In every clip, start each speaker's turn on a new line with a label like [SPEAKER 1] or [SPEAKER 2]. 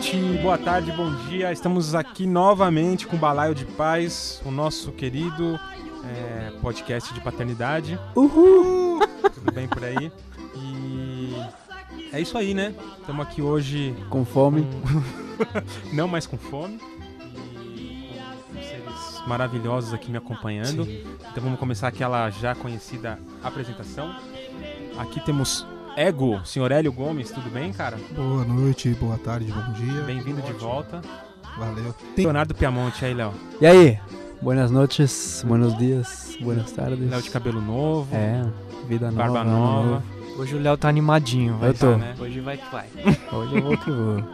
[SPEAKER 1] noite, boa tarde, bom dia. Estamos aqui novamente com o Balaio de Paz, o nosso querido é, podcast de paternidade.
[SPEAKER 2] Uhul!
[SPEAKER 1] Tudo bem por aí? E é isso aí, né? Estamos aqui hoje
[SPEAKER 2] Com fome.
[SPEAKER 1] com- não mais com fome e com seres maravilhosos aqui me acompanhando. Então vamos começar aquela já conhecida apresentação. Aqui temos Ego, senhor Hélio Gomes, tudo bem, cara?
[SPEAKER 3] Boa noite, boa tarde, bom dia.
[SPEAKER 1] Bem-vindo de volta.
[SPEAKER 3] Valeu. Tem
[SPEAKER 1] Leonardo Piamonte aí, Léo.
[SPEAKER 2] E aí? Buenas noites, buenos dias, buenas tardes.
[SPEAKER 1] Léo de cabelo novo,
[SPEAKER 2] É, vida nova.
[SPEAKER 1] barba nova.
[SPEAKER 4] Hoje o Léo tá animadinho. Vai
[SPEAKER 2] Eu tô.
[SPEAKER 4] tá, né? Hoje vai que vai.
[SPEAKER 2] Hoje eu vou que vou.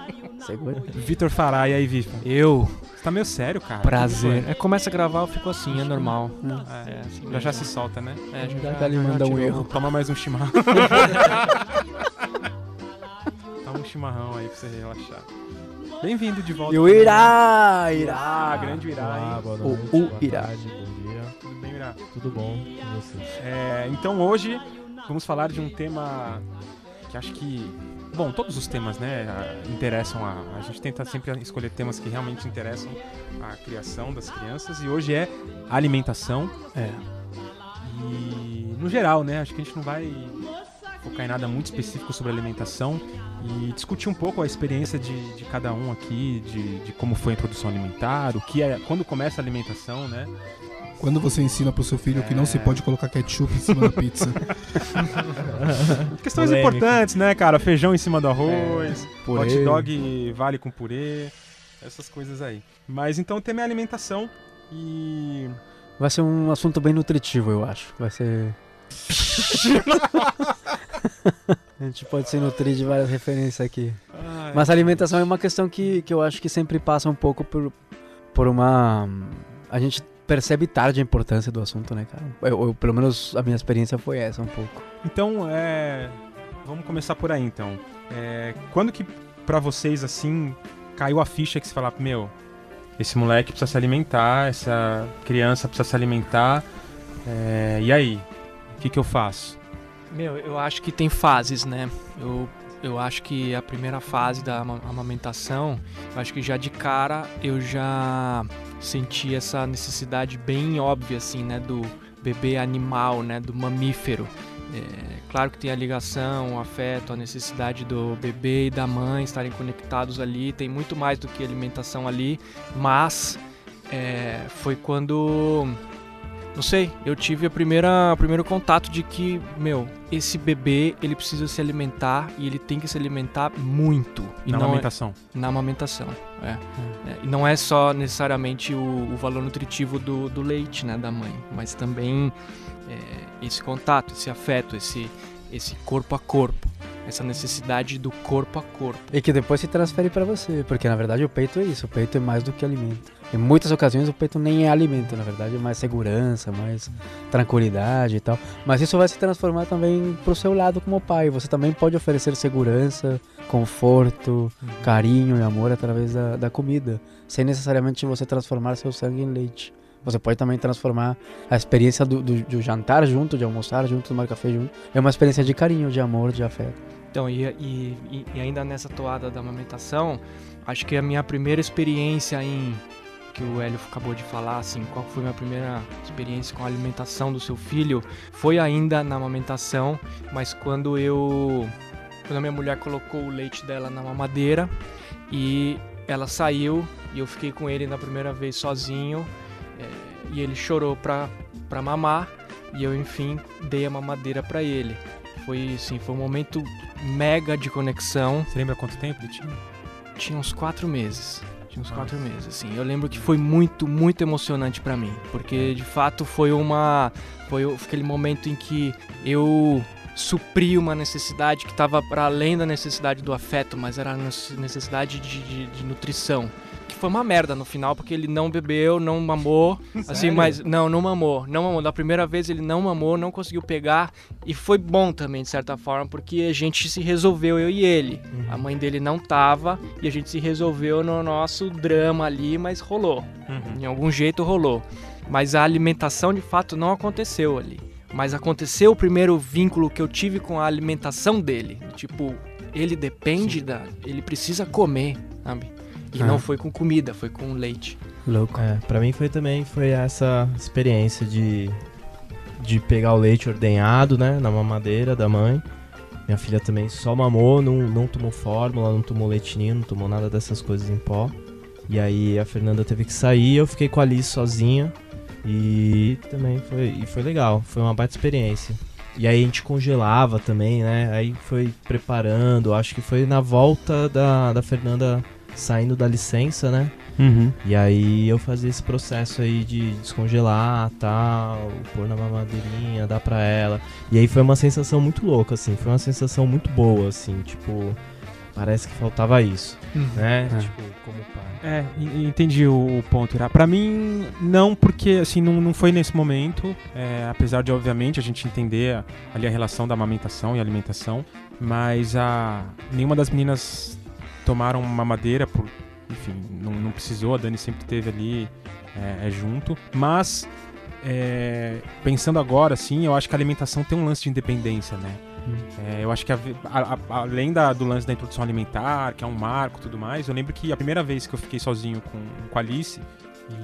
[SPEAKER 2] Segura.
[SPEAKER 1] Vitor Fará, e aí, Vitor?
[SPEAKER 4] Eu,
[SPEAKER 1] Você tá meio sério, cara.
[SPEAKER 4] prazer. É, começa a gravar, eu fico assim, é normal.
[SPEAKER 1] É,
[SPEAKER 4] É, assim
[SPEAKER 1] já já se solta, né?
[SPEAKER 4] É, já,
[SPEAKER 2] Já
[SPEAKER 4] já,
[SPEAKER 2] ele manda um erro.
[SPEAKER 1] Toma mais um chimarrão. Toma um chimarrão aí pra você relaxar. Bem-vindo de volta.
[SPEAKER 2] E o
[SPEAKER 1] né?
[SPEAKER 2] Irá,
[SPEAKER 1] Ah,
[SPEAKER 2] Irá.
[SPEAKER 1] grande Irá,
[SPEAKER 5] Olá,
[SPEAKER 1] hein?
[SPEAKER 5] boa
[SPEAKER 2] O-
[SPEAKER 5] noite,
[SPEAKER 2] o
[SPEAKER 5] boa
[SPEAKER 2] Irá.
[SPEAKER 5] tarde, bom dia.
[SPEAKER 1] Tudo bem, Irá?
[SPEAKER 5] Tudo bom com você?
[SPEAKER 1] É, então hoje vamos falar de um tema que acho que. Bom, todos os temas, né, interessam a. A gente tenta sempre escolher temas que realmente interessam a criação das crianças e hoje é alimentação.
[SPEAKER 2] É.
[SPEAKER 1] E no geral, né, acho que a gente não vai focar em nada muito específico sobre alimentação e discutir um pouco a experiência de, de cada um aqui, de, de como foi a introdução alimentar, o que é, quando começa a alimentação, né?
[SPEAKER 3] Quando você ensina pro seu filho que não se
[SPEAKER 1] É.
[SPEAKER 3] pode colocar ketchup em cima da pizza.
[SPEAKER 1] Questões
[SPEAKER 5] Polêmico.
[SPEAKER 1] importantes, né, cara? Feijão em cima do arroz,
[SPEAKER 2] Purê.
[SPEAKER 1] hot dog vale com purê, essas coisas aí. Mas então tema é alimentação e.
[SPEAKER 2] Vai ser um assunto bem nutritivo, eu acho. Vai ser. a gente pode se nutrir de várias referências aqui. Mas a alimentação é uma questão que, que eu acho que sempre passa um pouco por, por uma. A gente percebe tarde a importância do assunto, né, cara? Eu, eu- pelo menos a minha experiência foi essa um pouco.
[SPEAKER 1] Então, é. Vamos começar por aí então. É, Quando que pra vocês assim caiu a ficha que você fala, meu, esse moleque precisa se alimentar, essa criança precisa se alimentar, é, e aí? O que, que eu faço?
[SPEAKER 4] Meu, eu acho que tem fases, né? Eu, eu acho que a primeira fase da ama- amamentação, eu acho que já de cara eu já senti essa necessidade bem óbvia, assim, né? Do bebê animal, né? Do mamífero. É, claro que tem a ligação, o afeto, a necessidade do bebê e da mãe estarem conectados ali. Tem muito mais do que alimentação ali, mas é, foi quando não sei, eu tive a primeira, o primeiro contato de que, meu, esse bebê, ele precisa se alimentar e ele tem que se alimentar muito. E
[SPEAKER 1] Na
[SPEAKER 4] não é-
[SPEAKER 1] amamentação.
[SPEAKER 4] na amamentação, é. É, E não é só necessariamente o, o valor nutritivo do, do leite, né, da mãe, mas também é, esse contato, esse afeto, esse, esse corpo a corpo, essa necessidade do corpo a corpo.
[SPEAKER 2] E que depois se transfere pra você, porque na verdade o peito é isso, o peito é mais do que alimento. Em muitas ocasiões o peito nem é alimento, na verdade é mais segurança, mais tranquilidade e tal. Mas isso vai se transformar também pro seu lado como pai. Você também pode oferecer segurança, conforto, carinho e amor através da, da comida, sem necessariamente você transformar seu sangue em leite. Você pode também transformar a experiência do, do, do jantar junto, de almoçar junto, tomar café junto. É uma experiência de carinho, de amor, de afeto.
[SPEAKER 4] Então, e, e- e ainda nessa toada da amamentação, acho que a minha primeira experiência em que o Hélio acabou de falar, assim, qual foi a minha primeira experiência com a alimentação do seu filho, foi ainda na amamentação, mas quando eu quando a minha mulher colocou o leite dela na mamadeira e ela saiu e eu fiquei com ele na primeira vez sozinho é, e ele chorou pra, pra mamar e eu enfim dei a mamadeira pra ele. Foi assim, foi um momento mega de conexão.
[SPEAKER 1] Você lembra quanto tempo ele tinha?
[SPEAKER 4] Tinha uns quatro meses. Tinha uns quatro meses, assim. Eu lembro que foi muito, muito emocionante pra mim. Porque de fato foi uma. Foi aquele momento em que eu supri uma necessidade que estava para além da necessidade do afeto, mas era a nece- necessidade de, de- de nutrição. Que foi uma merda no final, porque ele não bebeu, não mamou. Assim, mas não, não mamou. Não mamou. Da primeira vez ele não mamou, não conseguiu pegar. E foi bom também, de certa forma, porque a gente se resolveu, eu e ele. A mãe dele não tava e a gente se resolveu no nosso drama ali, mas rolou.
[SPEAKER 1] Uhum.
[SPEAKER 4] Em algum jeito rolou. Mas a alimentação de fato não aconteceu ali. Mas aconteceu o primeiro vínculo que eu tive com a alimentação dele. Tipo, ele depende da. Ele precisa comer, sabe? E
[SPEAKER 2] Ah.
[SPEAKER 4] não foi com comida, foi com leite.
[SPEAKER 2] Louco.
[SPEAKER 5] É, pra mim foi também foi essa experiência de de pegar o leite ordenhado, né, na mamadeira da mãe. Minha filha também só mamou, não, não tomou fórmula, não tomou leitinho, não tomou nada dessas coisas em pó. E aí a Fernanda teve que sair, eu fiquei com a Alice sozinha. E também foi, e foi legal, foi uma baita experiência. E aí a gente congelava também, né? Aí foi preparando, acho que foi na volta da, da Fernanda saindo da licença, né?
[SPEAKER 1] Uhum.
[SPEAKER 5] E aí eu fazia esse processo aí de descongelar, tal, pôr na mamadeirinha, dar pra ela. E aí foi uma sensação muito louca, assim, foi uma sensação muito boa, assim, tipo, parece que faltava isso, né?
[SPEAKER 2] É.
[SPEAKER 5] Tipo, como pai.
[SPEAKER 1] É, en- entendi o, ponto, Ira. Pra mim, não, porque assim, não, não foi nesse momento. é, apesar de, obviamente, a gente entender ali a relação da amamentação e alimentação. Mas a, nenhuma das meninas tomaram mamadeira por. Enfim, não, não precisou, a Dani sempre teve ali é, é, junto. Mas, é, pensando agora, assim, eu acho que a alimentação tem um lance de independência, né? É, eu acho que a- a- a- além da- do lance da introdução alimentar, que é um marco e tudo mais, eu lembro que a primeira vez que eu fiquei sozinho com, com a Alice,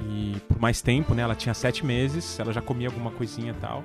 [SPEAKER 1] e por mais tempo, né? Ela tinha sete meses, ela já comia alguma coisinha e tal.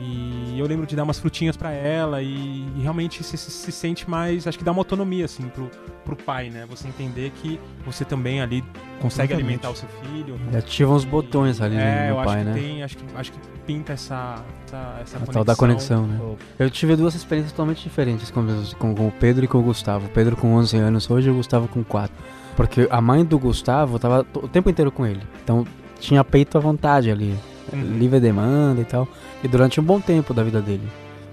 [SPEAKER 1] E eu lembro de dar umas frutinhas pra ela e, e realmente se, se, se sente mais, acho que dá uma autonomia assim pro, pro pai, né? Você entender que você também ali consegue
[SPEAKER 3] Exatamente.
[SPEAKER 1] alimentar o seu filho.
[SPEAKER 2] E ativa uns botões ali
[SPEAKER 1] É,
[SPEAKER 2] no pai, né?
[SPEAKER 1] tem, acho que, acho que pinta essa, essa, essa
[SPEAKER 2] A tal da conexão, né? Eu tive duas experiências totalmente diferentes com, com, com o Pedro e com o Gustavo. O Pedro com 11 anos hoje e o Gustavo com 4. Porque a mãe do Gustavo tava o tempo inteiro com ele. Então tinha peito à vontade ali.
[SPEAKER 1] Uhum.
[SPEAKER 2] Livre demanda e tal. E durante um bom tempo da vida dele.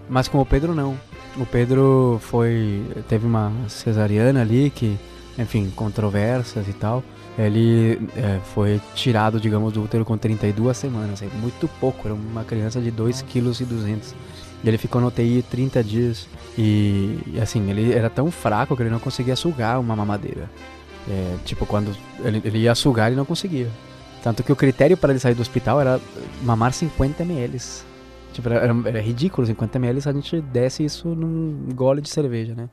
[SPEAKER 2] Mas com o Pedro não. O Pedro foi. Teve uma cesariana ali que, enfim, controvérsias e tal. Ele é, foi tirado, digamos, do útero com 32 semanas. É muito pouco, era uma criança de 2,2 kg. E ele ficou no UTI 30 dias. E, e, assim, ele era tão fraco que ele não conseguia sugar uma mamadeira. É, tipo, quando ele, ele ia sugar, ele não conseguia. Tanto que o critério para ele sair do hospital era mamar 50 ml. Tipo, era, era- ridículo, 50 ml a gente desce isso num gole de cerveja, né?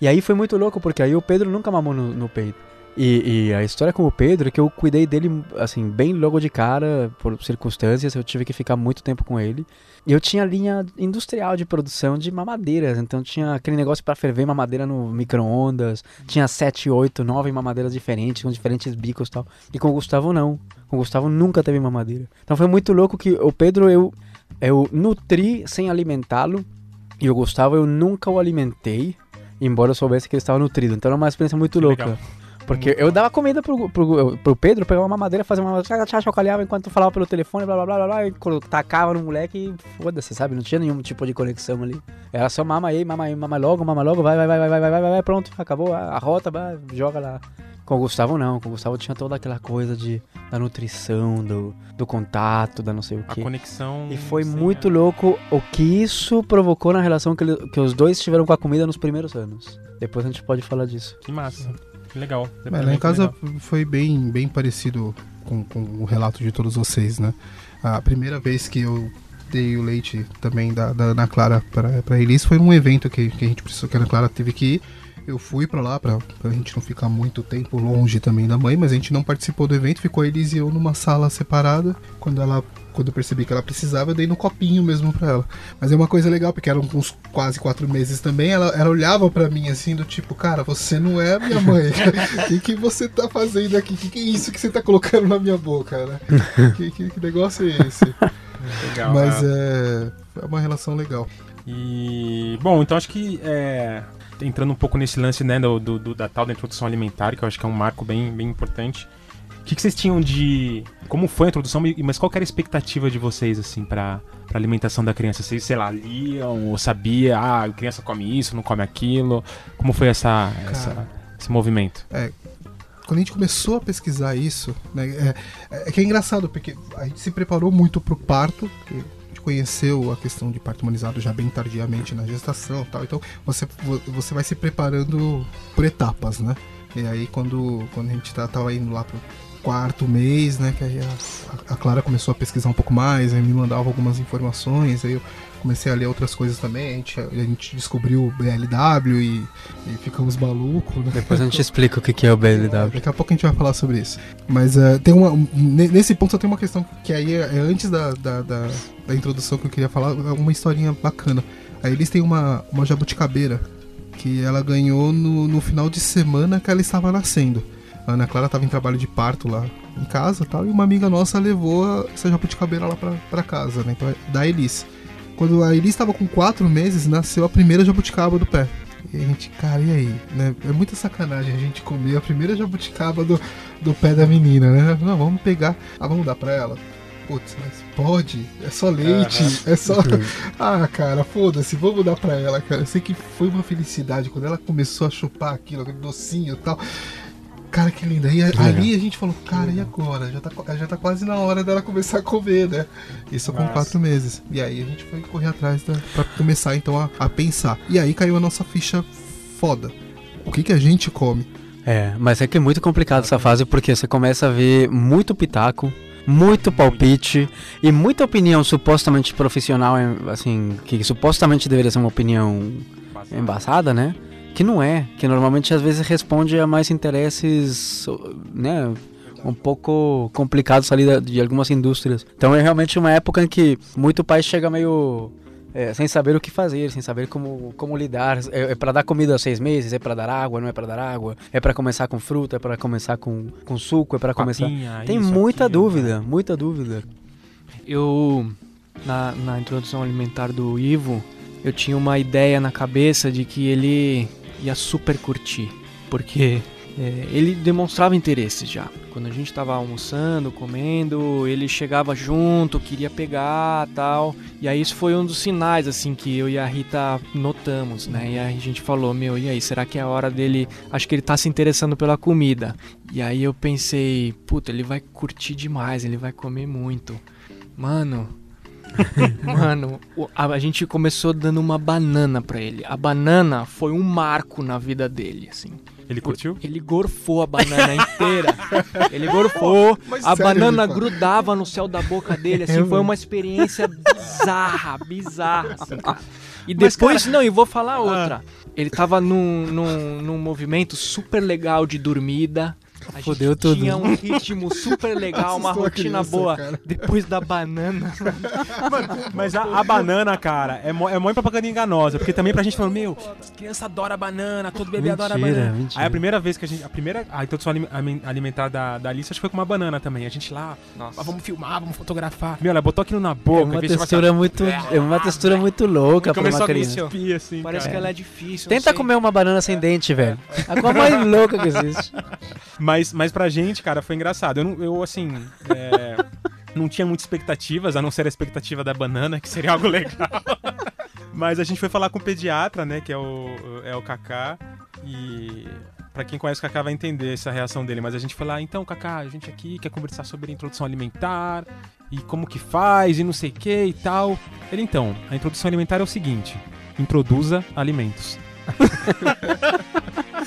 [SPEAKER 2] E aí foi muito louco, porque aí o Pedro nunca mamou no, no peito. E, e a história com o Pedro é que eu cuidei dele, assim, bem logo de cara, por circunstâncias, eu tive que ficar muito tempo com ele. E eu tinha linha industrial de produção de mamadeiras, então tinha aquele negócio para ferver mamadeira no micro-ondas, tinha 7, 8, 9 mamadeiras diferentes, com diferentes bicos e tal. E com o Gustavo não. Com o Gustavo nunca teve mamadeira. Então foi muito louco que o Pedro eu, eu nutri sem alimentá-lo, e o Gustavo eu nunca o alimentei, embora eu soubesse que ele estava nutrido. Então era uma experiência muito
[SPEAKER 1] Que
[SPEAKER 2] louca.
[SPEAKER 1] legal.
[SPEAKER 2] Porque eu dava comida pro, pro, pro Pedro, pegava uma madeira, fazia uma chocalhava enquanto falava pelo telefone, blá blá blá blá, blá e tacava no moleque e foda-se, sabe? Não tinha nenhum tipo de conexão ali. Era só mama aí, mama aí, mama logo, mama logo, vai, vai, vai, vai, vai, vai, vai, vai, pronto, acabou a, a rota, vai, joga lá. Com o Gustavo não, com o Gustavo tinha toda aquela coisa de, da nutrição, do, do contato, da não sei o
[SPEAKER 1] A
[SPEAKER 2] quê.
[SPEAKER 1] conexão.
[SPEAKER 2] E foi muito
[SPEAKER 1] a-
[SPEAKER 2] louco o que isso provocou na relação que, ele- que os dois tiveram com a comida nos primeiros anos. Depois a gente pode falar disso.
[SPEAKER 1] Que massa. Que legal.
[SPEAKER 3] Mas lá em casa
[SPEAKER 1] legal.
[SPEAKER 3] foi bem, bem parecido com, com o relato de todos vocês, né? A primeira vez que eu dei o leite também da, da Ana Clara pra, pra Elis foi num evento que, que a gente precisou, que a Ana Clara teve que ir. Eu fui pra lá pra, pra gente não ficar muito tempo longe também da mãe, mas a gente não participou do evento, ficou a Elis e eu numa sala separada. Quando ela quando eu percebi que ela precisava, eu dei no copinho mesmo pra ela. Mas é uma coisa legal, porque eram uns quase quatro meses também. Ela, ela olhava pra mim assim, do tipo, cara, você não é a minha mãe. O que, que você tá fazendo aqui? O que, que é isso que você tá colocando na minha boca, né? Que, que, que negócio é esse?
[SPEAKER 1] Legal.
[SPEAKER 3] Mas
[SPEAKER 1] ah.
[SPEAKER 3] é, é uma relação legal.
[SPEAKER 1] E. Bom, então acho que. É, entrando um pouco nesse lance né, do, do- do- da tal da introdução alimentar, que eu acho que é um marco bem, bem importante. O que, que vocês tinham de. Como foi a introdução, mas qual era a expectativa de vocês, assim, pra, pra alimentação da criança? Vocês, sei lá, liam ou sabia, ah, a criança come isso, não come aquilo? Como foi essa, essa- esse movimento?
[SPEAKER 3] quando a gente começou a pesquisar isso, né, é, é que é engraçado, porque a gente se preparou muito pro parto, porque a gente conheceu a questão de parto humanizado já bem tardiamente na gestação e tal, então você, vo- você vai se preparando por etapas, né? E aí quando, quando a gente tá, tava indo lá pro quarto mês, né, que aí a, a Clara começou a pesquisar um pouco mais, aí me mandava algumas informações, aí eu comecei a ler outras coisas também, a gente, a gente descobriu o BLW e, e ficamos malucos, né?
[SPEAKER 2] Depois a gente explica o que é o BLW.
[SPEAKER 3] Daqui a pouco a gente vai falar sobre isso. Mas eh, tem uma. ne- Nesse ponto só tem uma questão que aí é, é antes da, da, da, da introdução que eu queria falar, é uma historinha bacana. Aí eles têm uma, uma jabuticabeira que ela ganhou no, no final de semana que ela estava nascendo. A Ana Clara estava em trabalho de parto lá em casa e tal, e uma amiga nossa levou a- essa jabuticabeira lá pra, pra casa, né? Então, é da Elis. Quando a Elis estava com 4 meses, nasceu a primeira jabuticaba do pé. E a gente, cara, e aí? Né? É muita sacanagem a gente comer a primeira jabuticaba do, do pé da menina, né? Não, vamos pegar. Ah, vamos dar pra ela? Putz, mas pode? É só leite? É só. ah, cara, foda-se, vamos dar pra ela, cara. Eu sei que foi uma felicidade quando ela começou a chupar aquilo, aquele docinho e tal. Cara, que linda. E a- ali a gente falou, cara, e agora? Já tá, já tá quase na hora dela começar a comer, né? Isso com
[SPEAKER 1] Nossa.
[SPEAKER 3] quatro meses. E aí a gente foi correr atrás da, pra começar então a, a pensar. E aí caiu a nossa ficha foda. O que que a gente come?
[SPEAKER 2] É, mas é que é muito complicado essa fase porque você começa a ver muito pitaco, muito palpite e muita opinião supostamente profissional, assim, que supostamente deveria ser uma opinião embaçada, né? Que não é, que normalmente às vezes responde a mais interesses, né? Um pouco complicados ali de algumas indústrias. Então é realmente uma época em que muito pai chega meio é, sem saber o que fazer, sem saber como, como lidar. É, é para dar comida aos seis meses, é para dar água, não é para dar água, é para começar com fruta, é para começar com, com suco, é para começar. Tem muita dúvida, muita dúvida.
[SPEAKER 4] Eu, na, na introdução alimentar do Ivo, eu tinha uma ideia na cabeça de que ele ia super curtir, porque é, ele demonstrava interesse já. Quando a gente estava almoçando, comendo, ele chegava junto, queria pegar tal. E aí isso foi um dos sinais assim que eu e a Rita notamos, né? E a gente falou, meu, e aí, será que é a hora dele. Acho que ele tá se interessando pela comida. E aí eu pensei, puta, ele vai curtir demais, ele vai comer muito. Mano. Mano, a, gente começou dando uma banana pra ele. A banana foi um marco na vida dele, assim.
[SPEAKER 1] Ele curtiu?
[SPEAKER 4] Ele gorfou a banana inteira. Ele gorfou.
[SPEAKER 3] Mas
[SPEAKER 4] A
[SPEAKER 3] sério,
[SPEAKER 4] banana grudava no céu da boca dele, assim, foi uma experiência bizarra, bizarra, assim, cara. E
[SPEAKER 1] Mas,
[SPEAKER 4] depois, não, e vou falar outra. Ele tava num, num, num movimento super legal de dormida. A gente
[SPEAKER 2] Fudeu tudo.
[SPEAKER 4] Tinha um ritmo super legal, uma rotina
[SPEAKER 3] criança,
[SPEAKER 4] boa.
[SPEAKER 3] cara.
[SPEAKER 4] Depois da banana.
[SPEAKER 1] Mas a, a banana, cara, é mó, é mó propaganda enganosa. Porque também pra gente falando, meu, criança adora banana, todo bebê adora
[SPEAKER 2] Mentira,
[SPEAKER 1] banana.
[SPEAKER 2] mentira.
[SPEAKER 1] Aí a primeira vez que a gente. A primeira. A introdução alime- alime- alimentar da, da Alice, acho que foi com uma banana também. A gente lá,
[SPEAKER 4] Nossa.
[SPEAKER 1] ah, vamos filmar, vamos fotografar. Meu, ela botou aquilo na
[SPEAKER 2] É
[SPEAKER 1] boca.
[SPEAKER 2] uma
[SPEAKER 1] vez de
[SPEAKER 2] textura muito, é uma textura muito louca pra
[SPEAKER 1] Começou
[SPEAKER 2] uma criança.
[SPEAKER 1] cuspir, assim.
[SPEAKER 4] Parece
[SPEAKER 1] cara.
[SPEAKER 4] que ela é difícil.
[SPEAKER 2] Tenta comer uma banana sem dente, velho. É a coisa mais louca que existe.
[SPEAKER 1] Mas, mas pra gente, cara, foi engraçado. Eu, não- eu assim. é, não tinha muitas expectativas, a não ser a expectativa da banana, que seria algo legal. mas a gente foi falar com o pediatra, né? Que é o, é o Kaká. E. Pra quem conhece o Kaká vai entender essa reação dele, mas a gente foi lá, então, Kaká, a gente aqui quer conversar sobre introdução alimentar e como que faz e não sei o que e tal. Ele, então, a introdução alimentar é o seguinte: introduza alimentos.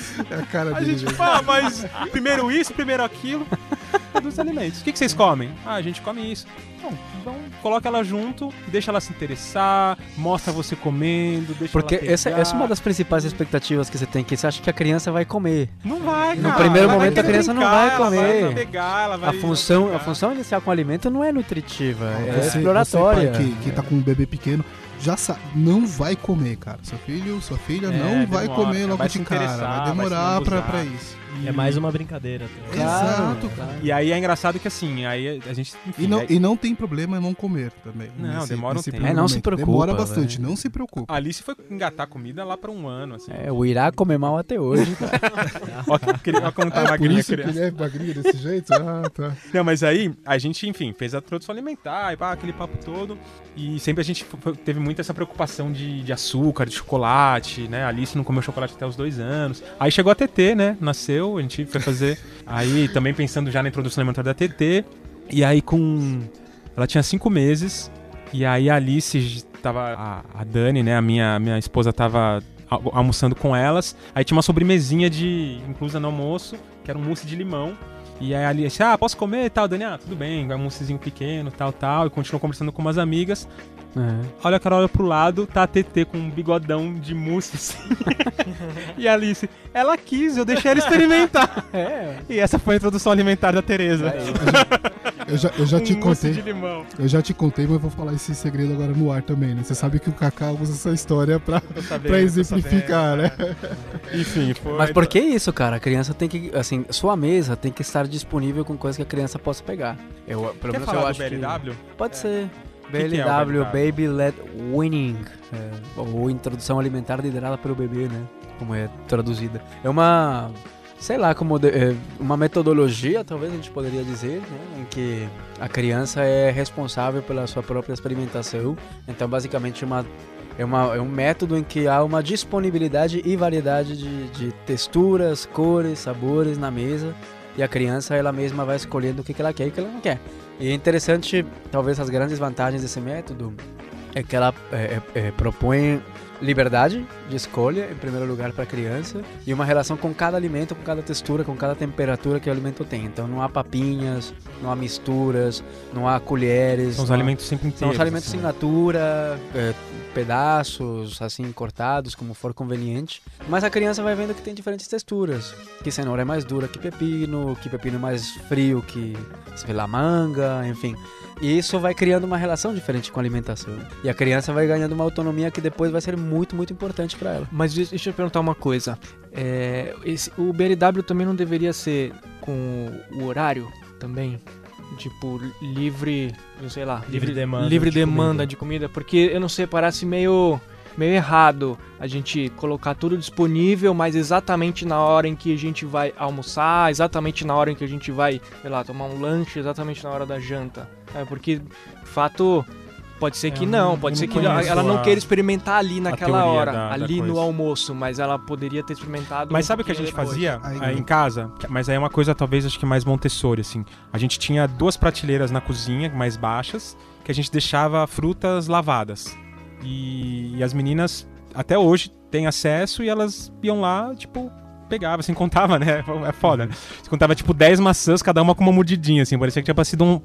[SPEAKER 3] É a cara
[SPEAKER 1] A
[SPEAKER 3] dele.
[SPEAKER 1] gente
[SPEAKER 3] velho.
[SPEAKER 1] fala, mas primeiro isso, primeiro aquilo. Dos alimentos. O que, que vocês comem? Ah, a gente come isso. Então, então coloca ela junto, deixa ela se interessar, mostra você comendo, deixa
[SPEAKER 2] Porque
[SPEAKER 1] ela pegar.
[SPEAKER 2] essa, essa é uma das principais expectativas que você tem, que você acha que a criança vai comer.
[SPEAKER 1] Não vai,
[SPEAKER 2] No
[SPEAKER 1] cara.
[SPEAKER 2] primeiro
[SPEAKER 1] Ela vai
[SPEAKER 2] momento a criança não
[SPEAKER 1] brincar,
[SPEAKER 2] vai
[SPEAKER 1] ela
[SPEAKER 2] comer.
[SPEAKER 1] Vai pegar, ela vai
[SPEAKER 2] A função, a função inicial com o alimento não é nutritiva, é
[SPEAKER 3] Você-
[SPEAKER 2] exploratória.
[SPEAKER 3] Você, pai, que, que tá com um bebê pequeno, já sabe, não vai comer, cara. Seu filho, sua filha
[SPEAKER 1] É,
[SPEAKER 3] não vai
[SPEAKER 1] demora,
[SPEAKER 3] comer logo
[SPEAKER 1] vai
[SPEAKER 3] de cara. Vai
[SPEAKER 1] vai
[SPEAKER 3] demorar pra,
[SPEAKER 1] lambuzar.
[SPEAKER 3] pra isso.
[SPEAKER 5] É mais uma brincadeira. até.
[SPEAKER 3] Exato, cara.
[SPEAKER 1] E aí é engraçado que assim, aí a gente. Enfim,
[SPEAKER 3] E não,
[SPEAKER 1] aí-
[SPEAKER 3] e não tem problema não comer também.
[SPEAKER 1] Não, demora um tempo.
[SPEAKER 2] É, não se preocupa,
[SPEAKER 3] Demora bastante,
[SPEAKER 2] velho.
[SPEAKER 3] não se preocupa.
[SPEAKER 1] a Alice foi engatar comida lá pra um ano, assim.
[SPEAKER 2] É, o Irá come mal até hoje, cara.
[SPEAKER 1] Ó como tá
[SPEAKER 3] Ah, por
[SPEAKER 1] magrinha a
[SPEAKER 3] isso que
[SPEAKER 1] criança.
[SPEAKER 3] ele é magrinho desse jeito? Ah, tá.
[SPEAKER 1] Não, mas aí a gente, enfim, fez a introdução alimentar e pá, aquele papo todo. E sempre a gente teve muito essa preocupação de, de açúcar, de chocolate, né? A Alice não comeu chocolate até os dois anos. Aí chegou a TT, né? Nasceu, a gente foi fazer. aí também pensando já na introdução alimentar da TT. E aí com. Ela tinha cinco meses. E aí a Alice tava. A, a Dani, né? A minha, minha esposa tava al- almoçando com elas. Aí tinha uma sobremesinha de inclusa no almoço, que era um mousse de limão. E aí ali, assim, ah, posso comer e tal? Dani, ah, tudo bem, vai um moussezinho pequeno, tal, tal. E continuou conversando com umas amigas.
[SPEAKER 2] É.
[SPEAKER 1] Olha a Carol olha pro lado, tá a TT com um bigodão de mousse assim. e a Alice, ela quis, eu deixei ela experimentar.
[SPEAKER 2] É,
[SPEAKER 1] E essa foi a introdução alimentar da Tereza.
[SPEAKER 3] Eu já, eu já te
[SPEAKER 1] um mousse
[SPEAKER 3] contei.
[SPEAKER 1] de limão.
[SPEAKER 3] Eu já te contei, mas eu vou falar esse segredo agora no ar também, né? Você sabe que o Kaká usa essa história pra,
[SPEAKER 1] sabendo,
[SPEAKER 3] pra exemplificar, né?
[SPEAKER 1] Enfim, foi.
[SPEAKER 2] Mas por que isso, cara? A criança tem que, assim, sua mesa tem que estar disponível com coisas que a criança possa pegar. Eu, pelo
[SPEAKER 1] Quer
[SPEAKER 2] menos
[SPEAKER 1] falar
[SPEAKER 2] eu
[SPEAKER 1] do
[SPEAKER 2] acho
[SPEAKER 1] BLW?
[SPEAKER 2] que pode ser.
[SPEAKER 1] que é o
[SPEAKER 2] BLW,
[SPEAKER 1] BLW?
[SPEAKER 2] Baby Led Winning, é, ou Introdução Alimentar Liderada pelo Bebê, né? Como é traduzida. É uma, sei lá, como é, uma metodologia, talvez a gente poderia dizer, né? Em que a criança é responsável pela sua própria experimentação. Então, basicamente, uma é, uma, é um método em que há uma disponibilidade e variedade de, de texturas, cores, sabores na mesa e a criança ela mesma vai escolhendo o que, que ela quer e o que ela não quer. E é interessante, talvez as grandes vantagens desse método é que ela é, é, é, propõe liberdade de escolha, em primeiro lugar, para a criança, e uma relação com cada alimento, com cada textura, com cada temperatura que o alimento tem. Então não há papinhas, não há misturas, não há colheres.
[SPEAKER 1] São os
[SPEAKER 2] há-
[SPEAKER 1] alimentos sempre inteiros.
[SPEAKER 2] são os alimentos
[SPEAKER 1] assim.
[SPEAKER 2] sem natura, é, pedaços, assim, cortados, como for conveniente. Mas a criança vai vendo que tem diferentes texturas. Que cenoura é mais dura que pepino, que pepino é mais frio que, sei lá, manga, enfim. E isso vai criando uma relação diferente com a alimentação. E a criança vai ganhando uma autonomia que depois vai ser muito, muito importante para ela.
[SPEAKER 4] Mas deixa eu perguntar uma coisa. É, esse- o BLW também não deveria ser com o horário também? Tipo, livre, não sei lá,
[SPEAKER 5] Livre demanda
[SPEAKER 4] livre
[SPEAKER 5] de
[SPEAKER 4] demanda
[SPEAKER 5] comida.
[SPEAKER 4] de comida, porque eu não sei, parece meio meio errado a gente colocar tudo disponível, mas exatamente na hora em que a gente vai almoçar, exatamente na hora em que a gente vai, sei lá, tomar um lanche, exatamente na hora da janta. É, porque, de fato, pode ser
[SPEAKER 1] É,
[SPEAKER 4] que
[SPEAKER 1] eu
[SPEAKER 4] não,
[SPEAKER 1] não-
[SPEAKER 4] pode
[SPEAKER 1] eu
[SPEAKER 4] ser
[SPEAKER 1] não
[SPEAKER 4] que ela, não queira experimentar ali naquela hora,
[SPEAKER 1] da- da
[SPEAKER 4] ali no
[SPEAKER 1] coisa.
[SPEAKER 4] almoço, mas ela poderia ter experimentado.
[SPEAKER 1] Mas
[SPEAKER 4] um
[SPEAKER 1] sabe o que a gente
[SPEAKER 4] depois.
[SPEAKER 1] fazia
[SPEAKER 3] Aí-
[SPEAKER 1] aí em casa? Mas aí é uma coisa talvez acho que mais Montessori, assim. A gente tinha duas prateleiras na cozinha, mais baixas, que a gente deixava frutas lavadas. E, e as meninas, até hoje, têm acesso e elas iam lá, tipo, pegava, assim, contava, né? É foda, né? Você contava, tipo, 10 maçãs, cada uma com uma mordidinha, assim. Parecia que tinha passado um,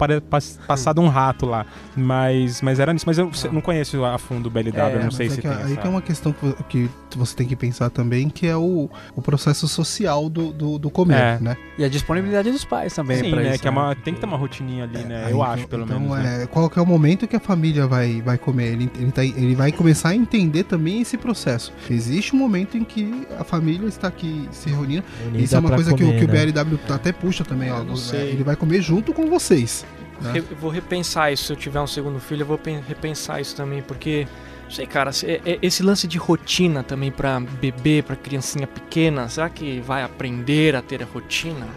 [SPEAKER 1] passado um rato lá. Mas, mas era nisso. Mas eu não conheço a fundo o BLW,
[SPEAKER 2] É,
[SPEAKER 1] eu não sei
[SPEAKER 3] é
[SPEAKER 1] se
[SPEAKER 3] que
[SPEAKER 1] tem
[SPEAKER 3] aí
[SPEAKER 1] essa...
[SPEAKER 3] tem uma questão que, vo- que você tem que pensar também, que é o, o processo social do, do, do comer,
[SPEAKER 1] É.
[SPEAKER 3] né?
[SPEAKER 2] E a disponibilidade dos pais também
[SPEAKER 1] Sim,
[SPEAKER 2] pra
[SPEAKER 1] né?
[SPEAKER 2] isso.
[SPEAKER 1] que é
[SPEAKER 2] né?
[SPEAKER 1] uma, tem que ter uma rotininha ali, né?
[SPEAKER 3] Aí,
[SPEAKER 1] eu
[SPEAKER 3] então-
[SPEAKER 1] acho, pelo
[SPEAKER 3] então,
[SPEAKER 1] menos. né?
[SPEAKER 3] É, qual que é o momento que a família vai, vai comer? Ele, ele, tá, ele vai começar a entender também esse processo. Existe um momento em que a família está aqui se reunindo.
[SPEAKER 5] Unida
[SPEAKER 3] Isso é uma coisa que, o-
[SPEAKER 5] comer,
[SPEAKER 3] que o
[SPEAKER 5] né?
[SPEAKER 3] BLW até puxa também, ó. É,
[SPEAKER 4] sei.
[SPEAKER 3] Ele vai comer junto com vocês. né?
[SPEAKER 4] Eu vou repensar isso. Se eu tiver um segundo filho, eu vou pen- repensar isso também, porque. Não sei, cara, se- é- é- esse lance de rotina também pra bebê, pra criancinha pequena, será que vai aprender a ter a rotina?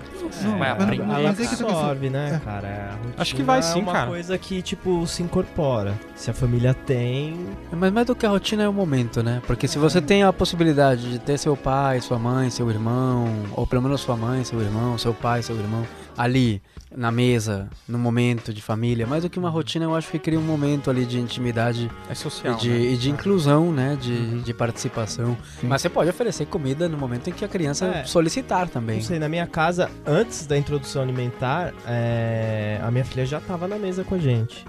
[SPEAKER 3] Não,
[SPEAKER 4] vai
[SPEAKER 3] mas-
[SPEAKER 4] aprender.
[SPEAKER 5] Ela
[SPEAKER 3] é que
[SPEAKER 5] absorve, né,
[SPEAKER 3] é.
[SPEAKER 5] cara? Rotina
[SPEAKER 1] Acho que vai sim,
[SPEAKER 5] é uma
[SPEAKER 1] cara.
[SPEAKER 5] coisa que, tipo, se incorpora. Se a família tem,
[SPEAKER 2] Mas mais do que a rotina é o momento, né? Porque se você tem a possibilidade de ter seu pai, sua mãe, seu irmão, ou pelo menos sua mãe, seu irmão, seu pai, seu irmão, ali na mesa, no momento de família, mais do que uma rotina, eu acho que cria um momento ali de intimidade
[SPEAKER 1] É
[SPEAKER 2] e
[SPEAKER 1] social.
[SPEAKER 2] de,
[SPEAKER 1] né?
[SPEAKER 2] e de inclusão, né? De, de participação.
[SPEAKER 3] Sim.
[SPEAKER 2] Mas você pode oferecer comida no momento em que a criança
[SPEAKER 5] É.
[SPEAKER 2] solicitar também.
[SPEAKER 5] não sei, na minha casa, antes da introdução alimentar, é, a minha filha já tava na mesa com a gente.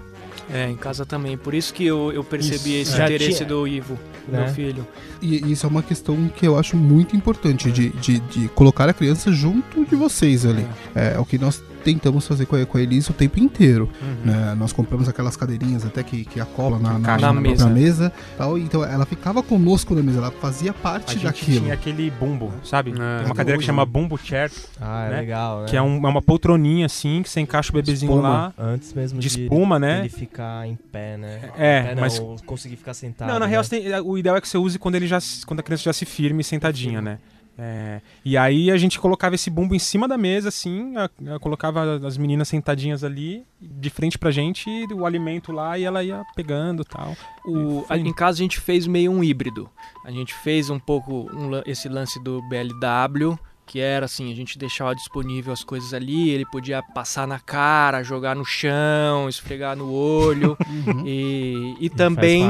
[SPEAKER 4] É, em casa também. Por isso que eu, eu percebi
[SPEAKER 5] Isso.
[SPEAKER 4] esse
[SPEAKER 5] Já
[SPEAKER 4] interesse
[SPEAKER 5] tinha-
[SPEAKER 4] do Ivo,
[SPEAKER 5] né?
[SPEAKER 4] meu filho.
[SPEAKER 3] E e isso é uma questão que eu acho muito importante, de, de, de colocar a criança junto de vocês ali. É, o que nós tentamos fazer com a, com a Elise o tempo inteiro.
[SPEAKER 1] Uhum.
[SPEAKER 3] né? Nós compramos aquelas cadeirinhas até que, que acola na, na, na
[SPEAKER 4] na mesa.
[SPEAKER 3] mesa. tal, então ela ficava conosco na mesa, ela fazia
[SPEAKER 1] A
[SPEAKER 3] parte
[SPEAKER 1] gente
[SPEAKER 3] daquilo.
[SPEAKER 1] tinha aquele bumbo, sabe?
[SPEAKER 2] É.
[SPEAKER 1] Tem uma cadeira que chama bumbo chair,
[SPEAKER 5] Ah, é
[SPEAKER 1] Né?
[SPEAKER 5] legal, né?
[SPEAKER 1] que é, um- é uma poltroninha assim, que você encaixa o bebezinho
[SPEAKER 3] Espuma.
[SPEAKER 1] lá,
[SPEAKER 5] Antes mesmo
[SPEAKER 1] de
[SPEAKER 5] de
[SPEAKER 1] espuma, né?
[SPEAKER 5] ele ficar em pé, né?
[SPEAKER 1] É,
[SPEAKER 5] pé não,
[SPEAKER 1] mas-
[SPEAKER 5] ou conseguir ficar sentado.
[SPEAKER 1] Não, na
[SPEAKER 5] né?
[SPEAKER 1] real, tem- o ideal é que você use quando, ele já, quando a criança já se firme sentadinha, né? É, e aí a gente colocava esse bumbo em cima da mesa, assim, a- a- colocava as meninas sentadinhas ali, de frente pra gente, o alimento lá, e ela ia pegando e tal.
[SPEAKER 4] O, em casa a gente fez meio um híbrido. A gente fez um pouco um esse lance do BLW Que era assim, a gente deixava disponível as coisas ali, ele podia passar na cara, jogar no chão, esfregar no olho.
[SPEAKER 3] Uhum.
[SPEAKER 4] e, e também,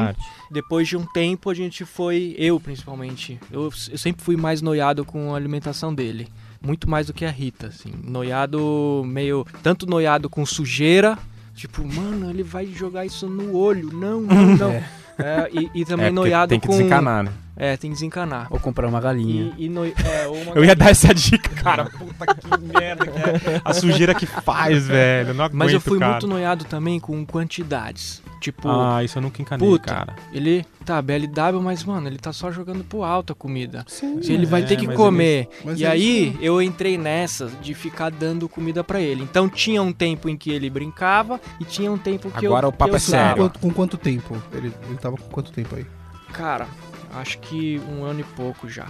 [SPEAKER 4] depois de um tempo, a gente foi, eu principalmente, eu, eu sempre fui mais noiado com a alimentação dele. Muito mais do que a Rita, assim. Noiado meio. Tanto noiado com sujeira, tipo, mano, ele vai jogar isso no olho. Não, não, não. É, e, e também
[SPEAKER 1] É,
[SPEAKER 4] noiado
[SPEAKER 1] tem que
[SPEAKER 4] com.
[SPEAKER 1] desencanar, né?
[SPEAKER 4] É, tem que desencanar.
[SPEAKER 2] Ou comprar uma galinha.
[SPEAKER 4] E, e noi... é, uma
[SPEAKER 1] Eu ia dar essa dica, cara. Puta que merda que é. A sujeira que faz, velho. Eu não aguento,
[SPEAKER 4] Mas eu fui
[SPEAKER 1] cara.
[SPEAKER 4] muito noiado também com quantidades. Tipo,
[SPEAKER 1] Ah, isso eu nunca encanei,
[SPEAKER 4] Puta.
[SPEAKER 1] cara.
[SPEAKER 4] ele tá BLW, mas, mano, ele tá só jogando pro alto a comida.
[SPEAKER 3] Sim,
[SPEAKER 4] Se ele vai
[SPEAKER 1] É,
[SPEAKER 4] ter que comer.
[SPEAKER 3] Mas
[SPEAKER 4] e
[SPEAKER 3] é
[SPEAKER 4] aí
[SPEAKER 3] isso
[SPEAKER 4] eu entrei nessa de ficar dando comida pra ele. Então tinha um tempo em que ele brincava e tinha um tempo que eu.
[SPEAKER 1] Agora o papo é sério.
[SPEAKER 3] Quanto- com quanto tempo? Ele, ele tava com quanto tempo aí?
[SPEAKER 4] Cara, acho que um ano e pouco já.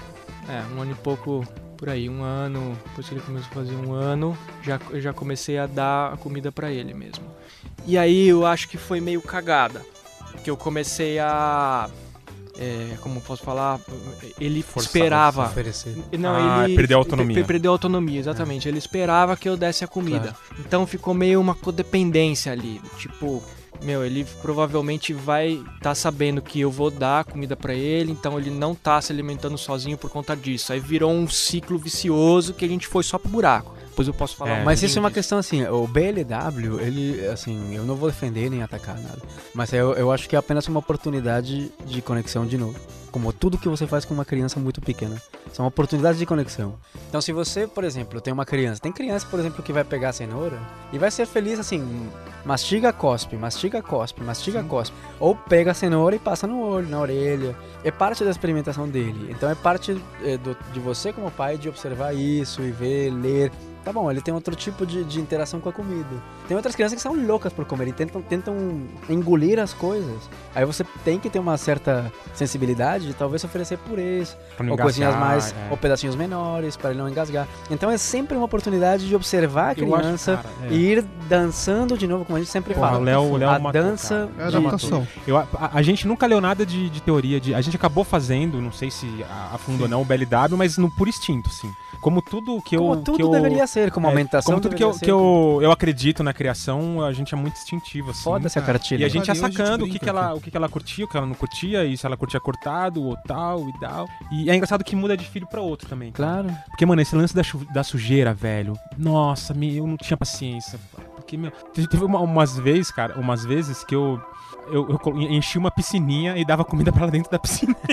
[SPEAKER 4] É, um ano e pouco por aí. Um ano, depois que ele começou a fazer um ano, já, eu já comecei a dar a comida pra ele mesmo. E aí eu acho que foi meio cagada. Que eu comecei a. É, como posso falar? Ele
[SPEAKER 1] Forçar
[SPEAKER 4] esperava.
[SPEAKER 2] Oferecer.
[SPEAKER 4] Não,
[SPEAKER 1] Ah,
[SPEAKER 4] ele
[SPEAKER 1] perdeu a autonomia.
[SPEAKER 4] pe- perdeu a autonomia, exatamente. Ele esperava que eu desse a comida. Então ficou meio uma codependência ali. Tipo, meu, ele provavelmente vai tá sabendo que eu vou dar comida pra ele, então ele não tá se alimentando sozinho por conta disso. Aí virou um ciclo vicioso que a gente foi só pro buraco. Depois eu posso falar
[SPEAKER 1] É,
[SPEAKER 4] um
[SPEAKER 2] Mas isso é uma
[SPEAKER 4] disso.
[SPEAKER 2] questão assim, o BLW, ele, assim, eu não vou defender nem atacar nada, mas eu, eu acho que é apenas uma oportunidade de conexão de novo. Como tudo que você faz com uma criança muito pequena. São oportunidades de conexão. Então, se você, por exemplo, tem uma criança, tem criança, por exemplo, que vai pegar a cenoura e vai ser feliz assim, mastiga, cospe, mastiga, cospe, mastiga, cospe. Ou pega a cenoura e passa no olho, na orelha. É parte da experimentação dele. Então, é parte eh, do- de você, como pai, de observar isso e ver, ler. Tá bom, ele tem outro tipo de, de interação com a comida. Tem outras crianças que são loucas por comer e tentam, tentam engolir as coisas. Aí você tem que ter uma certa sensibilidade de talvez oferecer purês, ou coisinhas mais,
[SPEAKER 1] é.
[SPEAKER 2] ou pedacinhos menores, para ele não engasgar. Então é sempre uma oportunidade de observar a
[SPEAKER 1] Eu acho,
[SPEAKER 2] criança
[SPEAKER 1] cara, é.
[SPEAKER 2] e ir dançando de novo, como a gente sempre
[SPEAKER 1] Porra,
[SPEAKER 2] fala.
[SPEAKER 1] Léo- Léo
[SPEAKER 2] a
[SPEAKER 1] matou,
[SPEAKER 2] dança
[SPEAKER 3] É
[SPEAKER 2] de-
[SPEAKER 3] adaptação.
[SPEAKER 1] Eu, a, a gente nunca leu nada de, de teoria de. A gente acabou fazendo, não sei se a, a fundo ou não, o BLW, mas no por instinto, assim. Como tudo que eu.
[SPEAKER 2] como tudo
[SPEAKER 1] que eu,
[SPEAKER 2] deveria ser, como
[SPEAKER 1] é,
[SPEAKER 2] aumentação
[SPEAKER 1] Como tudo que eu,
[SPEAKER 2] deveria
[SPEAKER 1] que
[SPEAKER 2] ser.
[SPEAKER 1] eu, eu acredito na criação, a gente é muito instintivo, assim.
[SPEAKER 2] Foda-se a
[SPEAKER 3] É.
[SPEAKER 2] cartilha.
[SPEAKER 1] E a gente ia
[SPEAKER 3] gente
[SPEAKER 1] sacando o que,
[SPEAKER 3] brinca
[SPEAKER 1] que, ela, o que, que ela curtia, o que ela não curtia, e se ela curtia cortado ou tal e tal. E é engraçado que muda de filho pra outro também. cara.
[SPEAKER 2] Claro.
[SPEAKER 1] Porque, mano, esse lance da, da sujeira, velho, nossa, me, eu não tinha paciência. Porque, meu, teve, uma- umas vezes, cara, umas vezes que eu, eu, eu enchi uma piscininha e dava comida pra ela dentro da piscina.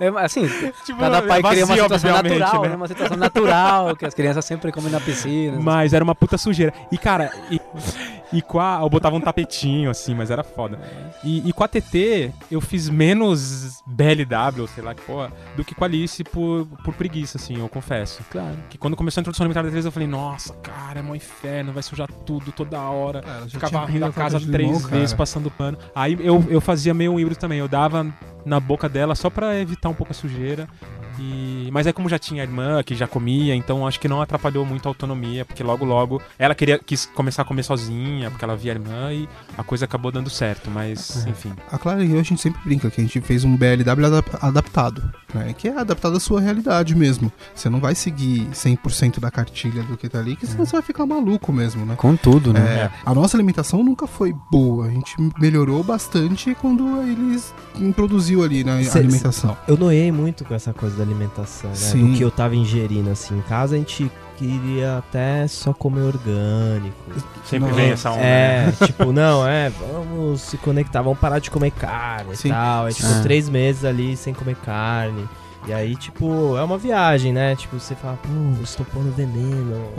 [SPEAKER 2] É, assim,
[SPEAKER 1] tipo,
[SPEAKER 2] cada pai cria uma
[SPEAKER 1] vazio,
[SPEAKER 2] situação natural,
[SPEAKER 1] né?
[SPEAKER 2] né? Uma situação natural, que as crianças sempre comem na piscina.
[SPEAKER 1] Mas era uma puta sujeira. E, cara, e, e com a. Eu botava um tapetinho, assim, mas era foda. E, e com a TT, eu fiz menos BLW, sei lá que porra, do que com a Alice por, por preguiça, assim, eu confesso.
[SPEAKER 2] Claro.
[SPEAKER 1] Que quando começou a introdução alimentar da 3, eu falei, nossa, cara, é mó inferno, vai sujar tudo toda hora.
[SPEAKER 3] Cara, já
[SPEAKER 1] Ficava varrendo a casa três
[SPEAKER 3] limão,
[SPEAKER 1] vezes,
[SPEAKER 3] cara.
[SPEAKER 1] passando pano. Aí eu, eu fazia meio um híbrido também. Eu dava na boca dela só pra evitar um pouco a sujeira. E... Mas aí como já tinha a irmã que já comia, então acho que não atrapalhou muito a autonomia, porque logo logo ela queria quis começar a comer sozinha, porque ela via a irmã e a coisa acabou dando certo, mas enfim.
[SPEAKER 3] A Clara e eu, a gente sempre brinca que a gente fez um BLW adap- adaptado, né? Que é adaptado à sua realidade mesmo. Você não vai seguir 100% da cartilha do que tá ali, que senão você vai ficar maluco mesmo, né?
[SPEAKER 2] Com tudo, né?
[SPEAKER 3] É, a nossa alimentação nunca foi boa. A gente melhorou bastante quando eles introduziu ali na
[SPEAKER 5] Cê-
[SPEAKER 3] alimentação.
[SPEAKER 5] Eu noiei muito com essa coisa da alimentação, né?
[SPEAKER 3] Sim.
[SPEAKER 5] Do que eu tava ingerindo, assim. Em casa a gente queria até só comer orgânico.
[SPEAKER 1] Sempre
[SPEAKER 3] Não,
[SPEAKER 1] vem essa onda. né?
[SPEAKER 5] É, tipo, não, é, vamos se conectar, vamos parar de comer carne
[SPEAKER 3] Sim.
[SPEAKER 5] e tal. Aí, tipo,
[SPEAKER 2] Ah.
[SPEAKER 5] três meses ali sem comer carne. E aí, tipo, é uma viagem, né? Tipo, você fala, pô, eu estou pondo veneno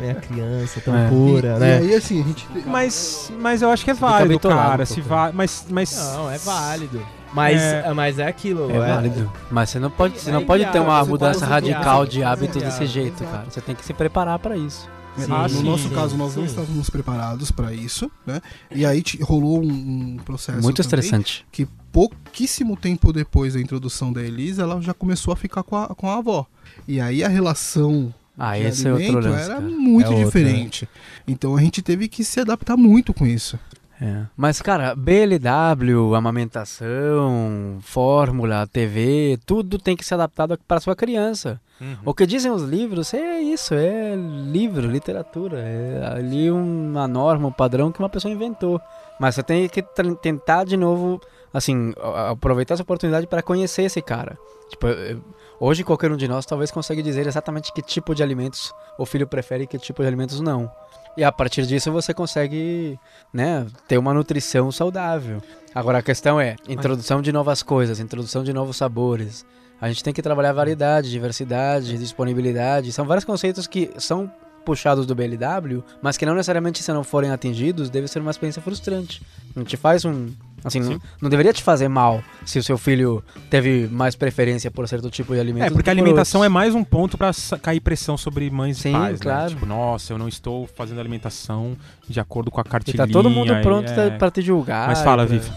[SPEAKER 5] minha criança tão
[SPEAKER 2] É.
[SPEAKER 5] pura,
[SPEAKER 3] e,
[SPEAKER 5] né?
[SPEAKER 3] e aí, assim, a gente.
[SPEAKER 1] Mas, mas eu acho que é válido, cara.
[SPEAKER 2] um
[SPEAKER 1] Se vai, mas, mas
[SPEAKER 5] Não, é válido. Mas
[SPEAKER 1] É.
[SPEAKER 5] é, mas é aquilo.
[SPEAKER 2] É válido. Mas você não pode, você
[SPEAKER 5] É
[SPEAKER 2] não pode ter uma mudança radical de
[SPEAKER 5] é
[SPEAKER 2] hábitos
[SPEAKER 5] inviável,
[SPEAKER 2] desse jeito, cara. Você tem que se preparar pra isso.
[SPEAKER 5] Sim,
[SPEAKER 3] no
[SPEAKER 1] sim,
[SPEAKER 3] nosso
[SPEAKER 5] sim,
[SPEAKER 3] caso, nós não estávamos preparados para isso, né? E aí rolou um, um processo
[SPEAKER 2] Muito
[SPEAKER 3] também
[SPEAKER 2] estressante.
[SPEAKER 3] que pouquíssimo tempo depois da introdução da Elisa, ela já começou a ficar com a, com a avó. E aí a relação
[SPEAKER 2] Ah, esse é outro lance,
[SPEAKER 3] era
[SPEAKER 2] cara.
[SPEAKER 3] muito
[SPEAKER 5] É outra,
[SPEAKER 3] diferente. Então a gente teve que se adaptar muito com isso.
[SPEAKER 2] É. Mas, cara, BLW, amamentação, fórmula, TV, tudo tem que ser adaptado para sua criança.
[SPEAKER 1] Uhum.
[SPEAKER 2] O que dizem os livros é isso, é livro, literatura, é ali uma norma, um padrão que uma pessoa inventou. Mas você tem que tentar de novo, assim, aproveitar essa oportunidade para conhecer esse cara. Tipo, eu- hoje qualquer um de nós talvez consiga dizer exatamente que tipo de alimentos o filho prefere e que tipo de alimentos não. E a partir disso você consegue, né, ter uma nutrição saudável. Agora a questão é introdução de novas coisas, introdução de novos sabores. A gente tem que trabalhar variedade, diversidade, disponibilidade. São vários conceitos que são puxados do BLW, mas que não necessariamente se não forem atingidos, deve ser uma experiência frustrante. Não te faz um, assim, não, não deveria te fazer mal se o seu filho teve mais preferência por certo tipo de alimento.
[SPEAKER 1] É, porque a alimentação é mais um ponto pra sa- cair pressão sobre mães
[SPEAKER 2] Sim,
[SPEAKER 1] e pais,
[SPEAKER 2] claro.
[SPEAKER 1] né? Tipo, nossa, eu não estou fazendo alimentação de acordo com a
[SPEAKER 2] E
[SPEAKER 1] cartilha.
[SPEAKER 2] tá todo mundo pronto
[SPEAKER 1] é...
[SPEAKER 2] pra te julgar.
[SPEAKER 1] Mas fala,
[SPEAKER 2] pra-
[SPEAKER 1] Vivi.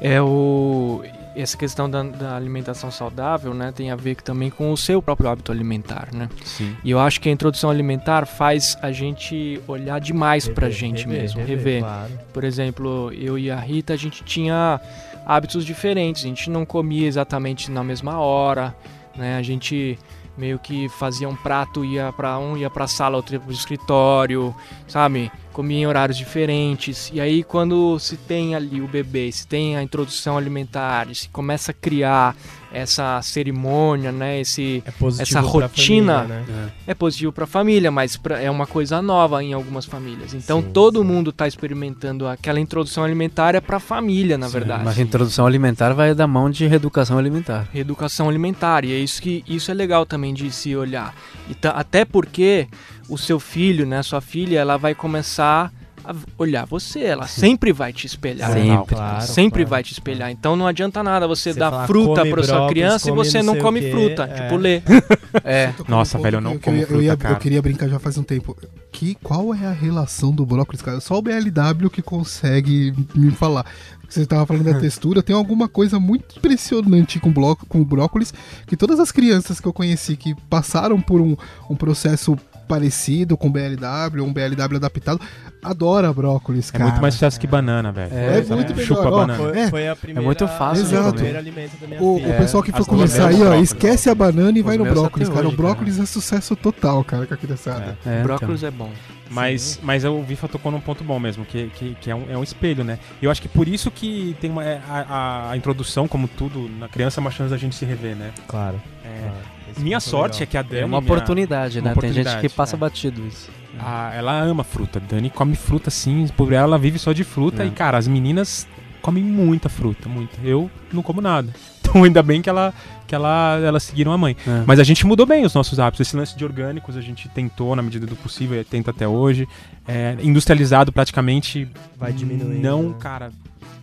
[SPEAKER 4] É o essa questão da, da alimentação saudável, né, tem a ver também com o seu próprio hábito alimentar, né?
[SPEAKER 1] Sim.
[SPEAKER 4] E eu acho que a introdução alimentar faz a gente olhar demais pra
[SPEAKER 5] Rever,
[SPEAKER 4] gente
[SPEAKER 5] rever,
[SPEAKER 4] mesmo,
[SPEAKER 5] rever,
[SPEAKER 4] rever.
[SPEAKER 5] claro.
[SPEAKER 4] Por exemplo, eu e a Rita, a gente tinha hábitos diferentes. A gente não comia exatamente na mesma hora, né? A gente meio que fazia um prato, ia para um, ia para sala, outro ia pro escritório, sabe? Comia em horários diferentes. E aí quando se tem ali o bebê, se tem a introdução alimentar, e se começa a criar essa cerimônia, né? Esse
[SPEAKER 5] É
[SPEAKER 4] Essa rotina-
[SPEAKER 5] família, né?
[SPEAKER 4] é positivo para a família, mas pra- é uma coisa nova em algumas famílias. Então
[SPEAKER 5] Sim,
[SPEAKER 4] todo
[SPEAKER 5] sim.
[SPEAKER 4] mundo está experimentando aquela introdução alimentar é para a família, na
[SPEAKER 2] Sim,
[SPEAKER 4] verdade.
[SPEAKER 2] Mas a introdução alimentar vai da mão de reeducação alimentar.
[SPEAKER 4] Reeducação alimentar e é isso que isso é legal também de se olhar. E até porque o seu filho, né, sua filha, ela vai começar a olhar você, ela sempre vai te espelhar.
[SPEAKER 2] Sempre.
[SPEAKER 4] Ela
[SPEAKER 5] Claro,
[SPEAKER 4] sempre
[SPEAKER 5] claro.
[SPEAKER 4] vai te espelhar. Então não adianta nada você,
[SPEAKER 5] Você
[SPEAKER 4] dar
[SPEAKER 5] falar,
[SPEAKER 4] fruta
[SPEAKER 5] "Come
[SPEAKER 4] para sua
[SPEAKER 5] brócolis,
[SPEAKER 4] criança e você
[SPEAKER 5] não
[SPEAKER 4] não come
[SPEAKER 5] quê",
[SPEAKER 4] fruta,
[SPEAKER 5] é.
[SPEAKER 4] tipo lê.
[SPEAKER 2] É.
[SPEAKER 1] Nossa,
[SPEAKER 3] ponto
[SPEAKER 1] velho, eu não
[SPEAKER 3] eu, ia-
[SPEAKER 1] como
[SPEAKER 3] eu, ia-
[SPEAKER 1] fruta, cara.
[SPEAKER 3] eu queria brincar já faz um tempo. Que, qual é a relação do brócolis, cara? Só o BLW que consegue me falar. Você estava falando da textura, tem alguma coisa muito impressionante com, bloco, com o brócolis, que todas as crianças que eu conheci que passaram por um, um processo parecido com BLW, um BLW adaptado, adora brócolis,
[SPEAKER 1] É
[SPEAKER 3] cara.
[SPEAKER 1] muito mais sucesso que banana, velho.
[SPEAKER 2] É,
[SPEAKER 1] Sabe?
[SPEAKER 3] muito melhor,
[SPEAKER 1] Chupa
[SPEAKER 3] ó.
[SPEAKER 1] banana.
[SPEAKER 5] Foi,
[SPEAKER 3] É.
[SPEAKER 5] foi a primeira,
[SPEAKER 2] muito fácil
[SPEAKER 5] o
[SPEAKER 3] de comer.
[SPEAKER 5] primeiro alimento da minha
[SPEAKER 3] O, o pessoal que for começar aí, ó,
[SPEAKER 1] brócolis.
[SPEAKER 3] esquece a banana e vai no brócolis, cara. O
[SPEAKER 2] hoje,
[SPEAKER 3] brócolis é sucesso total, cara, com a criançada.
[SPEAKER 2] É,
[SPEAKER 4] Brócolis é bom.
[SPEAKER 1] Mas, mas o Vifa tocou num ponto bom mesmo, que, que, que é, um, é um espelho, né? E eu acho que por isso que tem uma, é, a, a, a introdução, como tudo, na criança é uma chance da gente se rever, né?
[SPEAKER 5] Claro.
[SPEAKER 1] É.
[SPEAKER 5] Esse
[SPEAKER 1] minha
[SPEAKER 5] ponto
[SPEAKER 1] sorte é
[SPEAKER 5] legal.
[SPEAKER 1] que a Dani.
[SPEAKER 2] É uma
[SPEAKER 1] minha-
[SPEAKER 2] oportunidade,
[SPEAKER 1] uma
[SPEAKER 2] né? Tem gente que
[SPEAKER 1] oportunidade,
[SPEAKER 2] passa
[SPEAKER 1] é.
[SPEAKER 2] batido isso.
[SPEAKER 1] a- ela ama fruta. Dani come fruta assim, por ela, ela vive só de fruta.
[SPEAKER 2] É.
[SPEAKER 1] E, cara, as meninas comem muita fruta, muita. Eu não como nada. Então, ainda bem que ela que ela, elas seguiram a mãe.
[SPEAKER 2] É.
[SPEAKER 1] Mas a gente mudou bem os nossos hábitos. Esse lance de orgânicos a gente tentou na medida do possível, e tenta até hoje. É, industrializado praticamente.
[SPEAKER 5] Vai diminuindo.
[SPEAKER 1] Não,
[SPEAKER 5] né?
[SPEAKER 1] cara,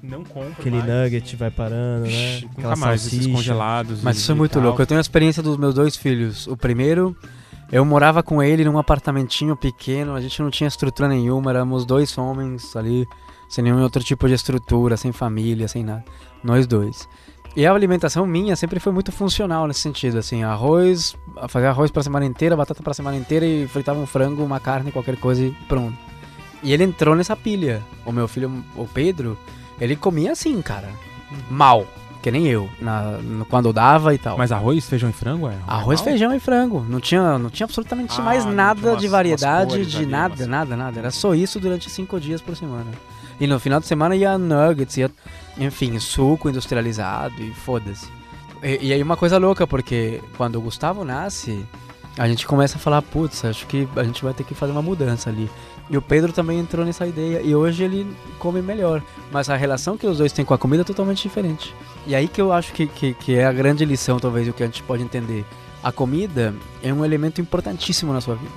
[SPEAKER 1] não compro.
[SPEAKER 5] Aquele
[SPEAKER 1] mais.
[SPEAKER 5] nugget vai parando, né?
[SPEAKER 1] Ixi,
[SPEAKER 5] Aquela
[SPEAKER 1] Nunca mais, esses
[SPEAKER 5] salsicha.
[SPEAKER 1] congelados.
[SPEAKER 2] Mas isso é muito
[SPEAKER 1] tal.
[SPEAKER 2] louco. Eu tenho a experiência dos meus dois filhos. O primeiro, eu morava com ele num apartamentinho pequeno, a gente não tinha estrutura nenhuma, éramos dois homens ali, sem nenhum outro tipo de estrutura, sem família, sem nada. Nós dois. E a alimentação minha sempre foi muito funcional nesse sentido, assim, arroz, fazer arroz pra semana inteira, batata pra semana inteira e fritava um frango, uma carne, qualquer coisa e pronto. E ele entrou nessa pilha. O meu filho, o Pedro, ele comia assim, cara. Mal. Que nem eu, na, no- quando eu dava e tal.
[SPEAKER 1] Mas arroz, feijão e frango é?
[SPEAKER 2] Arroz,
[SPEAKER 1] normal?
[SPEAKER 2] feijão e frango. Não tinha, não tinha absolutamente
[SPEAKER 1] Ah,
[SPEAKER 2] mais nada
[SPEAKER 1] umas-
[SPEAKER 2] de variedade, de
[SPEAKER 1] ali,
[SPEAKER 2] nada,
[SPEAKER 1] umas-
[SPEAKER 2] nada, nada. Era só isso durante cinco dias por semana. E no final de semana ia nuggets, ia, enfim, suco industrializado e foda-se. E, e aí uma coisa louca, porque quando o Gustavo nasce, a gente começa a falar, putz, acho que a gente vai ter que fazer uma mudança ali. E o Pedro também entrou nessa ideia, e hoje ele come melhor. Mas a relação que os dois têm com a comida é totalmente diferente. E aí que eu acho que, que, que é a grande lição, talvez, o que a gente pode entender. A comida é um elemento importantíssimo na sua vida.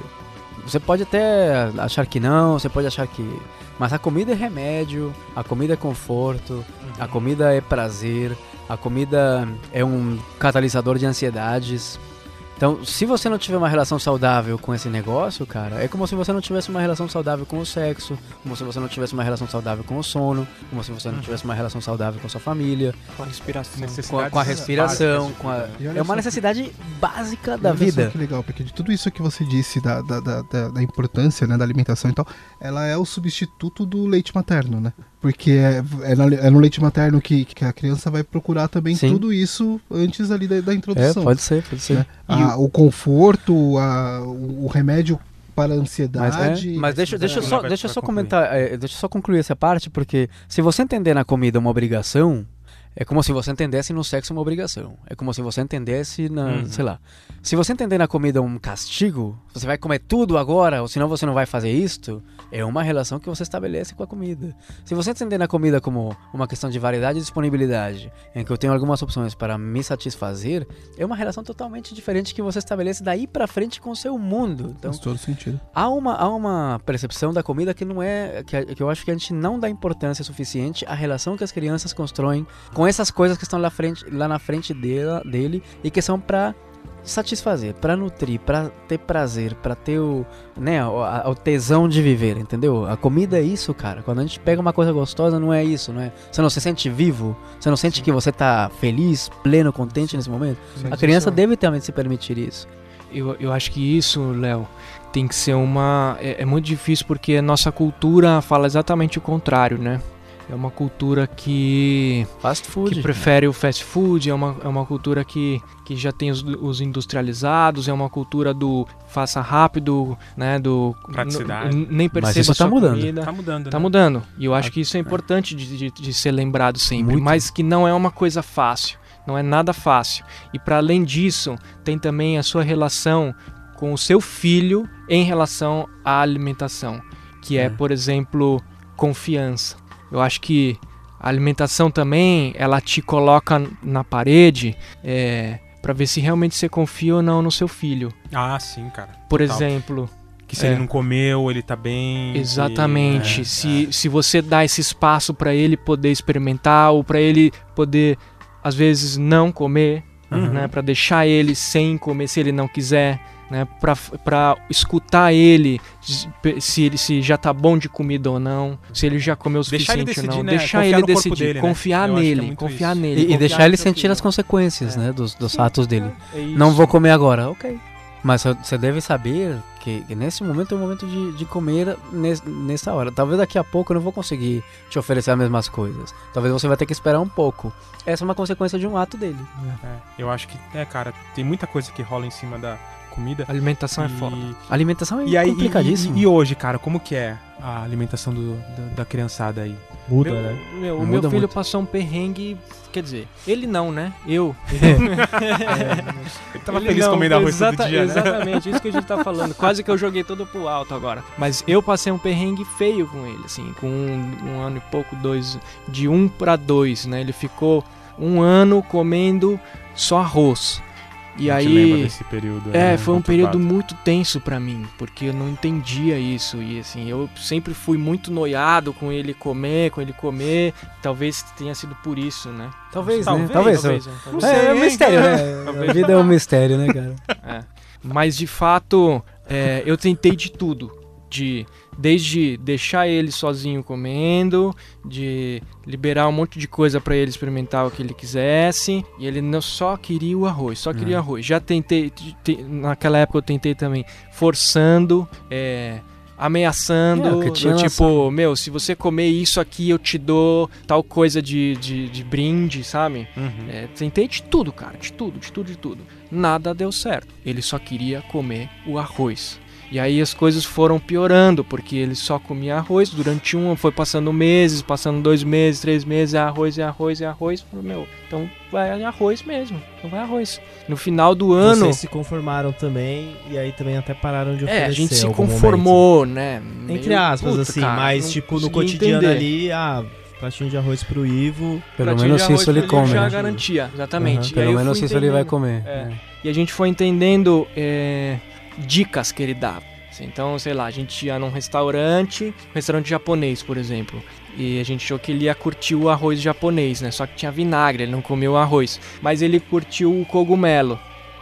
[SPEAKER 2] Você pode até achar que não, você pode achar que. Mas a comida é remédio, a comida é conforto, a comida é prazer, a comida é um catalisador de ansiedades. Então, se você não tiver uma relação saudável com esse negócio, cara, é como se você não tivesse uma relação saudável com o sexo, como se você não tivesse uma relação saudável com o sono, como se você não tivesse uma relação saudável com a sua família,
[SPEAKER 4] Com a respiração.
[SPEAKER 2] com a, com a respiração, com a... É uma necessidade básica da vida.
[SPEAKER 3] que legal, porque de tudo isso que você disse da, da, da, da- da importância né, da alimentação e tal, ela é o substituto do leite materno, né? Porque é, é, na- é no leite materno que, que a criança vai procurar também
[SPEAKER 2] Sim.
[SPEAKER 3] tudo isso antes ali da, da
[SPEAKER 2] É,
[SPEAKER 3] introdução.
[SPEAKER 2] pode ser, pode ser.
[SPEAKER 3] né? A- o conforto, a- o, o remédio para a
[SPEAKER 2] Mas,
[SPEAKER 3] ansiedade.
[SPEAKER 2] é, mas deixa, deixa, eu
[SPEAKER 1] Não,
[SPEAKER 2] só, deixa só
[SPEAKER 1] concluir.
[SPEAKER 2] comentar, é, deixa eu só concluir essa parte, porque se você entender na comida uma obrigação, é como se você entendesse no sexo uma obrigação. É como se você entendesse na,
[SPEAKER 1] Uhum.
[SPEAKER 2] sei lá. Se você entender na comida um castigo, você vai comer tudo agora, ou senão você não vai fazer isto, é uma relação que você estabelece com a comida. Se você entender na comida como uma questão de variedade e disponibilidade, em que eu tenho algumas opções para me satisfazer, é uma relação totalmente diferente que você estabelece daí pra frente com o seu mundo. Então,
[SPEAKER 3] Faz todo sentido.
[SPEAKER 2] Há uma, há uma percepção da comida que não é. Que, que eu acho que a gente não dá importância suficiente à relação que as crianças constroem com essas coisas que estão lá, frente, lá na frente dela, dele e que são pra satisfazer, pra nutrir, pra ter prazer, pra ter o, né, o, o tesão de viver, entendeu? A comida é isso, cara. Quando a gente pega uma coisa gostosa, não é isso, não é? Você não se sente vivo? Você não sente que você tá feliz, pleno, contente nesse momento? A criança deve também se permitir isso.
[SPEAKER 4] Eu, eu acho que isso, Léo, tem que ser uma. É, é muito difícil porque a nossa cultura fala exatamente o contrário, né? É uma cultura que,
[SPEAKER 2] Fast food.
[SPEAKER 4] que prefere o fast food, é uma, é uma cultura que, que já tem os, os industrializados, é uma cultura do faça rápido, né? Do.
[SPEAKER 1] Praticidade.
[SPEAKER 4] nem perceba
[SPEAKER 2] isso
[SPEAKER 4] a sua
[SPEAKER 2] tá mudando.
[SPEAKER 4] comida.
[SPEAKER 1] Tá mudando,
[SPEAKER 4] Tá
[SPEAKER 1] né?
[SPEAKER 4] mudando. E eu acho que isso é importante de, de, de ser lembrado sempre.
[SPEAKER 2] Muito.
[SPEAKER 4] Mas que não é uma coisa fácil. Não é nada fácil. E para além disso, tem também a sua relação com o seu filho em relação à alimentação. Que é,
[SPEAKER 2] É.
[SPEAKER 4] por exemplo, confiança. Eu acho que a alimentação também, ela te coloca na parede é, para ver se realmente você confia ou não no seu filho.
[SPEAKER 1] Ah, sim, cara.
[SPEAKER 4] Por
[SPEAKER 1] Total.
[SPEAKER 4] exemplo,
[SPEAKER 1] Que se
[SPEAKER 4] É.
[SPEAKER 1] ele não comeu, ele tá bem. que-
[SPEAKER 4] Exatamente.
[SPEAKER 1] é,
[SPEAKER 4] se, se você dá esse espaço para ele poder experimentar ou para ele poder às vezes não comer,
[SPEAKER 1] Uhum.
[SPEAKER 4] né, para deixar ele sem comer se ele não quiser, né, para escutar ele se- ele se já tá bom de comida ou não, se ele já comeu o suficiente ou
[SPEAKER 1] decidir,
[SPEAKER 4] não,
[SPEAKER 1] né?
[SPEAKER 4] deixar
[SPEAKER 1] Confiar
[SPEAKER 4] ele decidir,
[SPEAKER 1] dele, né?
[SPEAKER 4] confiar
[SPEAKER 1] acho que é
[SPEAKER 4] nele,
[SPEAKER 1] muito
[SPEAKER 4] confiar nele,
[SPEAKER 2] E, e
[SPEAKER 4] confiar
[SPEAKER 2] deixar ele sentir as consequências,
[SPEAKER 4] É.
[SPEAKER 2] né, dos, dos atos dele.
[SPEAKER 4] É
[SPEAKER 2] Não
[SPEAKER 4] isso.
[SPEAKER 2] vou comer agora, ok. Mas você deve saber que, que nesse momento é o momento de, de comer nes- nessa hora. Talvez daqui a pouco eu não vou conseguir te oferecer as mesmas coisas. Talvez você vai ter que esperar um pouco. Essa é uma consequência de um ato dele.
[SPEAKER 1] É, eu acho que, é, cara, tem muita coisa que rola em cima da comida.
[SPEAKER 4] A alimentação é
[SPEAKER 1] e-
[SPEAKER 4] foda.
[SPEAKER 2] A alimentação é
[SPEAKER 1] E aí, e,
[SPEAKER 2] complicadíssimo.
[SPEAKER 1] e- e hoje, cara, como que é a alimentação do- da, da criançada aí?
[SPEAKER 5] Muda,
[SPEAKER 4] Meu-
[SPEAKER 5] né?
[SPEAKER 4] meu- o meu filho
[SPEAKER 2] muito.
[SPEAKER 4] passou um perrengue, quer dizer, ele não, né? Eu.
[SPEAKER 1] Ele tava
[SPEAKER 4] Ele
[SPEAKER 1] feliz
[SPEAKER 4] não,
[SPEAKER 1] comendo arroz
[SPEAKER 4] exata-
[SPEAKER 1] todo dia, né?
[SPEAKER 4] Exatamente, isso que a gente tá falando. Quase que eu joguei todo pro alto agora. Mas eu passei um perrengue feio com ele, assim, com um, um ano e pouco, dois, de um pra dois, né? Ele ficou um ano comendo só arroz. E
[SPEAKER 1] A gente lembra
[SPEAKER 4] aí.
[SPEAKER 1] desse período.
[SPEAKER 4] É,
[SPEAKER 1] né,
[SPEAKER 4] foi um período muito tenso pra mim, porque eu não entendia isso e assim, eu sempre fui muito noiado com ele comer, com ele comer, talvez tenha sido por isso, né?
[SPEAKER 2] Talvez,
[SPEAKER 1] Talvez,
[SPEAKER 2] né? Talvez.
[SPEAKER 4] talvez, né?
[SPEAKER 1] Não
[SPEAKER 4] Talvez.
[SPEAKER 1] sei,
[SPEAKER 2] é, é um mistério, né?
[SPEAKER 1] Talvez.
[SPEAKER 2] A vida é um mistério, né, cara?
[SPEAKER 4] É. Mas de fato, é, eu tentei de tudo. De desde deixar ele sozinho comendo, de liberar um monte de coisa pra ele experimentar o que ele quisesse, e ele não só queria o arroz, só queria
[SPEAKER 2] É.
[SPEAKER 4] arroz. Já tentei, te- naquela época eu tentei também forçando, é, ameaçando,
[SPEAKER 2] É,
[SPEAKER 4] tipo, meu, se você comer isso aqui eu te dou tal coisa de, de, de brinde, sabe?
[SPEAKER 1] Uhum.
[SPEAKER 4] É, tentei de tudo, cara, de tudo, de tudo, de tudo. Nada deu certo. Ele só queria comer o arroz. E aí as coisas foram piorando, porque ele só comia arroz durante um, foi passando meses, passando dois meses, três meses, é arroz, é arroz, é arroz. Falei, Meu, então vai arroz mesmo, então vai arroz. No final do ano,
[SPEAKER 5] Vocês se conformaram também e aí também até pararam de oferecer.
[SPEAKER 4] é, a gente se conformou, né?
[SPEAKER 5] momento. Entre
[SPEAKER 4] Meio,
[SPEAKER 5] aspas,
[SPEAKER 4] puta,
[SPEAKER 5] assim,
[SPEAKER 4] cara,
[SPEAKER 5] mas tipo no cotidiano
[SPEAKER 4] entender.
[SPEAKER 5] ali, ah, pratinho de arroz pro Ivo.
[SPEAKER 2] Pelo
[SPEAKER 4] Pratinho
[SPEAKER 2] menos isso ele
[SPEAKER 4] pra
[SPEAKER 2] come,
[SPEAKER 4] Já
[SPEAKER 2] né?
[SPEAKER 4] garantia, exatamente. E aí
[SPEAKER 2] Pelo menos isso ele vai comer.
[SPEAKER 4] É.
[SPEAKER 2] é.
[SPEAKER 4] E a gente foi entendendo é, dicas que ele. Assim, Então, sei lá, a gente ia num restaurante, um restaurante japonês, por exemplo. E a gente achou que ele ia curtir o arroz japonês, né? Só que tinha vinagre, ele não comeu arroz. Mas ele curtiu o cogumelo.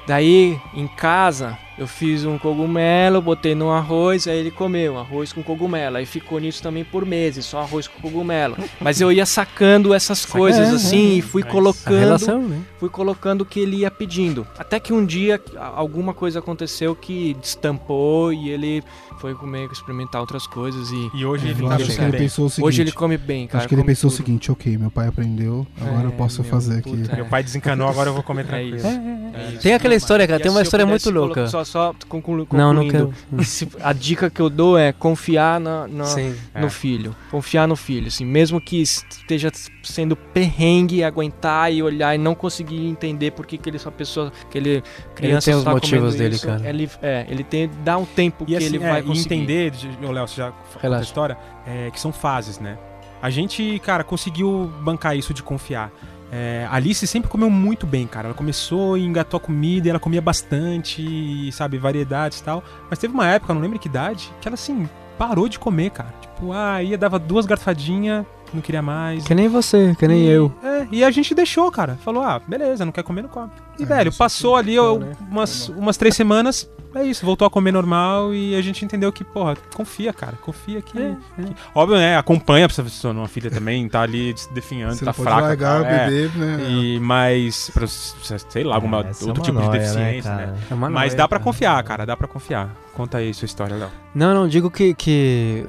[SPEAKER 4] Daí, em casa, Eu fiz um cogumelo, botei no arroz, aí ele comeu, arroz com cogumelo. Aí ficou nisso também por meses, só arroz com cogumelo. Mas eu ia sacando essas coisas
[SPEAKER 2] É,
[SPEAKER 4] assim
[SPEAKER 2] é,
[SPEAKER 4] e fui colocando
[SPEAKER 2] relação, né?
[SPEAKER 4] fui colocando o que ele ia pedindo. Até que um dia alguma coisa aconteceu que destampou e ele foi comer, experimentar outras coisas e
[SPEAKER 1] E hoje ele
[SPEAKER 3] Eu
[SPEAKER 1] tá
[SPEAKER 3] acho que ele
[SPEAKER 1] bem.
[SPEAKER 3] pensou o seguinte.
[SPEAKER 4] hoje ele come bem, cara.
[SPEAKER 3] acho que ele pensou
[SPEAKER 4] tudo.
[SPEAKER 3] o seguinte, ok, meu pai aprendeu, agora eu
[SPEAKER 4] É,
[SPEAKER 3] posso fazer aqui.
[SPEAKER 4] puta,
[SPEAKER 1] Meu pai desencanou, agora eu vou comer
[SPEAKER 4] É
[SPEAKER 1] tranquilo.
[SPEAKER 2] É,
[SPEAKER 4] É.
[SPEAKER 2] Tem aquela história, cara, tem uma história muito louca.
[SPEAKER 4] Só, só conclu-
[SPEAKER 2] Não, não
[SPEAKER 4] concluindo,
[SPEAKER 2] quero.
[SPEAKER 4] se- a dica que eu dou é confiar na, na-
[SPEAKER 2] Sim.
[SPEAKER 4] no
[SPEAKER 1] É.
[SPEAKER 4] filho. Confiar no filho, assim, mesmo que esteja sendo perrengue, aguentar e olhar e não conseguir entender por que, que ele, essa pessoa, que ele criança
[SPEAKER 2] tem os
[SPEAKER 4] está
[SPEAKER 2] motivos
[SPEAKER 4] comendo
[SPEAKER 2] dele,
[SPEAKER 4] isso,
[SPEAKER 2] cara.
[SPEAKER 4] Ele, é, ele tem dá um tempo
[SPEAKER 1] E
[SPEAKER 4] que
[SPEAKER 1] assim,
[SPEAKER 4] ele
[SPEAKER 1] é,
[SPEAKER 4] vai
[SPEAKER 1] e
[SPEAKER 4] conseguir.
[SPEAKER 1] entender, de- ô Léo, você já conta a história, é, que são fases, né? A gente, cara, conseguiu bancar isso de confiar. É, a Alice sempre comeu muito bem, cara. Ela começou e engatou a comida, e ela comia bastante, sabe, variedades e tal. Mas teve uma época, não lembro que idade, que ela, assim, parou de comer, cara. Tipo, ah, ia, dava duas garfadinhas, não queria mais.
[SPEAKER 2] Que nem você, que nem
[SPEAKER 1] E-
[SPEAKER 2] eu.
[SPEAKER 1] É, e a gente deixou, cara. Falou, ah, beleza, não quer comer, não come. E,
[SPEAKER 3] É,
[SPEAKER 1] velho,
[SPEAKER 3] isso
[SPEAKER 1] passou ali ó,
[SPEAKER 2] né?
[SPEAKER 1] umas, umas três semanas, é isso, voltou a comer normal e a gente entendeu que, porra, confia, cara, confia que...
[SPEAKER 2] É,
[SPEAKER 1] que- Óbvio, né, acompanha pra você uma filha também, tá ali definhando,
[SPEAKER 3] Você
[SPEAKER 1] tá
[SPEAKER 3] não pode
[SPEAKER 1] fraca.
[SPEAKER 3] largar o
[SPEAKER 1] tal, é.
[SPEAKER 3] bebê, né?
[SPEAKER 1] E, mas, pra, sei lá, alguma,
[SPEAKER 5] É, é
[SPEAKER 1] outro
[SPEAKER 5] uma
[SPEAKER 1] tipo de
[SPEAKER 5] nóia,
[SPEAKER 1] deficiência, né?
[SPEAKER 5] cara?
[SPEAKER 2] É uma
[SPEAKER 1] Mas
[SPEAKER 2] noia,
[SPEAKER 1] dá pra
[SPEAKER 2] cara.
[SPEAKER 1] confiar, cara, dá pra confiar. Conta aí sua história, Léo.
[SPEAKER 2] Não, não, digo que, que.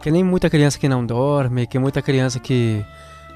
[SPEAKER 2] Que nem muita criança que não dorme, que muita criança que.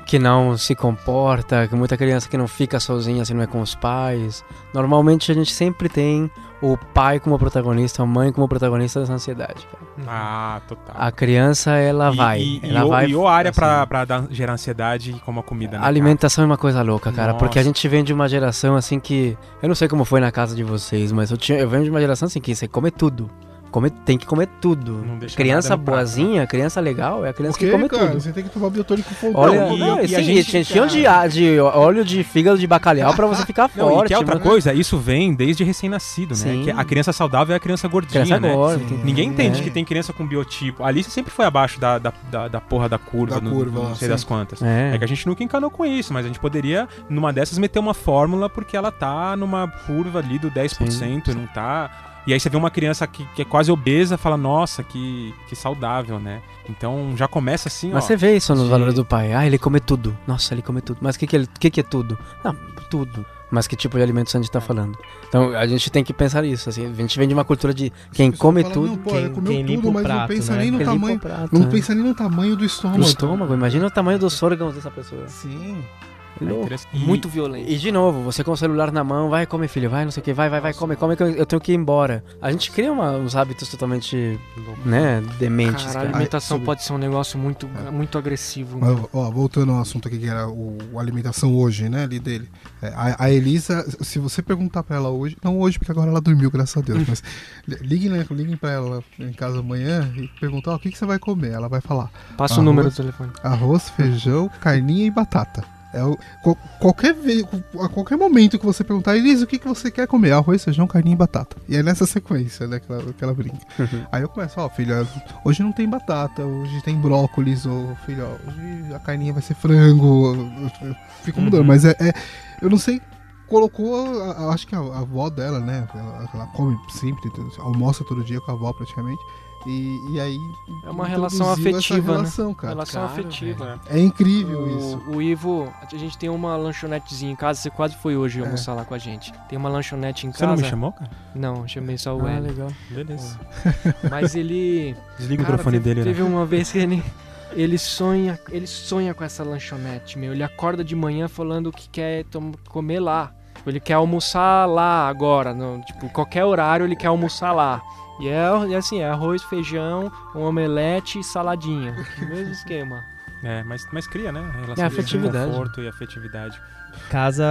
[SPEAKER 2] Que não se comporta, que muita criança que não fica sozinha se não é com os pais. Normalmente a gente sempre tem o pai como protagonista, a mãe como protagonista dessa ansiedade. cara.
[SPEAKER 1] Ah, total.
[SPEAKER 2] A criança, ela
[SPEAKER 1] e,
[SPEAKER 2] vai.
[SPEAKER 1] E,
[SPEAKER 2] ela
[SPEAKER 1] e, o-
[SPEAKER 2] vai
[SPEAKER 1] e o área
[SPEAKER 2] assim.
[SPEAKER 1] pra, pra dar- gerar ansiedade como a comida, né,
[SPEAKER 2] A
[SPEAKER 1] cara?
[SPEAKER 2] alimentação é uma coisa louca, cara, porque a
[SPEAKER 1] Nossa.
[SPEAKER 2] gente vem de uma geração assim que. Eu não sei como foi na casa de vocês, mas eu, tinha, eu venho de uma geração assim que você come tudo. Come, tem que comer tudo. Criança
[SPEAKER 1] nada no prato,
[SPEAKER 2] boazinha, criança legal, é a criança que come
[SPEAKER 3] cara?
[SPEAKER 2] tudo.
[SPEAKER 3] Você tem que tomar biotônico fogo.
[SPEAKER 2] Olha,
[SPEAKER 1] Não, e-
[SPEAKER 2] não,
[SPEAKER 1] e
[SPEAKER 2] sim,
[SPEAKER 1] a gente,
[SPEAKER 2] tinha de,
[SPEAKER 1] cara-
[SPEAKER 2] de óleo de fígado de bacalhau pra você ficar
[SPEAKER 1] Não,
[SPEAKER 2] forte.
[SPEAKER 1] e que é outra
[SPEAKER 2] mano.
[SPEAKER 1] coisa, isso vem desde recém-nascido, né?
[SPEAKER 2] Sim.
[SPEAKER 1] Que a criança saudável é a criança gordinha,
[SPEAKER 2] Criança
[SPEAKER 1] né?
[SPEAKER 2] gorda,
[SPEAKER 3] Sim.
[SPEAKER 1] Ninguém entende
[SPEAKER 2] é.
[SPEAKER 1] que tem criança com biotipo. A Alice sempre foi abaixo da, da, da, da porra da curva,
[SPEAKER 3] Da
[SPEAKER 1] no-
[SPEAKER 3] curva,
[SPEAKER 1] não sei
[SPEAKER 3] sim.
[SPEAKER 1] das quantas.
[SPEAKER 2] É.
[SPEAKER 1] É que a gente nunca encanou com isso, mas a gente poderia, numa dessas, meter uma fórmula porque ela tá numa curva ali do 10% e não tá. E aí você vê uma criança que, que é quase obesa fala, nossa, que, que saudável, né? Então já começa assim,
[SPEAKER 2] Mas
[SPEAKER 1] ó.
[SPEAKER 2] você vê isso nos
[SPEAKER 1] de-
[SPEAKER 2] valores do pai. Ah, ele come tudo. Nossa, ele come tudo. Mas o que, que, ele- que, que é tudo? Não, tudo. Mas que tipo de alimento a gente tá falando? Então a gente tem que pensar isso. Assim, a gente vem de uma cultura de quem come
[SPEAKER 3] falam,
[SPEAKER 2] tudo.
[SPEAKER 3] Não, pô,
[SPEAKER 5] quem-
[SPEAKER 3] comeu
[SPEAKER 5] quem limpa
[SPEAKER 3] tudo,
[SPEAKER 5] o
[SPEAKER 3] mas não
[SPEAKER 5] prato,
[SPEAKER 3] pensa
[SPEAKER 5] né?
[SPEAKER 3] nem no
[SPEAKER 2] que limpa o
[SPEAKER 3] tamanho.
[SPEAKER 2] prato,
[SPEAKER 3] Não
[SPEAKER 2] né?
[SPEAKER 3] pensa nem no tamanho do estômago.
[SPEAKER 2] No estômago, imagina o tamanho dos órgãos dessa pessoa.
[SPEAKER 3] Sim.
[SPEAKER 1] É. E-
[SPEAKER 4] Muito violento.
[SPEAKER 2] E de novo, você com o celular na mão, vai, come filho, vai, não sei o que, vai, vai, vai, come, come, que eu, tenho que ir embora. A gente cria uma- uns hábitos totalmente, né, dementes,
[SPEAKER 4] Cara, a alimentação
[SPEAKER 3] Aí,
[SPEAKER 4] pode ser um negócio muito, muito agressivo.
[SPEAKER 3] Mas, ó, voltando ao assunto aqui que era o, a alimentação hoje, né, ali dele. É, a, a Elisa, se você perguntar pra ela hoje, não hoje porque agora ela dormiu, graças a Deus, mas liguem, né, liguem pra ela em casa amanhã e perguntar ó, o que, que você vai comer. Ela vai falar
[SPEAKER 4] Passa o
[SPEAKER 3] Arroz.
[SPEAKER 4] número do telefone.
[SPEAKER 3] arroz, feijão, carninha e batata. É o, qual- qualquer, a qualquer momento que você perguntar, Elisa, o que, que você quer comer? Arroz, feijão, carninha e batata. E é nessa sequência, né, que ela, que ela brinca. Aí eu começo, ó, filha, hoje não tem batata, hoje tem brócolis, ou filho, ó, hoje a carninha vai ser frango. eu- Fico mudando,
[SPEAKER 1] Uhum.
[SPEAKER 3] mas é, é- Eu não sei. Colocou, acho que a, a avó dela, né? Ela, ela come sempre, almoça todo dia com a avó praticamente. E, e aí.
[SPEAKER 4] É uma relação afetiva, né?
[SPEAKER 3] relação, cara.
[SPEAKER 4] Relação
[SPEAKER 2] Claro,
[SPEAKER 4] afetiva.
[SPEAKER 3] É incrível isso.
[SPEAKER 4] O, o Ivo, a gente tem uma lanchonetezinha em casa, você quase foi hoje
[SPEAKER 3] É.
[SPEAKER 4] almoçar lá com a gente. Tem uma lanchonete em
[SPEAKER 1] Você
[SPEAKER 4] casa.
[SPEAKER 1] não me chamou, cara?
[SPEAKER 4] Não, chamei só o
[SPEAKER 2] Ah,
[SPEAKER 4] L.
[SPEAKER 2] legal.
[SPEAKER 1] Beleza.
[SPEAKER 4] Mas ele.
[SPEAKER 1] Desliga o
[SPEAKER 4] Cara,
[SPEAKER 1] microfone
[SPEAKER 4] teve,
[SPEAKER 1] dele,
[SPEAKER 4] Teve
[SPEAKER 1] né?
[SPEAKER 4] uma vez que ele. Ele sonha, ele sonha com essa lanchonete, meu. Ele acorda de manhã falando que quer comer lá. Ele quer almoçar lá agora, no, tipo, qualquer horário ele quer almoçar lá. E é, é assim, é arroz, feijão, um omelete e saladinha. Mesmo esquema.
[SPEAKER 1] É, mas, mas cria, né? A relação
[SPEAKER 2] É
[SPEAKER 1] de
[SPEAKER 2] afetividade.
[SPEAKER 1] conforto e afetividade.
[SPEAKER 5] Casa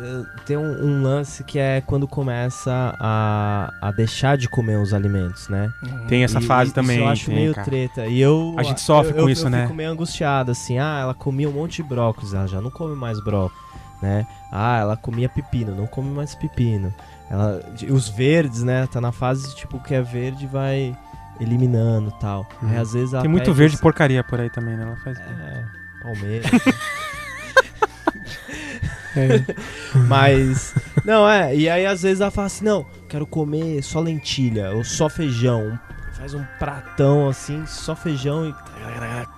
[SPEAKER 5] eh, tem um, um lance que é quando começa a, a deixar de comer os alimentos, né?
[SPEAKER 1] Tem essa
[SPEAKER 5] E-
[SPEAKER 1] fase
[SPEAKER 5] e-
[SPEAKER 1] também,
[SPEAKER 5] Isso eu acho
[SPEAKER 1] tem,
[SPEAKER 5] meio
[SPEAKER 1] cara.
[SPEAKER 5] treta. E eu.
[SPEAKER 1] A gente sofre
[SPEAKER 5] eu-
[SPEAKER 1] com
[SPEAKER 5] eu-
[SPEAKER 1] isso,
[SPEAKER 5] eu
[SPEAKER 1] né?
[SPEAKER 5] fico meio angustiado, assim. Ah, ela comia um monte de brócolis, ela já não come mais brócolis, né? Ah, ela comia pepino, não come mais pepino. Ela, os verdes, né? Tá na fase de, tipo, o que é verde vai eliminando e tal.
[SPEAKER 2] Uhum.
[SPEAKER 5] Aí às vezes ela
[SPEAKER 1] Tem muito verde porcaria por aí também, né? Ela faz.
[SPEAKER 5] É, Palmeiras.
[SPEAKER 2] É.
[SPEAKER 5] Mas. Não, é. E aí às vezes ela fala assim: não, quero comer só lentilha ou só feijão. Faz um pratão assim, só feijão e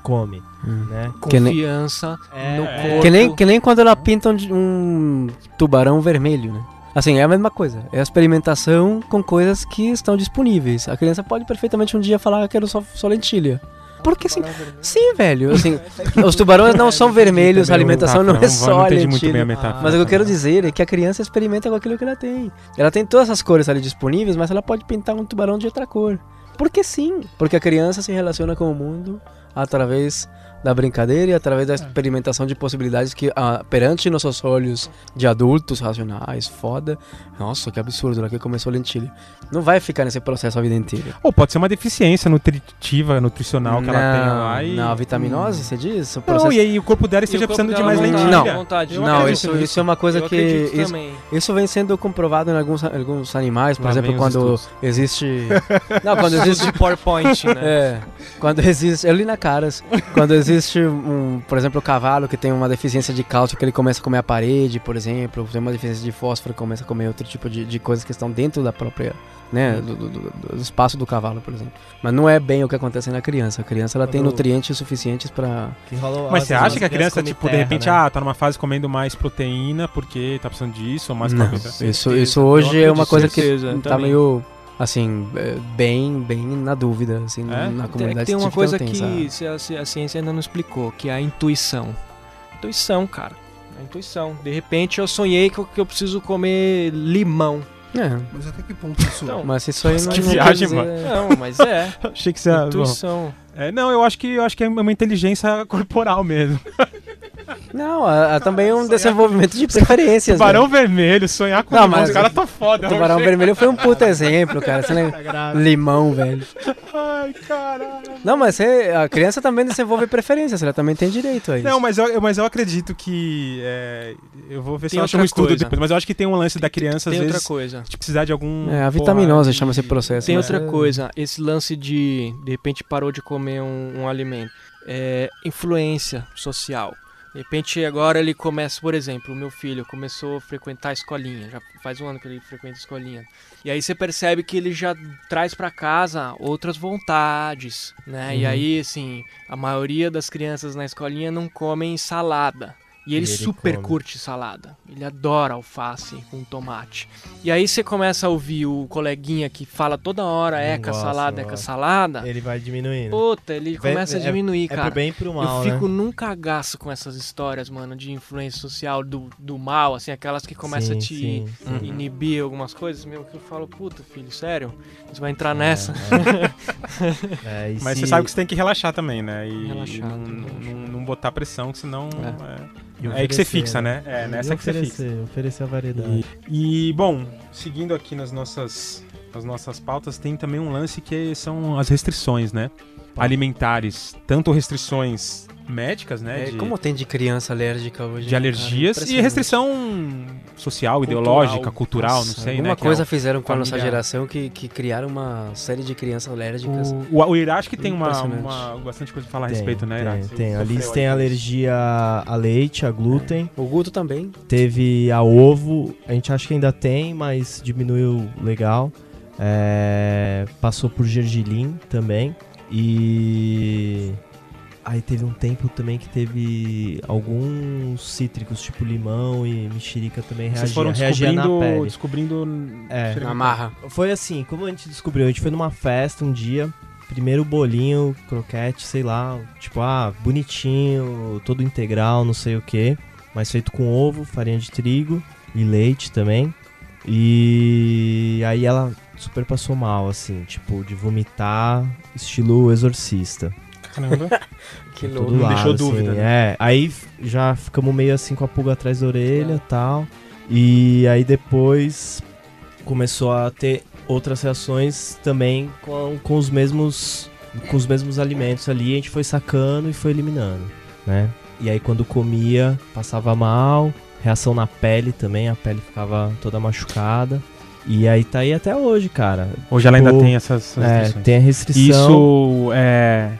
[SPEAKER 5] come,
[SPEAKER 2] Hum.
[SPEAKER 5] né?
[SPEAKER 2] Que nem-
[SPEAKER 4] Confiança
[SPEAKER 5] É,
[SPEAKER 4] no
[SPEAKER 5] é.
[SPEAKER 4] corpo.
[SPEAKER 2] Que nem, que nem quando ela pinta um, um tubarão vermelho, né? Assim, é a mesma coisa. É a experimentação com coisas que estão disponíveis. A criança pode perfeitamente um dia falar que quero só, só lentilha. Porque sim, sim, velho. Assim, os tubarões não são vermelhos, a alimentação não é só lentilha. Mas o que eu quero dizer é que a criança experimenta com aquilo que ela tem. Ela tem todas essas cores ali disponíveis, mas ela pode pintar um tubarão de outra cor. Porque sim. Porque a criança se relaciona com o mundo através da brincadeira e através da experimentação de possibilidades que, ah, perante nossos olhos de adultos racionais, foda, nossa, que absurdo, aqui começou lentilha. Não vai ficar nesse processo a vida inteira.
[SPEAKER 1] Ou pode ser uma deficiência nutritiva, nutricional que ela tem lá e.
[SPEAKER 2] Não, vitaminose, você diz? O
[SPEAKER 1] Não,
[SPEAKER 2] processo...
[SPEAKER 1] e aí o corpo dela esteja
[SPEAKER 4] corpo
[SPEAKER 1] precisando de
[SPEAKER 4] dela
[SPEAKER 1] mais
[SPEAKER 4] não tá-
[SPEAKER 1] lentilha.
[SPEAKER 2] Não.
[SPEAKER 4] vontade.
[SPEAKER 2] Não, isso,
[SPEAKER 1] nisso.
[SPEAKER 2] isso é uma coisa
[SPEAKER 4] Eu
[SPEAKER 2] que. Isso, isso vem sendo comprovado em alguns, alguns animais, por
[SPEAKER 1] Lá
[SPEAKER 2] exemplo, quando existe. Não, quando
[SPEAKER 4] Existe de PowerPoint, né?
[SPEAKER 2] É, quando existe. Eu li na Caras. Quando existe, um, por exemplo, o cavalo que tem uma deficiência de cálcio, que ele começa a comer a parede, por exemplo, tem uma deficiência de fósforo, começa a comer outro tipo de, de coisas que estão dentro da própria. Né, do, do- do- do espaço do cavalo, por exemplo. Mas não é bem o que acontece na criança. A criança ela tem nutrientes suficientes para
[SPEAKER 5] Que
[SPEAKER 1] Mas você acha que a criança, tipo, de
[SPEAKER 5] terra,
[SPEAKER 1] repente,
[SPEAKER 5] né?
[SPEAKER 1] ah, tá numa fase comendo mais proteína porque tá precisando disso, ou mais
[SPEAKER 2] Não, isso, isso hoje é uma coisa que tá
[SPEAKER 4] também.
[SPEAKER 2] meio assim, é, bem, bem na dúvida, assim,
[SPEAKER 1] É?
[SPEAKER 2] na comunidade
[SPEAKER 4] tem uma coisa
[SPEAKER 2] tem
[SPEAKER 4] que se a, ciência ainda não explicou, que é a intuição. Intuição, cara. A intuição. De repente eu sonhei que eu, que eu preciso comer limão.
[SPEAKER 2] É,
[SPEAKER 3] Mas até que ponto isso
[SPEAKER 4] Então,
[SPEAKER 2] mas isso aí não,
[SPEAKER 1] Que
[SPEAKER 2] não
[SPEAKER 1] viagem,
[SPEAKER 2] dizer-
[SPEAKER 1] mano.
[SPEAKER 4] Não, mas é.
[SPEAKER 1] Achei que você ia... bom,
[SPEAKER 4] intuição.
[SPEAKER 1] é, Não, eu acho que eu acho que é uma inteligência corporal mesmo.
[SPEAKER 2] Não, é, é também um desenvolvimento de preferências.
[SPEAKER 1] Tubarão
[SPEAKER 2] né?
[SPEAKER 1] vermelho, sonhar com
[SPEAKER 2] Não,
[SPEAKER 1] limão,
[SPEAKER 2] mas-
[SPEAKER 1] os caras tá foda.
[SPEAKER 2] Tubarão vermelho foi um puta exemplo, cara. Você lembra? Limão, velho.
[SPEAKER 1] Ai, caralho.
[SPEAKER 2] Não, mas você- a criança também desenvolve preferências, ela também tem direito a isso.
[SPEAKER 1] Não, mas eu, eu- mas eu acredito que. é, eu vou ver se
[SPEAKER 4] Tem
[SPEAKER 1] eu acho um estudo
[SPEAKER 4] coisa.
[SPEAKER 1] depois, mas eu acho que tem um lance da criança, às
[SPEAKER 4] Tem outra coisa.
[SPEAKER 1] de precisar de algum.
[SPEAKER 2] É, a
[SPEAKER 1] de-
[SPEAKER 2] chama esse processo.
[SPEAKER 4] Tem
[SPEAKER 2] né?
[SPEAKER 4] outra coisa, esse lance de de repente parou de comer um, um alimento. É, influência social. De repente agora ele começa, por exemplo, o meu filho começou a frequentar a escolinha, já faz um ano que ele frequenta a escolinha. E aí você percebe que ele já traz pra casa outras vontades, né? E
[SPEAKER 5] Uhum.
[SPEAKER 4] aí assim, a maioria das crianças na escolinha não comem salada. E ele,
[SPEAKER 5] E ele
[SPEAKER 4] super
[SPEAKER 5] come.
[SPEAKER 4] curte salada. Ele adora alface com tomate. E aí você começa a ouvir o coleguinha que fala toda hora
[SPEAKER 5] Não
[SPEAKER 4] eca
[SPEAKER 5] gosta,
[SPEAKER 4] salada,
[SPEAKER 5] não
[SPEAKER 4] eca salada.
[SPEAKER 5] Ele vai diminuindo.
[SPEAKER 4] Puta, ele
[SPEAKER 5] Vai-
[SPEAKER 4] começa a
[SPEAKER 5] é-
[SPEAKER 4] diminuir,
[SPEAKER 5] é
[SPEAKER 4] cara.
[SPEAKER 5] pro bem e pro mal,
[SPEAKER 4] eu fico
[SPEAKER 5] né?
[SPEAKER 4] num cagaço com essas histórias, mano, de influência social do, do mal, assim, aquelas que começam a te
[SPEAKER 5] sim, sim.
[SPEAKER 4] inibir algumas coisas, meu, que eu falo, puta, filho, sério? Você vai entrar nessa?
[SPEAKER 5] É, e
[SPEAKER 1] Mas
[SPEAKER 5] se-
[SPEAKER 1] você sabe que você tem que relaxar também, né? E
[SPEAKER 4] Relaxar,
[SPEAKER 1] não,
[SPEAKER 4] relaxar.
[SPEAKER 1] não- não botar pressão, que senão.
[SPEAKER 5] E
[SPEAKER 1] É, que você
[SPEAKER 5] oferecer,
[SPEAKER 1] fixa, né? É, nessa
[SPEAKER 5] E
[SPEAKER 1] que você fixa.
[SPEAKER 5] oferecer, oferecer a variedade.
[SPEAKER 1] E, bom, seguindo aqui nas nossas, nas nossas pautas, tem também um lance que são as restrições, né? Alimentares. Tanto restrições médicas, né?
[SPEAKER 2] É,
[SPEAKER 1] de,
[SPEAKER 2] como tem de criança alérgica hoje?
[SPEAKER 1] de
[SPEAKER 2] né,
[SPEAKER 1] alergias
[SPEAKER 2] cara?
[SPEAKER 1] e restrição social,
[SPEAKER 4] Cultural.
[SPEAKER 1] ideológica, cultural, não
[SPEAKER 2] Nossa,
[SPEAKER 1] sei,
[SPEAKER 2] Alguma
[SPEAKER 1] né? que é
[SPEAKER 2] coisa
[SPEAKER 1] o-
[SPEAKER 2] fizeram com a nossa geração que, que criaram uma série de crianças alérgicas.
[SPEAKER 1] O, o, o que tem uma, uma- bastante coisa pra falar a
[SPEAKER 5] Tem,
[SPEAKER 1] respeito, né, Ira?
[SPEAKER 5] Tem, tem. A Liz
[SPEAKER 1] aí
[SPEAKER 5] tem alergia a leite, a glúten.
[SPEAKER 2] O Guto também.
[SPEAKER 5] Teve a ovo, a gente acha que ainda tem, mas diminuiu legal. É, passou por gergelim também. E aí teve um tempo também que teve alguns cítricos, tipo limão e mexerica também
[SPEAKER 1] Vocês
[SPEAKER 5] reagia,
[SPEAKER 1] foram
[SPEAKER 5] reagia na
[SPEAKER 1] descobrindo,
[SPEAKER 5] pele.
[SPEAKER 1] descobrindo
[SPEAKER 5] É.
[SPEAKER 2] Na marra.
[SPEAKER 5] Foi assim, como a gente descobriu? A gente foi numa festa um dia, primeiro bolinho, croquete, sei lá, tipo, ah, bonitinho, todo integral, não sei o que, mas feito com ovo, farinha de trigo e leite também. E aí ela super passou mal, assim, tipo, de vomitar, estilo exorcista.
[SPEAKER 1] Caramba.
[SPEAKER 2] Que louco.
[SPEAKER 1] Não
[SPEAKER 5] lado,
[SPEAKER 1] deixou
[SPEAKER 5] assim,
[SPEAKER 1] dúvida, né?
[SPEAKER 5] É, aí já ficamos meio assim com a pulga atrás da orelha e tal. E aí depois começou a ter outras reações também com, com os mesmos com os mesmos alimentos ali, a gente foi sacando e foi eliminando, né? E aí quando comia, passava mal, reação na pele também, a pele ficava toda machucada. E aí tá aí até hoje, cara.
[SPEAKER 1] Hoje ela ainda
[SPEAKER 5] Tipo,
[SPEAKER 1] tem essas, essas
[SPEAKER 5] É,
[SPEAKER 1] restrições.
[SPEAKER 5] tem a restrição.
[SPEAKER 1] Isso é.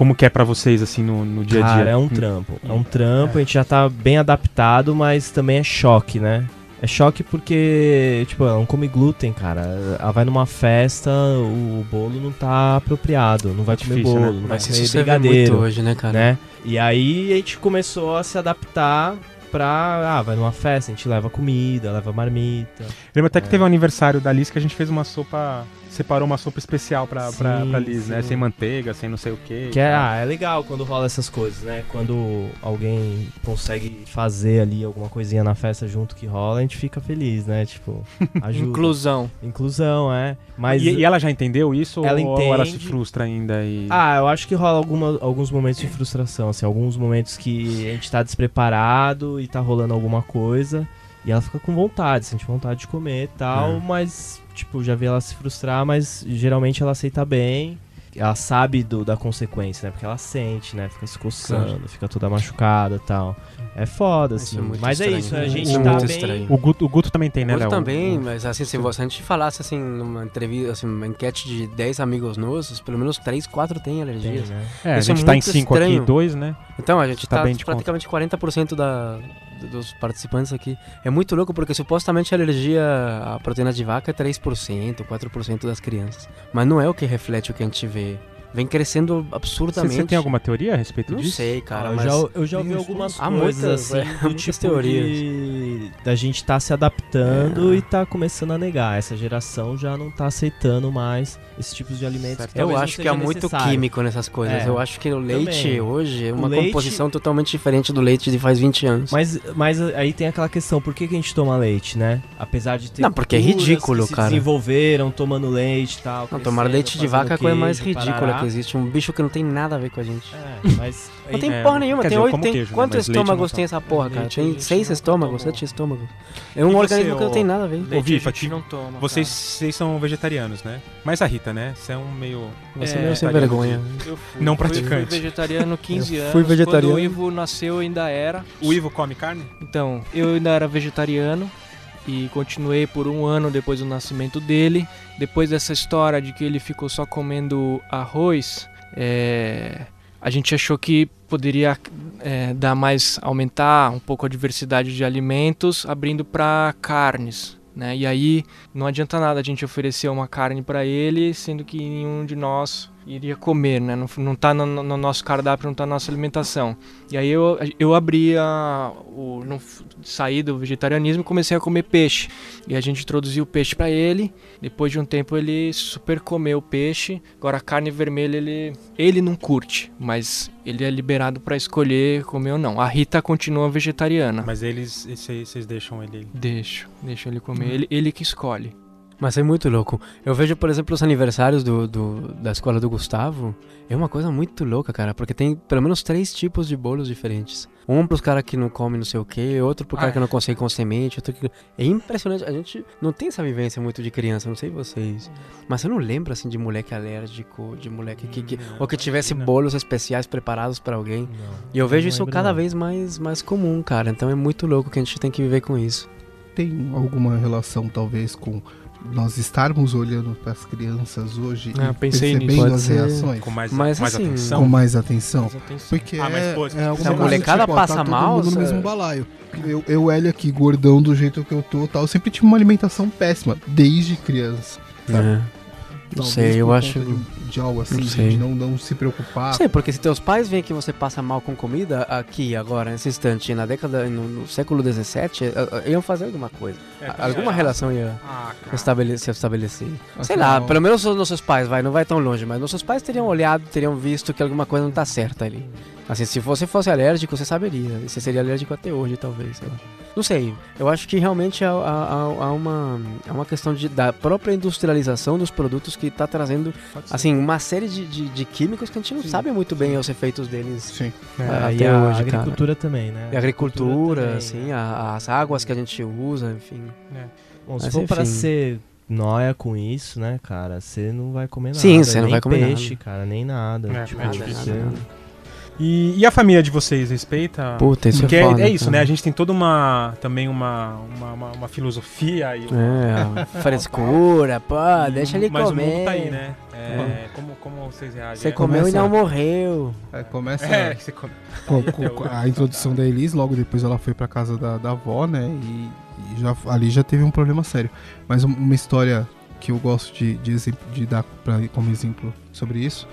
[SPEAKER 1] Como que é pra vocês, assim, no, no dia a dia?
[SPEAKER 5] Cara, é um trampo. É um trampo, a gente já tá bem adaptado, mas também é choque, né? É choque porque, tipo, ela não come glúten, cara. Ela vai numa festa, o bolo não tá apropriado, não vai comer
[SPEAKER 1] Difícil,
[SPEAKER 5] bolo,
[SPEAKER 1] né?
[SPEAKER 5] não vai
[SPEAKER 2] Mas
[SPEAKER 5] comer
[SPEAKER 2] isso
[SPEAKER 5] brigadeiro,
[SPEAKER 2] muito hoje, né, cara?
[SPEAKER 5] né? E aí a gente começou a se adaptar pra, ah, vai numa festa, a gente leva comida, leva marmita.
[SPEAKER 1] Lembro até que
[SPEAKER 5] É.
[SPEAKER 1] teve um aniversário da Liz que a gente fez uma sopa. Separou uma sopa especial pra, pra,
[SPEAKER 5] Sim,
[SPEAKER 1] pra Liz, né?
[SPEAKER 5] sim.
[SPEAKER 1] Sem manteiga, sem não sei o quê.
[SPEAKER 5] Que é, ah, é legal quando rola essas coisas, né? Quando alguém consegue fazer ali alguma coisinha na festa junto que rola, a gente fica feliz, né? Tipo, ajuda.
[SPEAKER 4] Inclusão.
[SPEAKER 5] Inclusão, é. Mas
[SPEAKER 1] E, e ela já entendeu isso
[SPEAKER 5] Ela
[SPEAKER 1] ou ela se
[SPEAKER 5] entende.
[SPEAKER 1] frustra ainda? E...
[SPEAKER 5] Ah, eu acho que rola alguma, alguns momentos de frustração, assim, alguns momentos que a gente tá despreparado e tá rolando alguma coisa e ela fica com vontade, sente vontade de comer e tal,
[SPEAKER 1] É.
[SPEAKER 5] mas, tipo, já vi ela se frustrar, mas geralmente ela aceita bem. Ela sabe do, da consequência, né? Porque ela sente, né? Fica se coçando, fica toda machucada e tal. É foda,
[SPEAKER 2] Isso
[SPEAKER 5] assim.
[SPEAKER 2] é muito
[SPEAKER 5] mas é
[SPEAKER 2] estranho.
[SPEAKER 5] isso, a
[SPEAKER 2] Isso
[SPEAKER 5] gente
[SPEAKER 2] é
[SPEAKER 5] tá
[SPEAKER 2] muito
[SPEAKER 5] bem.
[SPEAKER 2] estranho.
[SPEAKER 1] O, Guto, o Guto também tem, né,
[SPEAKER 2] Eu
[SPEAKER 1] Léo?
[SPEAKER 2] também,
[SPEAKER 1] O-
[SPEAKER 2] mas assim, se, você, se a gente falasse assim, numa entrevista, assim, uma enquete de 10 amigos nossos, pelo menos 3, 4 têm
[SPEAKER 5] Tem,
[SPEAKER 2] alergias.
[SPEAKER 5] né?
[SPEAKER 1] É, a
[SPEAKER 2] Isso é
[SPEAKER 1] gente tá em
[SPEAKER 2] muito
[SPEAKER 1] 5 aqui,
[SPEAKER 2] estranho.
[SPEAKER 1] 2, né?
[SPEAKER 2] Então, a gente
[SPEAKER 1] Tá
[SPEAKER 2] tá, praticamente 40% da, dos participantes aqui. É muito louco porque supostamente a alergia à proteína de vaca é 3%, 4% das crianças. Mas não é o que reflete o que a gente vê. Vem crescendo
[SPEAKER 1] Você,
[SPEAKER 2] absurdamente.
[SPEAKER 1] você tem alguma teoria a respeito
[SPEAKER 2] Não
[SPEAKER 1] disso?
[SPEAKER 2] sei, cara,
[SPEAKER 5] Ah, eu,
[SPEAKER 2] mas...
[SPEAKER 5] já, eu já ouvi algumas
[SPEAKER 2] Há
[SPEAKER 5] coisas
[SPEAKER 2] muitas,
[SPEAKER 5] assim,
[SPEAKER 2] é, muitas
[SPEAKER 5] tipo
[SPEAKER 2] teorias.
[SPEAKER 5] de da gente tá se adaptando
[SPEAKER 2] É.
[SPEAKER 5] e tá começando a negar. Essa geração já não tá aceitando mais esses tipos de alimentos. Que
[SPEAKER 2] Eu acho que há muito
[SPEAKER 5] necessário.
[SPEAKER 2] químico nessas coisas.
[SPEAKER 5] É,
[SPEAKER 2] Eu acho que o leite
[SPEAKER 5] também.
[SPEAKER 2] hoje é uma
[SPEAKER 5] leite-
[SPEAKER 2] composição totalmente diferente do leite de faz 20 anos.
[SPEAKER 5] Mas, mas aí tem aquela questão, por que, que a gente toma leite, né? Apesar de ter
[SPEAKER 2] Não, porque é ridículo,
[SPEAKER 5] que se
[SPEAKER 2] cara.
[SPEAKER 5] desenvolveram tomando leite e tal.
[SPEAKER 2] Não, tomar leite de vaca é a coisa mais ridícula
[SPEAKER 5] parará.
[SPEAKER 2] que existe. Um bicho que não tem nada a ver com a gente.
[SPEAKER 5] É, mas
[SPEAKER 2] Não tem
[SPEAKER 1] é,
[SPEAKER 2] porra nenhuma, tem
[SPEAKER 1] dizer,
[SPEAKER 2] oito.
[SPEAKER 1] como
[SPEAKER 2] Tem,
[SPEAKER 1] queijo, né,
[SPEAKER 2] quantos estômagos tem essa porra, cara? Tem seis estômagos, sete estômagos. É um
[SPEAKER 1] E
[SPEAKER 2] organismo
[SPEAKER 1] você,
[SPEAKER 2] que não tem nada a ver.
[SPEAKER 1] Ô,
[SPEAKER 4] Leite
[SPEAKER 1] Vifa,
[SPEAKER 4] a gente não toma.
[SPEAKER 1] Vocês, vocês são vegetarianos, né? Mas a Rita, né? Você é um meio...
[SPEAKER 2] Você é meio sem vergonha.
[SPEAKER 4] Eu fui,
[SPEAKER 1] Não praticante.
[SPEAKER 4] Fui vegetariano 15
[SPEAKER 2] Eu
[SPEAKER 4] anos.
[SPEAKER 2] fui vegetariano.
[SPEAKER 4] Quando o Ivo nasceu, eu ainda era.
[SPEAKER 1] O Ivo come carne?
[SPEAKER 4] Então, eu ainda era vegetariano e continuei por um ano depois do nascimento dele. Depois dessa história de que ele ficou só comendo arroz, é, a gente achou que poderia é, dar mais, aumentar um pouco a diversidade de alimentos, abrindo para carnes. Né? E aí não adianta nada a gente oferecer uma carne para ele, sendo que nenhum de nós iria comer, né? Não, não tá no, no nosso cardápio, não tá na nossa alimentação. E aí eu, eu abri a, o, não, saí do vegetarianismo e comecei a comer peixe. E a gente introduziu o peixe para ele. Depois de um tempo ele super comeu o peixe. Agora a carne vermelha ele, ele não curte, mas ele é liberado para escolher comer ou não. A Rita continua vegetariana.
[SPEAKER 1] Mas eles, vocês deixam ele...
[SPEAKER 4] Deixa, deixa ele comer. Ele, ele que escolhe.
[SPEAKER 2] Mas é muito louco. Eu vejo, por exemplo, os aniversários do, do- da escola do Gustavo. É uma coisa muito louca, cara. Porque tem pelo menos três tipos de bolos diferentes. Um pros caras que não comem não sei o que, outro pro cara
[SPEAKER 1] Ah,
[SPEAKER 2] que não consegue com semente, outro que... É impressionante. A gente não tem essa vivência muito de criança, não sei vocês. Mas você não lembra, assim, de moleque alérgico, de moleque que... que- ou que tivesse
[SPEAKER 1] não.
[SPEAKER 2] bolos especiais preparados pra alguém.
[SPEAKER 5] Não,
[SPEAKER 2] E eu vejo
[SPEAKER 5] não
[SPEAKER 2] isso
[SPEAKER 5] lembro,
[SPEAKER 2] cada
[SPEAKER 5] não.
[SPEAKER 2] vez mais, mais comum, cara. Então é muito louco que a gente tem que viver com isso.
[SPEAKER 3] Tem alguma relação, talvez, com nós estarmos olhando para as crianças hoje
[SPEAKER 4] Ah,
[SPEAKER 3] e percebendo
[SPEAKER 2] Pode
[SPEAKER 3] as
[SPEAKER 2] ser.
[SPEAKER 3] reações
[SPEAKER 1] Com mais,
[SPEAKER 2] Mas,
[SPEAKER 1] mais
[SPEAKER 2] assim,
[SPEAKER 1] atenção?
[SPEAKER 3] com mais atenção?
[SPEAKER 4] Mas atenção.
[SPEAKER 3] Porque
[SPEAKER 1] Ah, mas,
[SPEAKER 3] é,
[SPEAKER 1] pô,
[SPEAKER 3] é
[SPEAKER 1] se
[SPEAKER 3] alguma
[SPEAKER 1] a
[SPEAKER 2] molecada
[SPEAKER 3] tipo, ó,
[SPEAKER 2] passa
[SPEAKER 3] tá todo
[SPEAKER 2] mal,
[SPEAKER 3] mundo no mesmo balaio. Eu, eu, ele aqui, gordão do jeito que eu tô tal, eu sempre tive uma alimentação péssima, desde criança.
[SPEAKER 2] É. Não sei, eu acho...
[SPEAKER 3] De, de algo assim,
[SPEAKER 2] Não
[SPEAKER 3] de- não, não se preocupar.
[SPEAKER 2] Não sei, porque se teus pais veem que você passa mal com comida aqui, agora, nesse instante, na década, no, no século XVII, iam fazer alguma coisa.
[SPEAKER 1] É,
[SPEAKER 2] alguma relação ia
[SPEAKER 1] Ah, cara.
[SPEAKER 2] estabele- se estabelecer. Sei lá, pelo menos os nossos pais, vai, não vai tão longe, mas nossos pais teriam olhado, teriam visto que alguma coisa não tá certa ali. Assim, se você fosse alérgico, você saberia. Você seria alérgico até hoje, talvez, sei lá. Não sei, eu acho que realmente há, há- há- há uma, há uma questão de, da própria industrialização dos produtos que tá trazendo, assim, uma série de, de, de químicos que a gente não sabe muito bem os efeitos deles
[SPEAKER 3] Sim.
[SPEAKER 5] É,
[SPEAKER 2] até
[SPEAKER 5] e a
[SPEAKER 2] hoje, cara.
[SPEAKER 5] agricultura também, né?
[SPEAKER 2] E a agricultura,
[SPEAKER 5] também,
[SPEAKER 2] assim,
[SPEAKER 5] né?
[SPEAKER 2] a- as águas que a gente usa, enfim.
[SPEAKER 5] Bom, se
[SPEAKER 2] Mas
[SPEAKER 5] for para
[SPEAKER 2] enfim.
[SPEAKER 5] ser nóia com isso, né, cara, você não vai comer nada.
[SPEAKER 2] Sim, você não vai comer
[SPEAKER 5] peixe, cara, nem nada.
[SPEAKER 1] É,
[SPEAKER 5] tipo,
[SPEAKER 1] é difícil.
[SPEAKER 5] você-
[SPEAKER 1] E, e a família de vocês respeita?
[SPEAKER 2] Puta, isso
[SPEAKER 1] Porque
[SPEAKER 2] é
[SPEAKER 1] é,
[SPEAKER 2] foda.
[SPEAKER 1] é isso,
[SPEAKER 2] cara.
[SPEAKER 1] né? A gente tem toda uma também uma, uma, uma, uma filosofia e uma-
[SPEAKER 2] É, frescura, pô,
[SPEAKER 1] e-
[SPEAKER 2] deixa ele
[SPEAKER 1] mas
[SPEAKER 2] comer.
[SPEAKER 1] o mundo tá aí, né? É, como, como vocês reagem?
[SPEAKER 2] Você
[SPEAKER 1] É,
[SPEAKER 2] comeu e
[SPEAKER 3] Começa-
[SPEAKER 2] não morreu.
[SPEAKER 3] É, começa
[SPEAKER 1] É, você come.
[SPEAKER 3] com, com- com a introdução da Elis, logo depois ela foi pra casa da, da avó, né? E, E já, ali já teve um problema sério. Mas um- uma história que eu gosto de, de, exemplo- de dar pra, como exemplo sobre isso.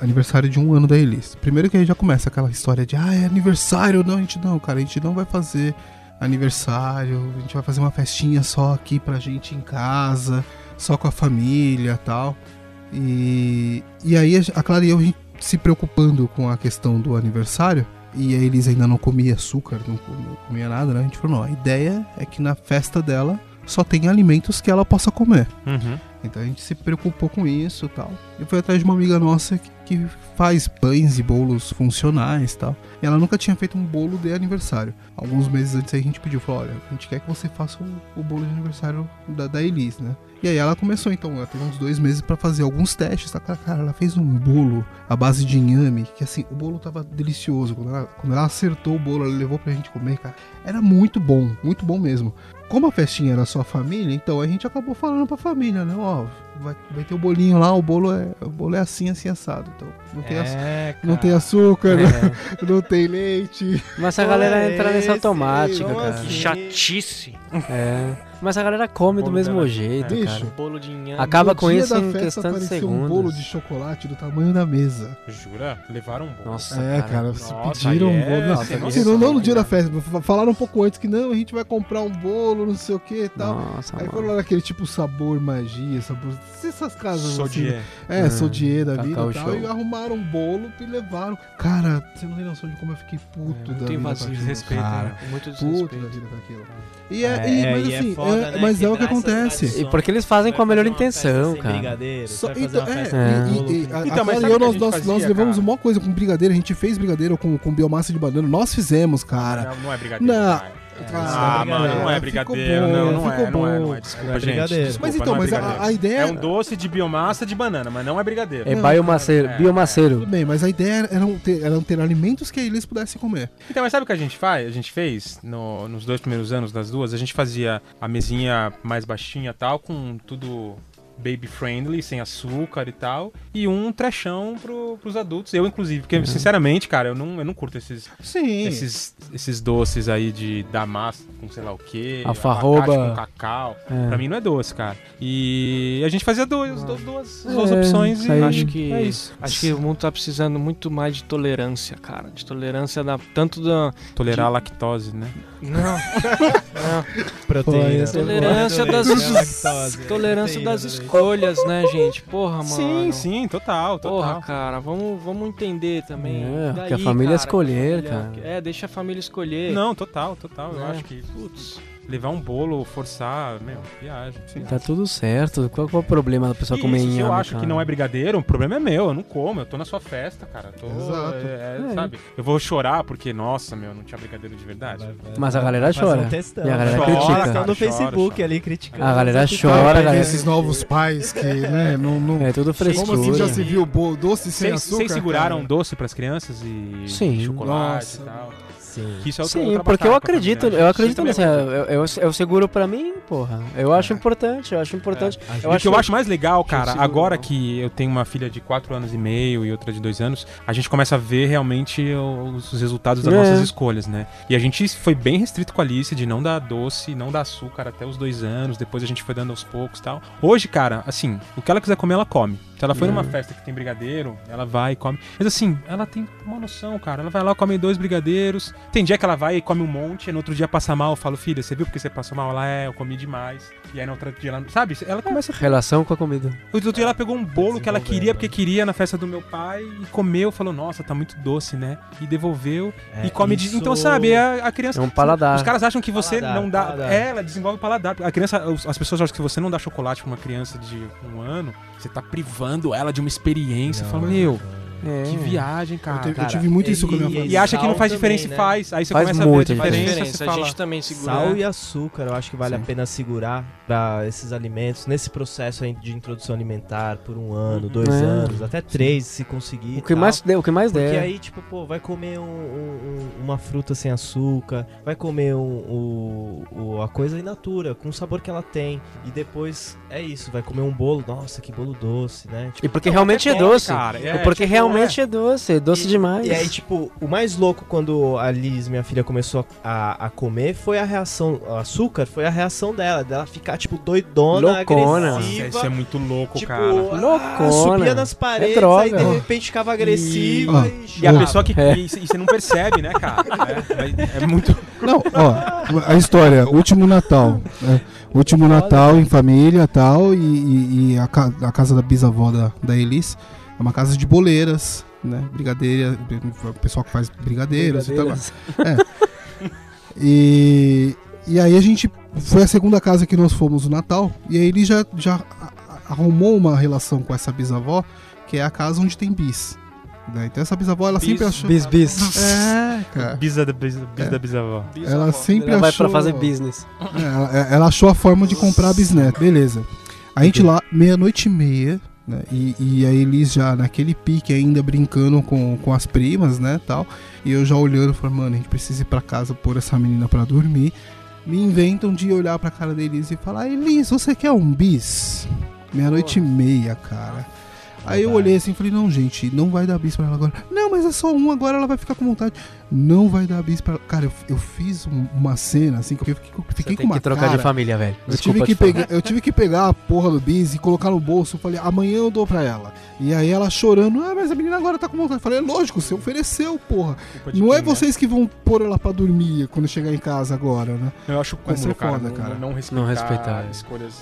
[SPEAKER 3] Aniversário de um ano da Elis. Primeiro que aí já começa aquela história de ah, é aniversário. Não, a gente não, cara, a gente não vai fazer aniversário. A gente vai fazer uma festinha só aqui pra gente em casa, só com a família tal. E, e aí a Clara e eu se preocupando com a questão do aniversário. E a Elis ainda não comia açúcar, não, não comia nada, né? A gente falou, não, a ideia é que na festa dela só tem alimentos que ela possa comer.
[SPEAKER 1] Uhum.
[SPEAKER 3] Então a gente se preocupou com isso tal. E foi atrás de uma amiga nossa que, que faz pães e bolos funcionais tal. E ela nunca tinha feito um bolo de aniversário. Alguns meses antes a gente pediu, falou, olha, a gente quer que você faça o, o bolo de aniversário da, da né? E aí ela começou, então, ela teve uns dois meses pra fazer alguns testes, tá? Cara, ela fez um bolo à base de inhame, que assim, o bolo tava delicioso. Quando ela, quando ela acertou o bolo, ela levou pra gente comer, cara. Era muito bom, muito bom mesmo. Como a festinha era só a família, então a gente acabou falando pra família, né? Ó, vai, vai ter o bolinho lá, o bolo é, o bolo é assim, assim, assado. Então, não tem,
[SPEAKER 5] É,
[SPEAKER 3] não
[SPEAKER 5] cara.
[SPEAKER 3] tem açúcar,
[SPEAKER 2] É.
[SPEAKER 3] não tem leite.
[SPEAKER 2] Mas a galera entra nessa automática, cara.
[SPEAKER 5] assim?
[SPEAKER 4] Que chatice.
[SPEAKER 2] É. Mas a galera come do mesmo
[SPEAKER 1] dela.
[SPEAKER 2] jeito,
[SPEAKER 3] Bicho,
[SPEAKER 2] cara.
[SPEAKER 4] Bolo de inhame.
[SPEAKER 2] Acaba
[SPEAKER 3] No
[SPEAKER 2] com
[SPEAKER 3] dia
[SPEAKER 2] isso
[SPEAKER 3] da
[SPEAKER 2] em
[SPEAKER 3] festa
[SPEAKER 2] questão de
[SPEAKER 3] apareceu um
[SPEAKER 2] segundos.
[SPEAKER 3] bolo de chocolate do tamanho da mesa.
[SPEAKER 1] Jura? Levaram um bolo.
[SPEAKER 2] Nossa,
[SPEAKER 3] É, cara, se
[SPEAKER 1] Nossa,
[SPEAKER 3] pediram
[SPEAKER 1] aí
[SPEAKER 3] um
[SPEAKER 1] é
[SPEAKER 3] bolo. Não,
[SPEAKER 1] sem
[SPEAKER 3] assim, não, não no
[SPEAKER 1] né,
[SPEAKER 3] dia da
[SPEAKER 1] cara?
[SPEAKER 3] festa. Falaram um pouco antes que não, a gente vai comprar um bolo, não sei o que e tal.
[SPEAKER 2] Nossa,
[SPEAKER 3] Aí
[SPEAKER 2] mano.
[SPEAKER 3] foram lá naquele tipo sabor magia, sabor. Essas casas assim.
[SPEAKER 1] Sodier.
[SPEAKER 3] É,
[SPEAKER 2] Hum,
[SPEAKER 3] Sodier da vida e tal.
[SPEAKER 2] Show.
[SPEAKER 3] E arrumaram um bolo e levaram. Cara, você não tem noção de como eu fiquei puto da
[SPEAKER 4] Tem
[SPEAKER 3] vida. com aquilo,
[SPEAKER 1] desrespeito,
[SPEAKER 3] cara.
[SPEAKER 1] né?
[SPEAKER 4] Muito
[SPEAKER 3] Puto da
[SPEAKER 4] desrespeito.
[SPEAKER 3] vida com aquilo. E é,
[SPEAKER 5] É,
[SPEAKER 3] e- mas
[SPEAKER 5] e é
[SPEAKER 3] assim,
[SPEAKER 5] foda,
[SPEAKER 3] é-
[SPEAKER 5] né,
[SPEAKER 3] mas é o que acontece.
[SPEAKER 2] E porque eles fazem com a melhor intenção, cara.
[SPEAKER 3] Só- então, é,
[SPEAKER 2] É.
[SPEAKER 3] e- e- a-
[SPEAKER 1] Então, mas
[SPEAKER 3] eu, nós, nós,
[SPEAKER 1] fazia,
[SPEAKER 3] nós levamos
[SPEAKER 1] cara?
[SPEAKER 3] uma coisa com brigadeiro, a gente fez brigadeiro com, com biomassa de banana, nós fizemos, cara.
[SPEAKER 1] Não, não é brigadeiro.
[SPEAKER 3] Não.
[SPEAKER 1] Cara.
[SPEAKER 3] Ah,
[SPEAKER 1] Ah, mano, não é brigadeiro.
[SPEAKER 3] bom,
[SPEAKER 1] não, não é,
[SPEAKER 3] ficou
[SPEAKER 1] não é,
[SPEAKER 3] bom.
[SPEAKER 1] não é. Desculpa,
[SPEAKER 5] Não é
[SPEAKER 1] gente. Desculpa,
[SPEAKER 3] Mas então,
[SPEAKER 1] não é
[SPEAKER 3] mas a, a ideia
[SPEAKER 1] É um doce de biomassa de banana, mas não é brigadeiro.
[SPEAKER 2] É
[SPEAKER 3] Não,
[SPEAKER 2] biomaceiro,
[SPEAKER 1] é,
[SPEAKER 2] biomaceiro.
[SPEAKER 3] Tudo bem, mas a ideia era não ter, era ter alimentos que eles pudessem comer.
[SPEAKER 1] Então, mas sabe o que a gente faz? A gente fez no- nos dois primeiros anos das duas, a gente fazia a mesinha mais baixinha tal, com tudo baby friendly, sem açúcar e tal, e um trechão pro, pros adultos. Eu, inclusive, porque, sinceramente, cara, eu não, eu não curto esses,
[SPEAKER 3] Sim.
[SPEAKER 1] esses, esses doces aí de da massa com sei lá o quê,
[SPEAKER 2] Alfarroba.
[SPEAKER 1] com cacau.
[SPEAKER 2] É.
[SPEAKER 1] Pra mim não é doce, cara. E a gente fazia dois, duas, duas, duas
[SPEAKER 2] É,
[SPEAKER 1] opções
[SPEAKER 2] isso
[SPEAKER 1] e.
[SPEAKER 4] Acho que,
[SPEAKER 1] é isso.
[SPEAKER 4] acho que o mundo tá precisando muito mais de tolerância, cara. De tolerância da, tanto da.
[SPEAKER 1] Tolerar a lactose, né?
[SPEAKER 4] Não.
[SPEAKER 5] Proteína.
[SPEAKER 2] Pô,
[SPEAKER 4] Tolerância das,
[SPEAKER 5] Lactose,
[SPEAKER 4] tolerância das escolhas, né, gente? Porra, mano.
[SPEAKER 1] Sim, sim, total, total.
[SPEAKER 4] Porra, cara, vamos, vamos entender também.
[SPEAKER 2] É,
[SPEAKER 4] daí,
[SPEAKER 2] que a família
[SPEAKER 4] cara,
[SPEAKER 2] escolher,
[SPEAKER 4] a família-
[SPEAKER 2] cara.
[SPEAKER 4] É, deixa a família escolher.
[SPEAKER 1] Não, total, total. Eu
[SPEAKER 4] Né?
[SPEAKER 1] acho que, putz, levar um bolo, forçar, meu, viagem.
[SPEAKER 2] Tá tudo certo. Qual, qual é o problema da pessoa comer
[SPEAKER 1] Isso, se eu acho
[SPEAKER 2] cara?
[SPEAKER 1] que não é brigadeiro, o problema é meu, eu não como, eu tô na sua festa, cara. Tô,
[SPEAKER 3] Exato.
[SPEAKER 1] é,
[SPEAKER 2] É.
[SPEAKER 1] sabe? Eu vou chorar porque, nossa, meu, não tinha brigadeiro de verdade.
[SPEAKER 5] Vai- vai-
[SPEAKER 2] Mas a galera chora.
[SPEAKER 5] um testão,
[SPEAKER 2] E a galera
[SPEAKER 5] vai
[SPEAKER 1] critica. Chora,
[SPEAKER 5] no Facebook
[SPEAKER 1] chora.
[SPEAKER 5] ali criticando.
[SPEAKER 2] A galera chora, galera.
[SPEAKER 3] esses novos pais que, né, não... não...
[SPEAKER 2] É tudo frescura.
[SPEAKER 3] Como assim já se viu bo- doce sem
[SPEAKER 1] Vocês
[SPEAKER 3] açúcar?
[SPEAKER 1] vocês seguraram
[SPEAKER 3] cara?
[SPEAKER 1] doce pras crianças e
[SPEAKER 2] Sim.
[SPEAKER 1] chocolate
[SPEAKER 3] Nossa.
[SPEAKER 1] e tal?
[SPEAKER 5] Sim.
[SPEAKER 1] Que isso é outra-
[SPEAKER 2] Sim,
[SPEAKER 1] outra
[SPEAKER 2] porque eu acredito,
[SPEAKER 1] né?
[SPEAKER 2] eu acredito
[SPEAKER 1] é
[SPEAKER 2] Eu, eu, eu seguro pra mim, porra. Eu acho importante, eu acho importante.
[SPEAKER 5] É,
[SPEAKER 2] Eu
[SPEAKER 1] o
[SPEAKER 2] acho
[SPEAKER 1] que eu acho mais legal, cara,
[SPEAKER 2] seguro,
[SPEAKER 1] agora
[SPEAKER 2] não.
[SPEAKER 1] que eu tenho uma filha de 4 anos e meio e outra de 2 anos, a gente começa a ver realmente os os resultados das
[SPEAKER 2] É.
[SPEAKER 1] nossas escolhas, né? E a gente foi bem restrito com a Alice de não dar doce, não dar açúcar até os dois anos, depois a gente foi dando aos poucos e tal. Hoje, cara, assim, o que ela quiser comer, ela come. Se ela foi
[SPEAKER 2] É.
[SPEAKER 1] numa festa que tem brigadeiro, ela vai e come. Mas assim, ela tem uma noção, cara. Ela vai lá, come dois brigadeiros. Tem dia que ela vai e come um monte, e no outro dia passa mal. Eu falo, filha, você viu porque você passou mal? Ela é, eu comi demais. E aí no outro dia ela. Sabe? Ela começa a
[SPEAKER 2] Relação com a comida.
[SPEAKER 1] o outro dia ela pegou um bolo que ela queria porque
[SPEAKER 5] né?
[SPEAKER 1] queria na festa do meu pai e comeu, falou, nossa, tá muito doce, né? E devolveu
[SPEAKER 5] É,
[SPEAKER 1] e come de...
[SPEAKER 5] isso-
[SPEAKER 1] Então, sabe, a, a criança.
[SPEAKER 2] É um paladar.
[SPEAKER 1] Os caras acham que você
[SPEAKER 5] Paladar,
[SPEAKER 1] não dá.
[SPEAKER 5] paladar.
[SPEAKER 1] É, ela desenvolve paladar. A criança, as pessoas acham que você não dá chocolate pra uma criança de um ano, você tá privando ela de uma experiência.
[SPEAKER 5] Não,
[SPEAKER 1] Fala, meu,
[SPEAKER 2] É.
[SPEAKER 1] que viagem, cara.
[SPEAKER 3] tive-
[SPEAKER 5] Cara,
[SPEAKER 3] tive muito isso com a minha
[SPEAKER 5] e-
[SPEAKER 3] família.
[SPEAKER 1] E acha que não faz diferença e
[SPEAKER 5] também, né?
[SPEAKER 1] faz. Aí você
[SPEAKER 2] Faz
[SPEAKER 1] começa a ver a diferença.
[SPEAKER 4] a gente também segura.
[SPEAKER 5] Sal e açúcar, eu acho que vale
[SPEAKER 2] Sim.
[SPEAKER 5] a pena segurar para esses alimentos nesse processo aí de introdução alimentar por um ano, dois
[SPEAKER 2] É.
[SPEAKER 5] anos, até três se conseguir.
[SPEAKER 2] O que
[SPEAKER 5] tal.
[SPEAKER 2] mais der, o que mais
[SPEAKER 5] Porque
[SPEAKER 2] der.
[SPEAKER 5] aí, tipo, pô, vai comer um- um- um- uma fruta sem açúcar, vai comer um- o- a coisa in natura, com o sabor que ela tem. E depois é isso, vai comer um bolo, nossa, que bolo doce, né? Tipo,
[SPEAKER 2] E porque
[SPEAKER 1] Não,
[SPEAKER 2] realmente é
[SPEAKER 1] pode,
[SPEAKER 2] doce.
[SPEAKER 1] cara. É,
[SPEAKER 2] porque
[SPEAKER 1] tipo,
[SPEAKER 2] realmente é doce, doce
[SPEAKER 5] E-
[SPEAKER 2] demais.
[SPEAKER 5] E aí, tipo, o mais louco quando a Liz, minha filha, começou a, a comer foi a reação. O açúcar foi a reação dela, dela ficar, tipo, doidona,
[SPEAKER 2] Loucona.
[SPEAKER 1] Nossa,
[SPEAKER 5] agressiva.
[SPEAKER 1] isso é muito louco,
[SPEAKER 5] tipo,
[SPEAKER 1] cara.
[SPEAKER 2] Loucona.
[SPEAKER 5] subia nas paredes,
[SPEAKER 2] É droga.
[SPEAKER 5] aí de repente ficava agressiva
[SPEAKER 3] E-
[SPEAKER 5] e,
[SPEAKER 1] E a pessoa que.
[SPEAKER 2] É.
[SPEAKER 1] E, você não percebe, né, cara? É, é muito.
[SPEAKER 3] Não, ó, a história, último Natal. né? Último Natal em família tal, e, e, e a, a casa da bisavó da, da Elis é uma casa de boleiras, né? Brigadeira, o pessoal que faz brigadeiros, e tal.
[SPEAKER 2] Brigadeiras.
[SPEAKER 3] E, e aí a gente foi a segunda casa que nós fomos no Natal, e aí ele já, já arrumou uma relação com essa bisavó, que é a casa onde tem bis. né? Então essa bisavó, ela sempre
[SPEAKER 1] Bis,
[SPEAKER 3] achou.
[SPEAKER 2] Bis, bis.
[SPEAKER 3] É, cara.
[SPEAKER 1] Bisa da, bisa, bisa
[SPEAKER 3] É.
[SPEAKER 1] da bisavó.
[SPEAKER 3] Ela sempre
[SPEAKER 2] Ela vai
[SPEAKER 3] achou.
[SPEAKER 2] pra fazer business.
[SPEAKER 3] É, ela, ela achou a forma de comprar a bisneto. Beleza. A gente lá, meia-noite e meia, né? E, e a Elis já naquele pique ainda brincando com, com as primas, né? Tal. E eu já olhando, falando, mano, a gente precisa ir pra casa pôr essa menina pra dormir. Me inventam de olhar pra cara da Elis e falar, Elis, você quer um bis? Meia-noite e meia, cara. Aí eu olhei assim e falei, não, gente, não vai dar bis pra ela agora. Não, mas é só um, agora ela vai ficar com vontade. Não vai dar bis pra ela. Cara, eu, eu fiz um- uma cena assim, que eu fiquei,
[SPEAKER 2] Você
[SPEAKER 3] fiquei com
[SPEAKER 2] tem
[SPEAKER 3] uma
[SPEAKER 2] que trocar
[SPEAKER 3] cara.
[SPEAKER 2] de família, velho.
[SPEAKER 3] Eu tive, que pegar, eu tive que pegar a porra do bis e colocar no bolso. Eu falei, amanhã eu dou pra ela. E aí ela chorando, ah, mas a menina agora tá com vontade. Eu falei, é lógico, você ofereceu, porra. Não é vocês que vão pôr ela pra dormir quando chegar em casa agora, né?
[SPEAKER 1] Eu acho
[SPEAKER 3] ser
[SPEAKER 1] cara,
[SPEAKER 3] foda,
[SPEAKER 1] não,
[SPEAKER 3] cara.
[SPEAKER 1] Não respeitar,
[SPEAKER 2] Não respeitar,
[SPEAKER 1] escolhas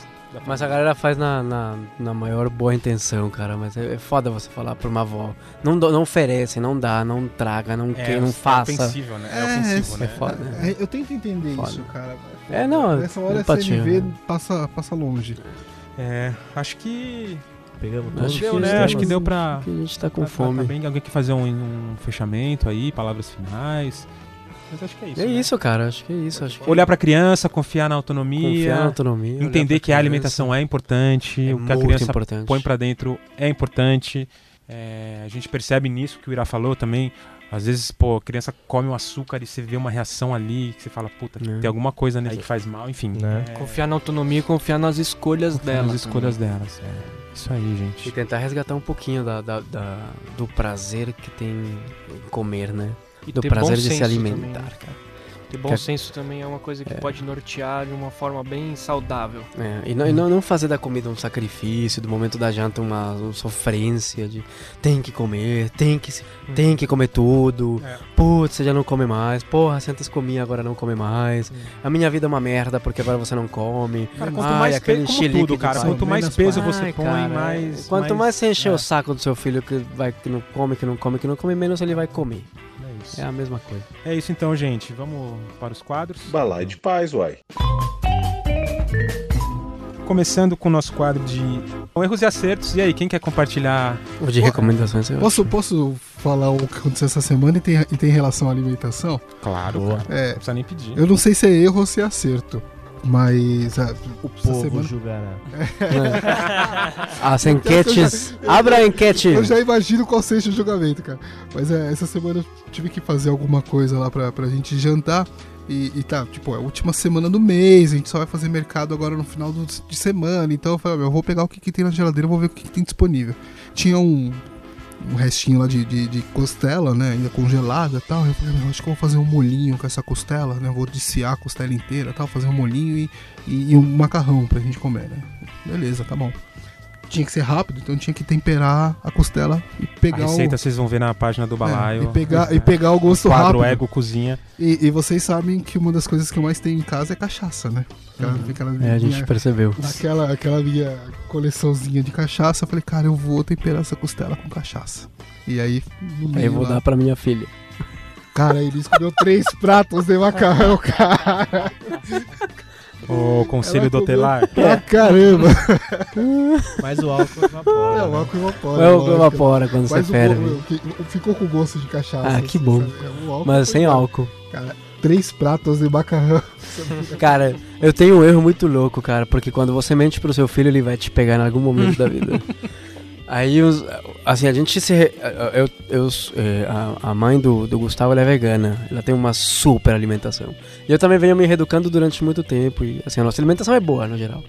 [SPEAKER 2] Mas a galera faz na, na, na maior boa intenção, cara. Mas é, é foda você falar pra uma avó. Não, não oferece, não dá, não traga, não, que, não
[SPEAKER 1] é
[SPEAKER 2] faça.
[SPEAKER 1] ofensivo, né? É,
[SPEAKER 3] É,
[SPEAKER 1] ofensivo,
[SPEAKER 2] é
[SPEAKER 1] né?
[SPEAKER 2] foda.
[SPEAKER 3] É, eu tento entender
[SPEAKER 2] Foda.
[SPEAKER 3] isso, cara.
[SPEAKER 2] É, não,
[SPEAKER 3] Nessa hora
[SPEAKER 2] empatia,
[SPEAKER 3] CMV
[SPEAKER 2] né?
[SPEAKER 3] passa, passa longe.
[SPEAKER 1] É, acho que
[SPEAKER 5] Pegamos
[SPEAKER 2] Acho que
[SPEAKER 1] deu, né?
[SPEAKER 2] é
[SPEAKER 1] Acho que deu pra...
[SPEAKER 2] que a gente tá com
[SPEAKER 1] pra- pra-
[SPEAKER 2] fome.
[SPEAKER 1] Tá bem, alguém quer fazer um, um fechamento aí, palavras finais. Mas acho que é isso.
[SPEAKER 2] É
[SPEAKER 1] né?
[SPEAKER 2] isso, cara. Acho que é isso. Acho que
[SPEAKER 1] Olhar pra criança, confiar na autonomia,
[SPEAKER 2] confiar na autonomia.
[SPEAKER 1] entender que a alimentação é importante,
[SPEAKER 2] é
[SPEAKER 1] o que a criança
[SPEAKER 2] importante.
[SPEAKER 1] põe pra dentro é importante. É, a gente percebe nisso que o Ira falou também. Às vezes, pô, a criança come um açúcar e você vê uma reação ali que você fala, puta,
[SPEAKER 2] É.
[SPEAKER 1] tem alguma coisa nele que faz mal, enfim.
[SPEAKER 5] Né?
[SPEAKER 1] é,
[SPEAKER 4] Confiar na autonomia e confiar nas escolhas
[SPEAKER 1] confiar
[SPEAKER 4] dela.
[SPEAKER 1] nas escolhas delas. É. Isso aí,
[SPEAKER 2] E
[SPEAKER 1] gente.
[SPEAKER 2] tentar resgatar um pouquinho da, da- da- do prazer que tem em comer, né?
[SPEAKER 4] E
[SPEAKER 2] Do
[SPEAKER 4] ter
[SPEAKER 2] prazer
[SPEAKER 4] bom
[SPEAKER 2] de se
[SPEAKER 4] senso
[SPEAKER 2] alimentar,
[SPEAKER 4] também,
[SPEAKER 2] cara.
[SPEAKER 4] Ter bom
[SPEAKER 2] Que-
[SPEAKER 4] senso também é uma coisa que
[SPEAKER 2] É.
[SPEAKER 4] pode nortear de uma forma bem saudável.
[SPEAKER 2] É, e não, e não, não fazer da comida um sacrifício, do momento da janta uma, uma sofrência de tem que comer, tem que, se- tem que comer tudo,
[SPEAKER 1] É.
[SPEAKER 2] putz, você já não come mais, porra, você antes comia, agora não come mais, a minha vida é uma merda porque agora você não come.
[SPEAKER 1] Cara, quanto
[SPEAKER 2] Ai,
[SPEAKER 1] mais peso, como tudo, cara. Quanto mais peso você
[SPEAKER 2] Ai,
[SPEAKER 1] põe,
[SPEAKER 2] cara,
[SPEAKER 1] mais.
[SPEAKER 2] Quanto mais, você encher
[SPEAKER 1] é.
[SPEAKER 2] o saco do seu filho que, vai, que não come, que não come, que não come, menos ele vai comer.
[SPEAKER 1] É isso.
[SPEAKER 2] É a mesma coisa.
[SPEAKER 1] É isso então, gente. Vamos para os quadros.
[SPEAKER 6] Balai de paz, uai.
[SPEAKER 1] Começando com o nosso quadro de erros e acertos. E aí, quem quer compartilhar?
[SPEAKER 2] O de recomendações eu
[SPEAKER 3] Posso, posso falar o que aconteceu essa semana e tem, e tem relação à alimentação?
[SPEAKER 1] Claro.
[SPEAKER 3] É,
[SPEAKER 1] Não precisa nem pedir.
[SPEAKER 3] eu não sei se é erro ou se é acerto. Mas ah,
[SPEAKER 5] O
[SPEAKER 3] essa
[SPEAKER 5] povo
[SPEAKER 3] semana-
[SPEAKER 5] julgará.
[SPEAKER 2] As enquetes. Abra a enquete.
[SPEAKER 3] Eu já imagino qual seja o julgamento, cara. Mas é, essa semana eu tive que fazer alguma coisa lá pra, pra gente jantar. E, e tá, tipo, é a última semana do mês, a gente só vai fazer mercado agora no final do- de semana. Então eu falei, "Ah, meu, eu vou pegar o que, que tem na geladeira, vou ver o que, que tem disponível. Tinha um, um restinho lá de, de, de costela, né? Ainda congelada e tal. Eu falei, acho que eu vou fazer um molhinho com essa costela, né? Vou desfiar a costela inteira tal, fazer um molhinho e, e, e um macarrão pra gente comer, né? Beleza, tá bom. Tinha que ser rápido, então tinha que temperar a costela e
[SPEAKER 1] A
[SPEAKER 3] pegar
[SPEAKER 1] receita
[SPEAKER 3] o.
[SPEAKER 1] vocês vão ver na página do
[SPEAKER 3] é,
[SPEAKER 1] Balaio.
[SPEAKER 3] e, pegar, e pegar o gosto
[SPEAKER 1] Quadro
[SPEAKER 3] rápido.
[SPEAKER 1] Ego Cozinha.
[SPEAKER 3] E, e vocês sabem que uma das coisas que eu mais tenho em casa é cachaça, né? Aquela, aquela
[SPEAKER 2] É, a gente
[SPEAKER 3] minha-
[SPEAKER 2] percebeu.
[SPEAKER 3] Naquela aquela minha coleçãozinha de cachaça, eu falei, cara, eu vou temperar essa costela com cachaça. E aí,
[SPEAKER 2] Aí eu vou
[SPEAKER 3] lá,
[SPEAKER 2] dar pra minha filha.
[SPEAKER 3] cara, ele comeu três pratos de macarrão, cara.
[SPEAKER 1] O Conselho do Hotelar.
[SPEAKER 3] Pra caramba.
[SPEAKER 5] Mas o álcool evapora.
[SPEAKER 3] É, o
[SPEAKER 5] né?
[SPEAKER 3] álcool evapora.
[SPEAKER 2] É o
[SPEAKER 3] lógico.
[SPEAKER 2] evapora quando você
[SPEAKER 3] Mas
[SPEAKER 2] ferve.
[SPEAKER 3] o- que- ficou com gosto de cachaça.
[SPEAKER 2] Ah, que
[SPEAKER 3] assim,
[SPEAKER 2] bom.
[SPEAKER 3] álcool
[SPEAKER 2] Mas sem álcool.
[SPEAKER 3] Cara, três pratos de macarrão.
[SPEAKER 2] Cara, eu tenho um erro muito louco, cara, porque quando você mente pro seu filho, ele vai te pegar em algum momento da vida. Aí, assim, a gente se. Eu, eu, eh, a, mãe do, do Gustavo é vegana. Ela tem uma super alimentação. E eu também venho me reeducando durante muito tempo. E, assim, a nossa alimentação é boa, no geral.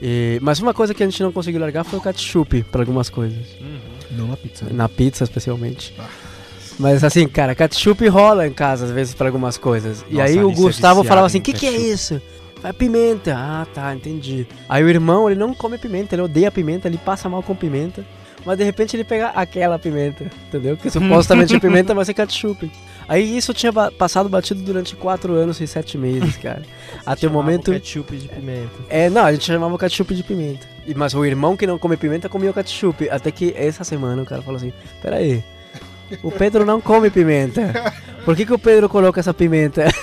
[SPEAKER 2] E- mas uma coisa que a gente não conseguiu largar foi o ketchup para algumas coisas.
[SPEAKER 3] Não na pizza.
[SPEAKER 2] Na pizza, especialmente. Mas assim, cara, ketchup rola em casa às vezes pra algumas coisas. e
[SPEAKER 1] Nossa,
[SPEAKER 2] aí
[SPEAKER 1] a
[SPEAKER 2] o
[SPEAKER 1] é
[SPEAKER 2] Gustavo falava assim:
[SPEAKER 1] em
[SPEAKER 2] que que é
[SPEAKER 1] ketchup."
[SPEAKER 2] isso? Vai pimenta. Ah, tá, entendi. Aí o irmão, ele não come pimenta, ele odeia pimenta, ele passa mal com pimenta. Mas de repente ele pega aquela pimenta, entendeu? Que supostamente é pimenta, mas é ketchup. Aí isso tinha passado batido durante quatro anos e sete meses, cara. Até o
[SPEAKER 5] Chamava
[SPEAKER 2] momento.
[SPEAKER 5] ketchup de pimenta.
[SPEAKER 2] É, não, a gente chamava o ketchup de pimenta. E- Mas o irmão que não come pimenta comia o ketchup. Até que essa semana o cara falou assim: Pera aí, o Pedro não come pimenta. Por que, que o Pedro coloca essa pimenta?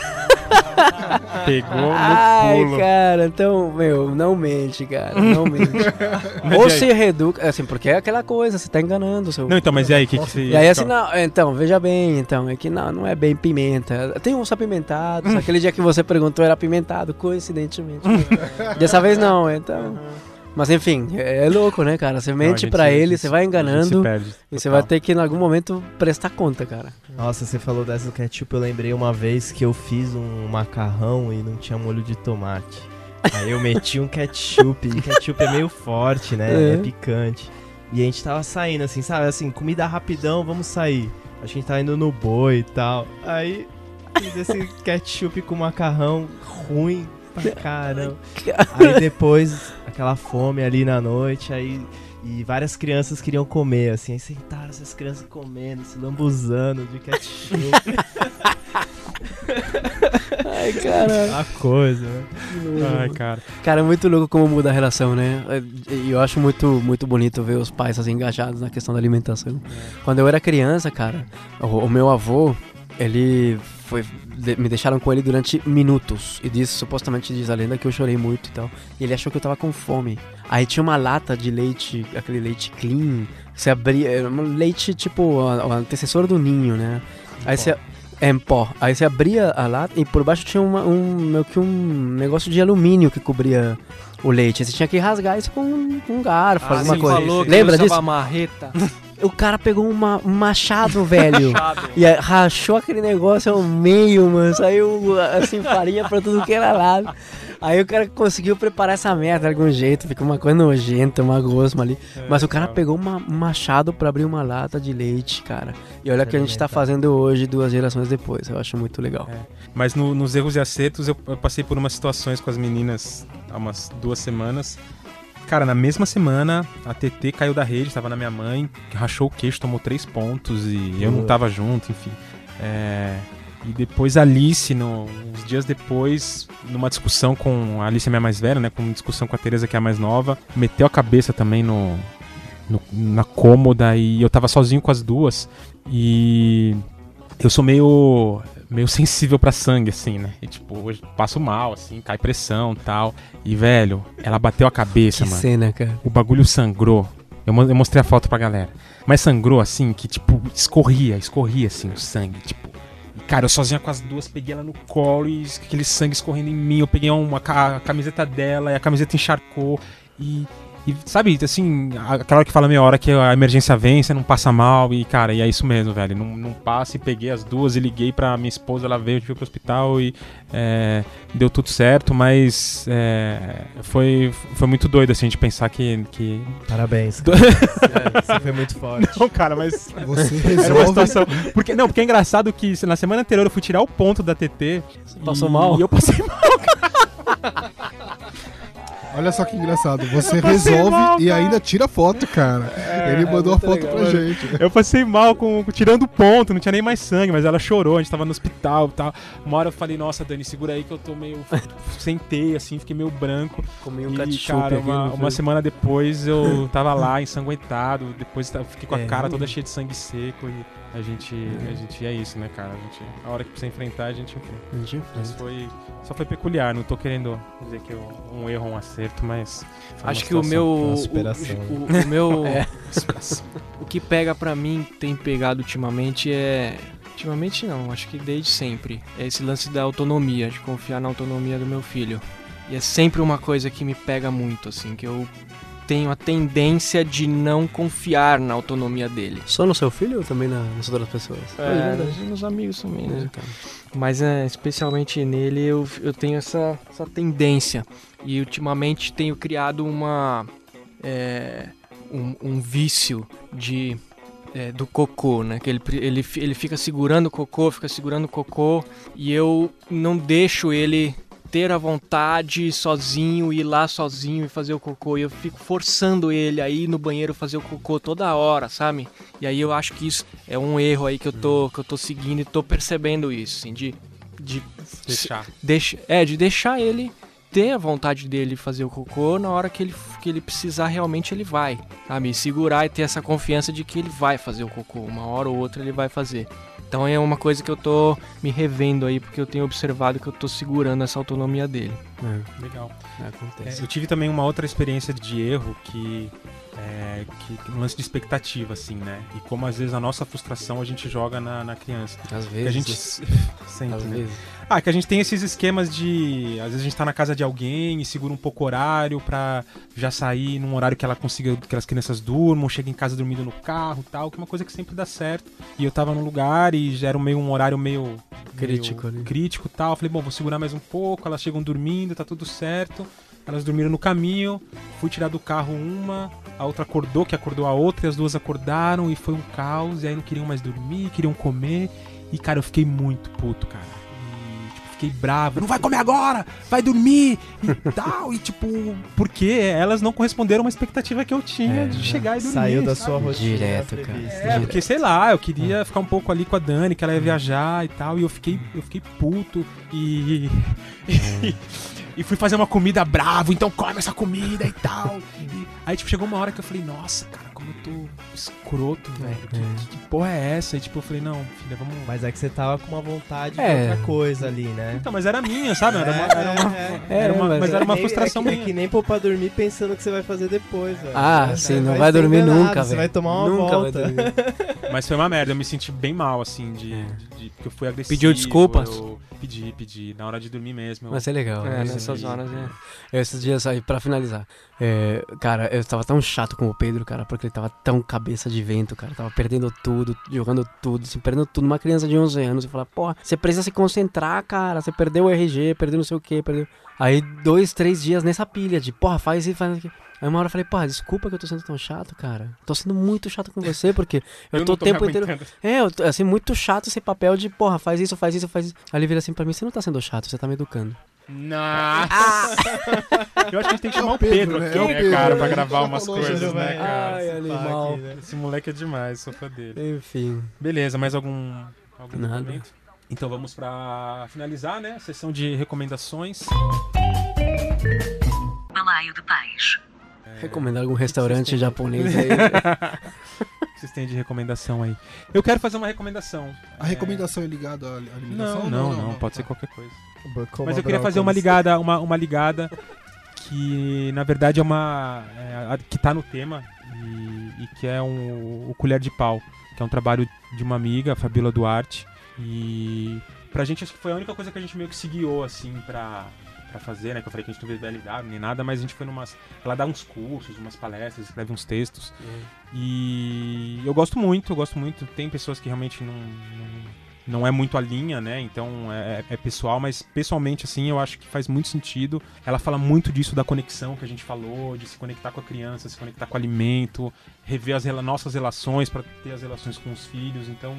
[SPEAKER 1] Pegou no
[SPEAKER 2] Ai,
[SPEAKER 1] pulo.
[SPEAKER 2] cara, então, meu, não mente, cara, não mente. Ou se reduca, assim, porque é aquela coisa, você tá enganando seu.
[SPEAKER 1] Não, então, mas e aí, o que, que você.
[SPEAKER 2] E aí assim, não, então, veja bem, então, é que não, não é bem pimenta. Tem uns apimentados, aquele dia que você perguntou era apimentado, coincidentemente. Dessa vez não, então. Mas enfim, é, é louco, né, cara? Você mente
[SPEAKER 1] gente-
[SPEAKER 2] pra
[SPEAKER 1] a
[SPEAKER 2] ele, você vai enganando
[SPEAKER 1] perde,
[SPEAKER 2] e você vai ter que em algum momento prestar conta, cara.
[SPEAKER 5] Nossa, você falou dessa do ketchup, eu lembrei uma vez que eu fiz um macarrão e não tinha molho de tomate. Aí eu meti um ketchup, e ketchup é meio forte, né?
[SPEAKER 2] É.
[SPEAKER 5] É. picante. E a gente tava saindo, assim, sabe? Assim, comida rapidão, vamos sair. A gente tava indo no boi e tal. Aí fiz esse ketchup com macarrão ruim pra caramba. Aí depois, aquela fome ali na noite, aí. E várias crianças queriam comer, assim, aí sentaram essas crianças comendo, se lambuzando de ketchup.
[SPEAKER 2] Ai, cara.
[SPEAKER 5] a coisa, né?
[SPEAKER 1] Ai, cara.
[SPEAKER 2] Cara, é muito louco como muda a relação, né? E eu acho muito, muito bonito ver os pais assim, engajados na questão da alimentação. Quando eu era criança, cara, o, o meu avô, ele foi. de- me deixaram com ele durante minutos. E diz, supostamente diz a lenda que eu chorei muito e tal. E ele achou que eu tava com fome. Aí tinha uma lata de leite, aquele leite clean. Você abria. Era um leite tipo o antecessor do ninho, né? Aí você. É, em pó. Aí você abria a lata e por baixo tinha uma- um, meio que um negócio de alumínio que cobria o leite. Você tinha que rasgar isso com um, com um garfo,
[SPEAKER 4] Ah,
[SPEAKER 2] alguma coisa.
[SPEAKER 4] falou que
[SPEAKER 2] Lembra disso?
[SPEAKER 4] marreta.
[SPEAKER 2] O cara pegou uma, um machado, velho.
[SPEAKER 4] Machado.
[SPEAKER 2] E rachou aquele negócio ao meio, mano. Saiu assim, farinha pra tudo que era lado. Aí o cara conseguiu preparar essa merda de algum jeito. Fica uma coisa nojenta, uma gosma ali. Mas o cara pegou uma- um machado pra abrir uma lata de leite, cara. E olha o que a gente tá fazendo hoje, duas gerações depois. Eu acho muito legal.
[SPEAKER 1] Mas no- nos erros e acertos eu, eu passei por umas situações com as meninas há umas duas semanas. Cara, na mesma semana a TT caiu da rede, tava na minha mãe, rachou o queixo, tomou três pontos e eu não
[SPEAKER 5] Putz.
[SPEAKER 1] tava junto, enfim. É, E depois a Alice, no- uns dias depois, numa discussão com a Alice é minha mais velha, né? Com uma discussão com a Teresa, que é a mais nova, meteu a cabeça também no, no- na cômoda e eu tava sozinho com as duas. E eu sou meio meio sensível pra sangue assim, né? E tipo, hoje passo mal assim, cai pressão, tal. E velho, ela bateu a cabeça,
[SPEAKER 2] Que
[SPEAKER 1] mano.
[SPEAKER 2] cena, cara.
[SPEAKER 1] O bagulho sangrou. Eu eu mostrei a foto pra galera. Mas sangrou assim, que tipo, escorria, escorria assim o sangue, tipo. E, cara, eu sozinha com as duas, peguei ela no colo e aquele sangue escorrendo em mim. Eu peguei uma a camiseta dela e a camiseta encharcou. E, e, sabe, assim, a- aquela hora que fala meia hora que a emergência vem, você não passa mal. E, cara, e é isso mesmo, velho. Não, não passa e peguei as duas e liguei pra minha esposa, ela veio, veio pro hospital e é, deu tudo certo, mas é, foi, foi muito doido, assim, de pensar que. que...
[SPEAKER 5] Parabéns. cara. Você foi muito forte.
[SPEAKER 1] Não, cara, mas
[SPEAKER 3] Você
[SPEAKER 1] Era uma
[SPEAKER 3] resolve.
[SPEAKER 1] situação. Porque, não, porque é engraçado que na semana anterior eu fui tirar o ponto da TT.
[SPEAKER 2] passou
[SPEAKER 1] e-
[SPEAKER 2] mal?
[SPEAKER 1] E eu passei mal.
[SPEAKER 3] Olha só que engraçado. Você resolve
[SPEAKER 1] mal,
[SPEAKER 3] e ainda tira foto, cara. Ele mandou a
[SPEAKER 2] muito
[SPEAKER 3] foto
[SPEAKER 2] legal,
[SPEAKER 3] pra
[SPEAKER 2] mano.
[SPEAKER 3] gente.
[SPEAKER 1] Eu passei mal com, tirando o ponto, não tinha nem mais sangue, mas ela chorou, a gente tava no hospital e tal. Uma hora eu falei, nossa, Dani, segura aí que eu tô meio. Sentei assim, fiquei meio branco.
[SPEAKER 2] Comi um
[SPEAKER 1] e,
[SPEAKER 2] ketchup
[SPEAKER 1] cara, uma, uma semana depois eu tava lá ensanguentado, depois ta- fiquei com a
[SPEAKER 2] É.
[SPEAKER 1] cara toda cheia de sangue seco e a gente. A gente é isso, né, cara? A, gente, a hora que precisa enfrentar, a gente enfrenta.
[SPEAKER 2] Entendi.
[SPEAKER 1] Mas foi. Só foi peculiar, não tô querendo dizer que eu- um erro ou um acerto, mas. foi uma
[SPEAKER 4] Acho que o meu. O,
[SPEAKER 5] superação.
[SPEAKER 4] o- o meu.
[SPEAKER 2] É.
[SPEAKER 4] O que pega pra mim, tem pegado ultimamente é. Ultimamente não, acho que desde sempre. É esse lance da autonomia, de confiar na autonomia do meu filho. E é sempre uma coisa que me pega muito, assim, que eu tenho a tendência de não confiar na autonomia dele.
[SPEAKER 2] Só no seu filho ou também na- nas outras pessoas?
[SPEAKER 4] É,
[SPEAKER 2] verdade.
[SPEAKER 4] nos, nos amigos também, né?
[SPEAKER 2] É, cara.
[SPEAKER 4] Mas é, especialmente nele eu, eu tenho essa, essa tendência. E ultimamente tenho criado uma. é, um, um vício de é, do cocô, né? Que ele, ele, ele fica segurando o cocô, fica segurando o cocô e eu não deixo ele ter a vontade sozinho, ir lá sozinho e fazer o cocô. E eu fico forçando ele a ir no banheiro fazer o cocô toda hora, sabe? E aí eu acho que isso é um erro aí que eu tô, que eu tô seguindo e tô percebendo isso, assim, de, de
[SPEAKER 1] Deixar.
[SPEAKER 4] deixa, é, de deixar ele ter a vontade dele fazer o cocô na hora que ele, que ele precisar realmente ele vai, sabe? E segurar e ter essa confiança de que ele vai fazer o cocô, uma hora ou outra ele vai fazer. Então é uma coisa que eu tô me revendo aí, porque eu tenho observado que eu tô segurando essa autonomia dele.
[SPEAKER 2] É,
[SPEAKER 1] Legal.
[SPEAKER 2] é, acontece.
[SPEAKER 1] eu tive também uma outra experiência de erro que é que um lance de expectativa, assim, né? E como às vezes a nossa frustração a gente joga na, na criança.
[SPEAKER 2] Às vezes.
[SPEAKER 1] a gente sempre,
[SPEAKER 2] Às
[SPEAKER 1] né?
[SPEAKER 2] vezes.
[SPEAKER 1] Ah, que a gente tem esses esquemas de. Às vezes a gente tá na casa de alguém e segura um pouco o horário pra já sair num horário que ela consiga que as crianças durmam, chega em casa dormindo no carro e tal, que é uma coisa que sempre dá certo. E eu tava num lugar e já era meio um horário meio.
[SPEAKER 2] Crítico
[SPEAKER 1] meio. Crítico e tal. Eu falei, bom, vou segurar mais um pouco, elas chegam dormindo, tá tudo certo. Elas dormiram no caminho, fui tirar do carro uma, a outra acordou, que acordou a outra, e as duas acordaram e foi um caos, e aí não queriam mais dormir, queriam comer. E, cara, eu fiquei muito puto, cara. Fiquei bravo. Não vai comer agora! Vai dormir! E tal. E, tipo, porque elas não corresponderam a uma expectativa que eu tinha
[SPEAKER 2] É,
[SPEAKER 1] de chegar e dormir.
[SPEAKER 5] Saiu da
[SPEAKER 1] sabe?
[SPEAKER 5] sua rotina.
[SPEAKER 2] Direto, cara.
[SPEAKER 1] É, porque sei lá, eu queria ficar um pouco ali com a Dani, que ela ia viajar e tal, e eu fiquei, eu fiquei puto e. E, e fui fazer uma comida bravo, então come essa comida e tal. E aí, tipo, chegou uma hora que eu falei, nossa, cara, como eu tô escroto, velho. Que, que- que porra é essa? E tipo, eu falei, não, filha, vamos.
[SPEAKER 5] Mas é que você tava com uma vontade
[SPEAKER 2] É.
[SPEAKER 5] de outra coisa ali, né?
[SPEAKER 1] Então, mas era minha, sabe? Era uma, era uma,
[SPEAKER 5] É, é.
[SPEAKER 1] era uma-
[SPEAKER 2] mas
[SPEAKER 1] mas era uma
[SPEAKER 5] É
[SPEAKER 1] frustração
[SPEAKER 5] é que,
[SPEAKER 1] minha.
[SPEAKER 5] é que nem pôr pra dormir pensando que você vai fazer depois, velho.
[SPEAKER 2] Ah,
[SPEAKER 5] Você
[SPEAKER 2] sim, não
[SPEAKER 5] ser
[SPEAKER 2] vai dormir
[SPEAKER 5] enganado,
[SPEAKER 2] nunca, velho.
[SPEAKER 5] Você vai tomar uma
[SPEAKER 2] nunca
[SPEAKER 5] volta.
[SPEAKER 2] Vai.
[SPEAKER 1] Mas foi uma merda, eu me senti bem mal, assim, de.
[SPEAKER 2] É.
[SPEAKER 1] de- de- porque eu fui agressivo.
[SPEAKER 4] Pediu desculpas?
[SPEAKER 1] Eu pedi, pedi. Na hora de dormir mesmo. eu-
[SPEAKER 2] Mas é legal.
[SPEAKER 4] É, nessas horas é.
[SPEAKER 2] Eu, esses dias aí, pra finalizar. é, cara, eu tava tão chato com o Pedro, cara, porque ele tava tão cabeça de vento, cara. Tava perdendo tudo, jogando tudo, assim, perdendo tudo. Uma criança de 11 anos e falar, porra, você precisa se concentrar, cara. Você perdeu o RG, perdeu não sei o que, perdeu. Aí, dois, três dias nessa pilha de, porra, faz isso, faz aquilo. Aí uma hora eu falei, porra, desculpa que eu tô sendo tão chato, cara. Tô sendo muito chato com você, porque eu,
[SPEAKER 1] não
[SPEAKER 2] tô o tempo inteiro. É, eu tô, assim, muito chato esse papel de, porra, faz isso, faz isso, faz isso. Aí ele vira assim pra mim, você não tá sendo chato, você tá me educando.
[SPEAKER 1] Nossa! Eu acho que a gente tem que chamar
[SPEAKER 3] É o
[SPEAKER 1] Pedro,
[SPEAKER 3] Pedro, né?
[SPEAKER 1] aqui,
[SPEAKER 3] É o
[SPEAKER 1] né,
[SPEAKER 3] Pedro,
[SPEAKER 1] cara,
[SPEAKER 3] né?
[SPEAKER 1] pra gravar umas coisas, né, cara?
[SPEAKER 2] Ai,
[SPEAKER 5] Esse
[SPEAKER 2] animal.
[SPEAKER 5] aqui, né?
[SPEAKER 1] Esse moleque é demais, sou fã dele.
[SPEAKER 2] Enfim.
[SPEAKER 1] Beleza, mais algum, algum
[SPEAKER 2] Nada.
[SPEAKER 1] documento? Então vamos pra finalizar, né? Sessão de recomendações.
[SPEAKER 6] Balaio de pais.
[SPEAKER 2] Recomendar algum restaurante japonês aí.
[SPEAKER 1] O que vocês têm de recomendação aí? Eu quero fazer uma recomendação.
[SPEAKER 3] A recomendação é ligada à
[SPEAKER 1] É...
[SPEAKER 3] alimentação?
[SPEAKER 1] Não, não, não, pode ser
[SPEAKER 3] tá.
[SPEAKER 1] qualquer coisa.
[SPEAKER 5] Como
[SPEAKER 1] Mas eu queria fazer uma ligada, uma, uma ligada que na verdade é uma. é, a- que tá no tema e, e que é um, o Colher de Pau, que é um trabalho de uma amiga, a Fabiola Duarte. E pra gente acho que foi a única coisa que a gente meio que se guiou assim pra, pra fazer, né? Que eu falei que a gente não veio BLW nem nada, mas a gente foi numas. Ela dá uns cursos, umas palestras, escreve uns textos. E eu gosto muito, eu gosto muito. Tem pessoas que realmente não, não, não é muito a linha, né? Então é, é pessoal, mas pessoalmente, assim, eu acho que faz muito sentido. Ela fala muito disso da conexão que a gente falou, de se conectar com a criança, se conectar com o alimento, rever as rela- nossas relações para ter as relações com os filhos. Então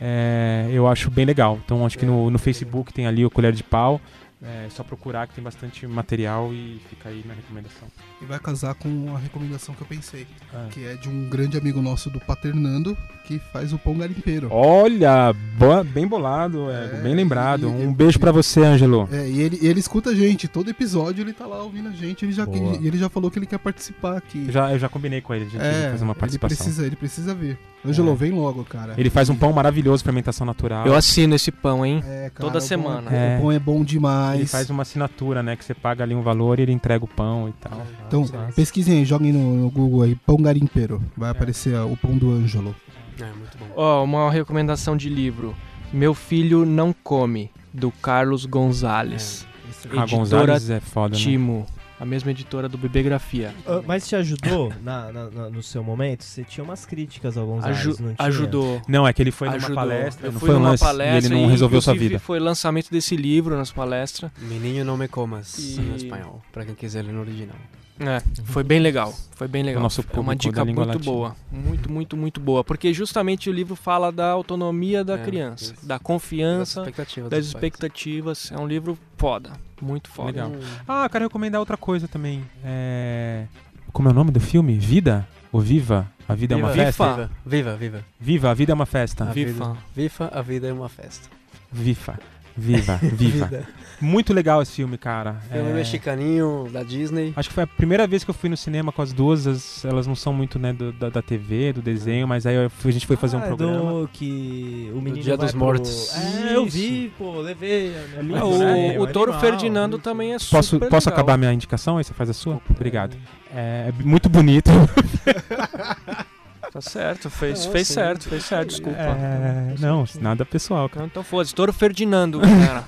[SPEAKER 1] é, eu acho bem legal. Então acho que no, no Facebook tem ali o Colher de Pau. É só procurar que tem bastante material e fica aí na recomendação.
[SPEAKER 3] E vai casar com a recomendação que eu pensei.
[SPEAKER 1] Ah.
[SPEAKER 3] Que é de um grande amigo nosso do Paternando, que faz o pão garimpeiro.
[SPEAKER 1] Olha, boa- bem bolado, é,
[SPEAKER 3] É,
[SPEAKER 1] bem lembrado.
[SPEAKER 3] e-
[SPEAKER 1] Um beijo pra você, Ângelo.
[SPEAKER 3] É, e ele, ele escuta a gente, todo episódio ele tá lá ouvindo a gente, ele já, ele, ele já falou que ele quer participar aqui.
[SPEAKER 1] Eu já, eu já combinei com ele, a gente
[SPEAKER 3] é,
[SPEAKER 1] fazer uma
[SPEAKER 3] ele
[SPEAKER 1] participação.
[SPEAKER 3] precisa, ele precisa ver. Ângelo,
[SPEAKER 1] É.
[SPEAKER 3] vem logo, cara.
[SPEAKER 1] Ele faz um pão maravilhoso, fermentação natural.
[SPEAKER 4] Eu assino esse pão, hein?
[SPEAKER 3] É, cara,
[SPEAKER 4] toda
[SPEAKER 3] o pão
[SPEAKER 4] semana.
[SPEAKER 3] É,
[SPEAKER 1] É.
[SPEAKER 3] O pão é bom demais.
[SPEAKER 1] Ele faz uma assinatura, né? Que você paga ali um valor e ele entrega o pão e tal.
[SPEAKER 3] Então,
[SPEAKER 1] Nossa.
[SPEAKER 3] pesquisem aí, joguem no, no Google aí, pão garimpeiro.
[SPEAKER 1] É.
[SPEAKER 3] Vai aparecer ó, o pão do Ângelo.
[SPEAKER 2] É, muito bom.
[SPEAKER 4] Ó, uma recomendação de livro. Meu Filho Não Come, do Carlos Gonzalez.
[SPEAKER 1] Ah,
[SPEAKER 4] Editora
[SPEAKER 1] Gonzalez é foda, né?
[SPEAKER 4] A mesma editora do Bibliografia.
[SPEAKER 5] Ah, Mas te ajudou na, na- na- no seu momento? Você tinha umas críticas ao Gonzalez,
[SPEAKER 4] Aju-
[SPEAKER 5] não tinha?
[SPEAKER 4] ajudou.
[SPEAKER 1] Não, é que ele foi numa
[SPEAKER 4] ajudou.
[SPEAKER 1] palestra,
[SPEAKER 4] Eu
[SPEAKER 1] não
[SPEAKER 4] fui
[SPEAKER 1] foi um
[SPEAKER 4] numa
[SPEAKER 1] lance, e
[SPEAKER 4] palestra
[SPEAKER 1] ele não
[SPEAKER 4] e,
[SPEAKER 1] resolveu sua vida.
[SPEAKER 4] Foi lançamento desse livro nas palestras.
[SPEAKER 2] Menino não me comas
[SPEAKER 4] E-
[SPEAKER 2] em espanhol, pra quem quiser ler no original.
[SPEAKER 4] É, foi bem legal. Foi bem legal.
[SPEAKER 1] nosso
[SPEAKER 4] é uma dica muito
[SPEAKER 1] latina.
[SPEAKER 4] boa. Muito, muito, muito boa. Porque justamente o livro fala da autonomia da
[SPEAKER 2] É,
[SPEAKER 4] criança,
[SPEAKER 2] isso.
[SPEAKER 4] da
[SPEAKER 2] Das
[SPEAKER 4] confiança,
[SPEAKER 2] expectativas.
[SPEAKER 4] das
[SPEAKER 2] dos pais.
[SPEAKER 4] expectativas. É um livro foda. Muito foda.
[SPEAKER 1] Legal. Ah, eu quero recomendar outra coisa também. É... Como é o nome do filme? Vida? Ou Viva? A vida é uma
[SPEAKER 2] Viva,
[SPEAKER 1] festa?
[SPEAKER 4] Viva.
[SPEAKER 2] Viva, viva.
[SPEAKER 1] Viva, a vida é uma festa.
[SPEAKER 2] A
[SPEAKER 4] Viva.
[SPEAKER 2] vida- Viva, a vida é uma festa.
[SPEAKER 1] Viva. Viva, viva. Muito legal esse filme, cara.
[SPEAKER 2] Filme
[SPEAKER 1] É,
[SPEAKER 2] mexicaninho da Disney.
[SPEAKER 1] Acho que foi a primeira vez que eu fui no cinema com as duas. as- elas não são muito, né, do- da, da TV, do desenho, mas aí eu fui- a gente foi fazer um
[SPEAKER 5] Ah, é
[SPEAKER 1] programa.
[SPEAKER 5] Do que o menino
[SPEAKER 2] Dia
[SPEAKER 5] vai
[SPEAKER 2] dos
[SPEAKER 5] pro-
[SPEAKER 2] Mortos.
[SPEAKER 5] É, eu vi, pô, levei. minha
[SPEAKER 4] Ah,
[SPEAKER 5] né?
[SPEAKER 4] o, o
[SPEAKER 5] É
[SPEAKER 4] Toro
[SPEAKER 5] animal,
[SPEAKER 4] Ferdinando
[SPEAKER 5] muito.
[SPEAKER 4] também é super
[SPEAKER 1] Posso, posso acabar minha indicação? Aí você faz a sua? Obrigado. É, é muito bonito.
[SPEAKER 4] Tá certo, fez, fez
[SPEAKER 2] sim.
[SPEAKER 4] certo, fez certo, desculpa.
[SPEAKER 1] É, não, nada pessoal, cara.
[SPEAKER 4] Então, então foda-se, Toro Ferdinando, galera.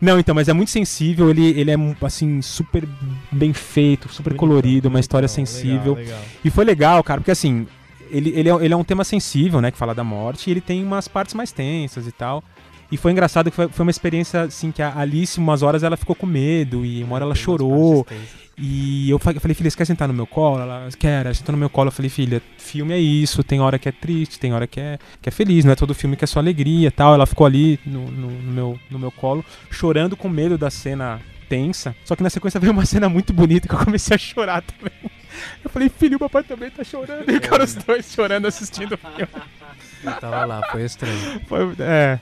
[SPEAKER 1] Não, então, mas é muito sensível, ele, ele é, assim, super bem feito, super
[SPEAKER 5] Bonitão,
[SPEAKER 1] colorido, uma história
[SPEAKER 5] bonitão,
[SPEAKER 1] sensível.
[SPEAKER 5] legal, legal.
[SPEAKER 1] E foi legal, cara, porque assim, ele, ele, é, ele é um tema sensível, né, que fala da morte, e ele tem umas partes mais tensas e tal. E foi engraçado que foi, foi uma experiência, assim, que a Alice, umas horas, ela ficou com medo, e uma hora ela chorou. E eu fa- eu falei, filha, você quer sentar no meu colo? Ela quer, ela sentou no meu colo. Eu falei, filha, filme é isso, tem hora que é triste, tem hora que é, que é feliz, não é todo filme que é só alegria e tal. Ela ficou ali no, no- no meu, no meu colo, chorando com medo da cena tensa. Só que na sequência veio uma cena muito bonita que eu comecei a chorar também. Eu falei, filho, o papai também tá chorando. E ficaram os dois chorando assistindo o filme.
[SPEAKER 2] Eu tava lá, foi estranho.
[SPEAKER 1] Foi, é,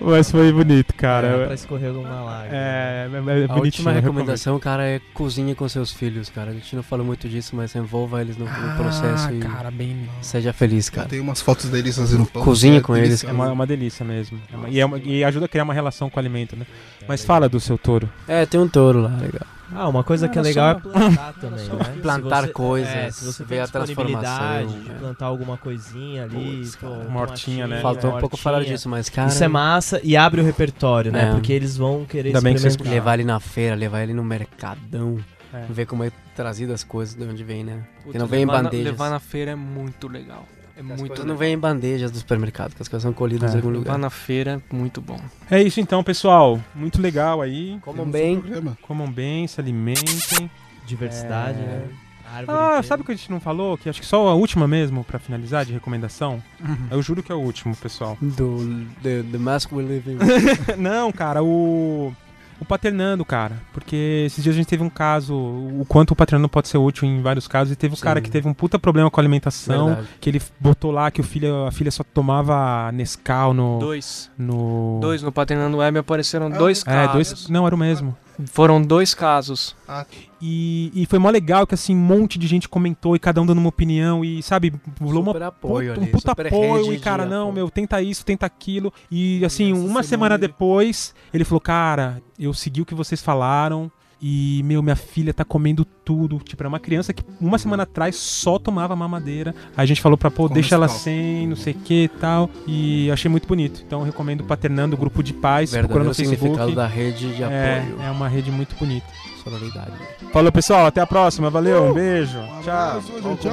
[SPEAKER 1] mas foi bonito, cara.
[SPEAKER 5] É, pra escorrer uma lágrima.
[SPEAKER 1] É, é, é
[SPEAKER 2] A última recomendação, cara, é cozinhe com seus filhos, cara. A gente não falou muito disso, mas envolva eles no, no processo
[SPEAKER 1] ah,
[SPEAKER 2] e
[SPEAKER 1] cara, bem...
[SPEAKER 2] seja feliz, cara.
[SPEAKER 3] tem umas fotos deles fazendo pão.
[SPEAKER 2] Cozinha
[SPEAKER 3] é
[SPEAKER 2] com eles.
[SPEAKER 1] É uma, uma delícia mesmo. É uma- e, é uma- e ajuda a criar uma relação com o alimento, né? Mas fala do seu touro.
[SPEAKER 2] É, tem um touro lá, legal.
[SPEAKER 5] Ah, uma coisa que é legal é plantar também, né?
[SPEAKER 2] Plantar
[SPEAKER 5] você-
[SPEAKER 2] coisas,
[SPEAKER 5] é, se você
[SPEAKER 2] ver a transformação,
[SPEAKER 5] disponibilidade de
[SPEAKER 2] é.
[SPEAKER 5] plantar alguma coisinha ali,
[SPEAKER 2] Putz,
[SPEAKER 5] pô,
[SPEAKER 2] cara.
[SPEAKER 5] uma
[SPEAKER 1] Mortinha, né?
[SPEAKER 2] Faltou um pouco falar disso, mas, cara.
[SPEAKER 5] Isso é massa e abre o repertório, né?
[SPEAKER 2] É.
[SPEAKER 5] Porque eles vão querer
[SPEAKER 1] Ainda bem que
[SPEAKER 5] experimentar.
[SPEAKER 2] Levar ele na feira, levar ele no mercadão,
[SPEAKER 1] É.
[SPEAKER 2] ver como é trazido as coisas, de onde vem, né?
[SPEAKER 4] Puta,
[SPEAKER 2] Que não vem em
[SPEAKER 4] levar na-
[SPEAKER 2] bandejas.
[SPEAKER 4] Levar na feira é muito legal. É muito
[SPEAKER 2] não vêm em bandejas do supermercado, que as coisas são colhidas
[SPEAKER 1] É.
[SPEAKER 2] em algum lugar.
[SPEAKER 4] na feira muito bom.
[SPEAKER 1] É isso então, pessoal. Muito legal aí.
[SPEAKER 2] Comam
[SPEAKER 3] Temos
[SPEAKER 2] bem.
[SPEAKER 3] um.
[SPEAKER 1] Comam bem, se alimentem.
[SPEAKER 5] Diversidade,
[SPEAKER 1] É.
[SPEAKER 5] né? Árvore
[SPEAKER 1] Ah, sabe o que a gente não falou? Que acho que só a última mesmo, pra finalizar, de recomendação. Eu juro que é o último, pessoal.
[SPEAKER 2] Do the, the Mask We Live in.
[SPEAKER 1] não, cara, o. O paternando, cara. Porque esses dias a gente teve um caso. O quanto o paternando pode ser útil em vários casos. E teve um
[SPEAKER 2] Sim.
[SPEAKER 1] cara que teve um puta problema com a alimentação.
[SPEAKER 2] Verdade.
[SPEAKER 1] Que ele botou lá que o filho, a filha só tomava Nescau no.
[SPEAKER 4] Dois.
[SPEAKER 1] no...
[SPEAKER 4] Dois no Paternando Web apareceram
[SPEAKER 3] É,
[SPEAKER 4] dois
[SPEAKER 1] É,
[SPEAKER 4] casos.
[SPEAKER 1] dois. Não, era o mesmo.
[SPEAKER 4] Foram dois casos.
[SPEAKER 3] Ah,
[SPEAKER 1] E, e foi mó legal que assim, um monte de gente comentou e cada um dando uma opinião e, sabe, rolou uma
[SPEAKER 2] apoio
[SPEAKER 1] puta- um puta apoio e, cara, não,
[SPEAKER 2] apoio.
[SPEAKER 1] meu, tenta isso, tenta aquilo. E assim, uma
[SPEAKER 3] semana
[SPEAKER 1] semana depois, ele falou, cara, eu segui o que vocês falaram. E, meu, minha filha tá comendo tudo. Tipo, era uma criança que uma semana atrás só tomava mamadeira. Aí a gente falou pra, pô,
[SPEAKER 3] Com
[SPEAKER 1] deixa ela sem, não sei o que e tal. E achei muito bonito. Então eu recomendo o Paternando, o grupo de pais,
[SPEAKER 2] Verdadeiro
[SPEAKER 1] no
[SPEAKER 2] significado
[SPEAKER 1] Facebook.
[SPEAKER 2] da rede de
[SPEAKER 1] É,
[SPEAKER 2] apoio.
[SPEAKER 1] é uma rede muito bonita.
[SPEAKER 2] Sororidade.
[SPEAKER 1] Falou, pessoal. Até a próxima. Valeu. Um beijo.
[SPEAKER 3] um
[SPEAKER 1] Tchau.
[SPEAKER 3] abraço, tchau.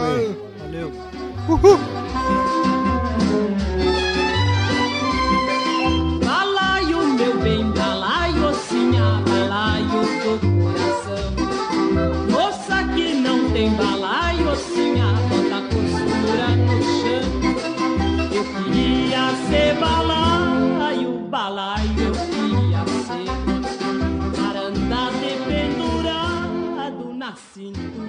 [SPEAKER 4] Valeu.
[SPEAKER 7] Balaio, do coração. Moça que não tem balaio, bota a costura no chão. Eu queria ser balaio, balaio, eu queria ser. Para andar dependurado na cintura de.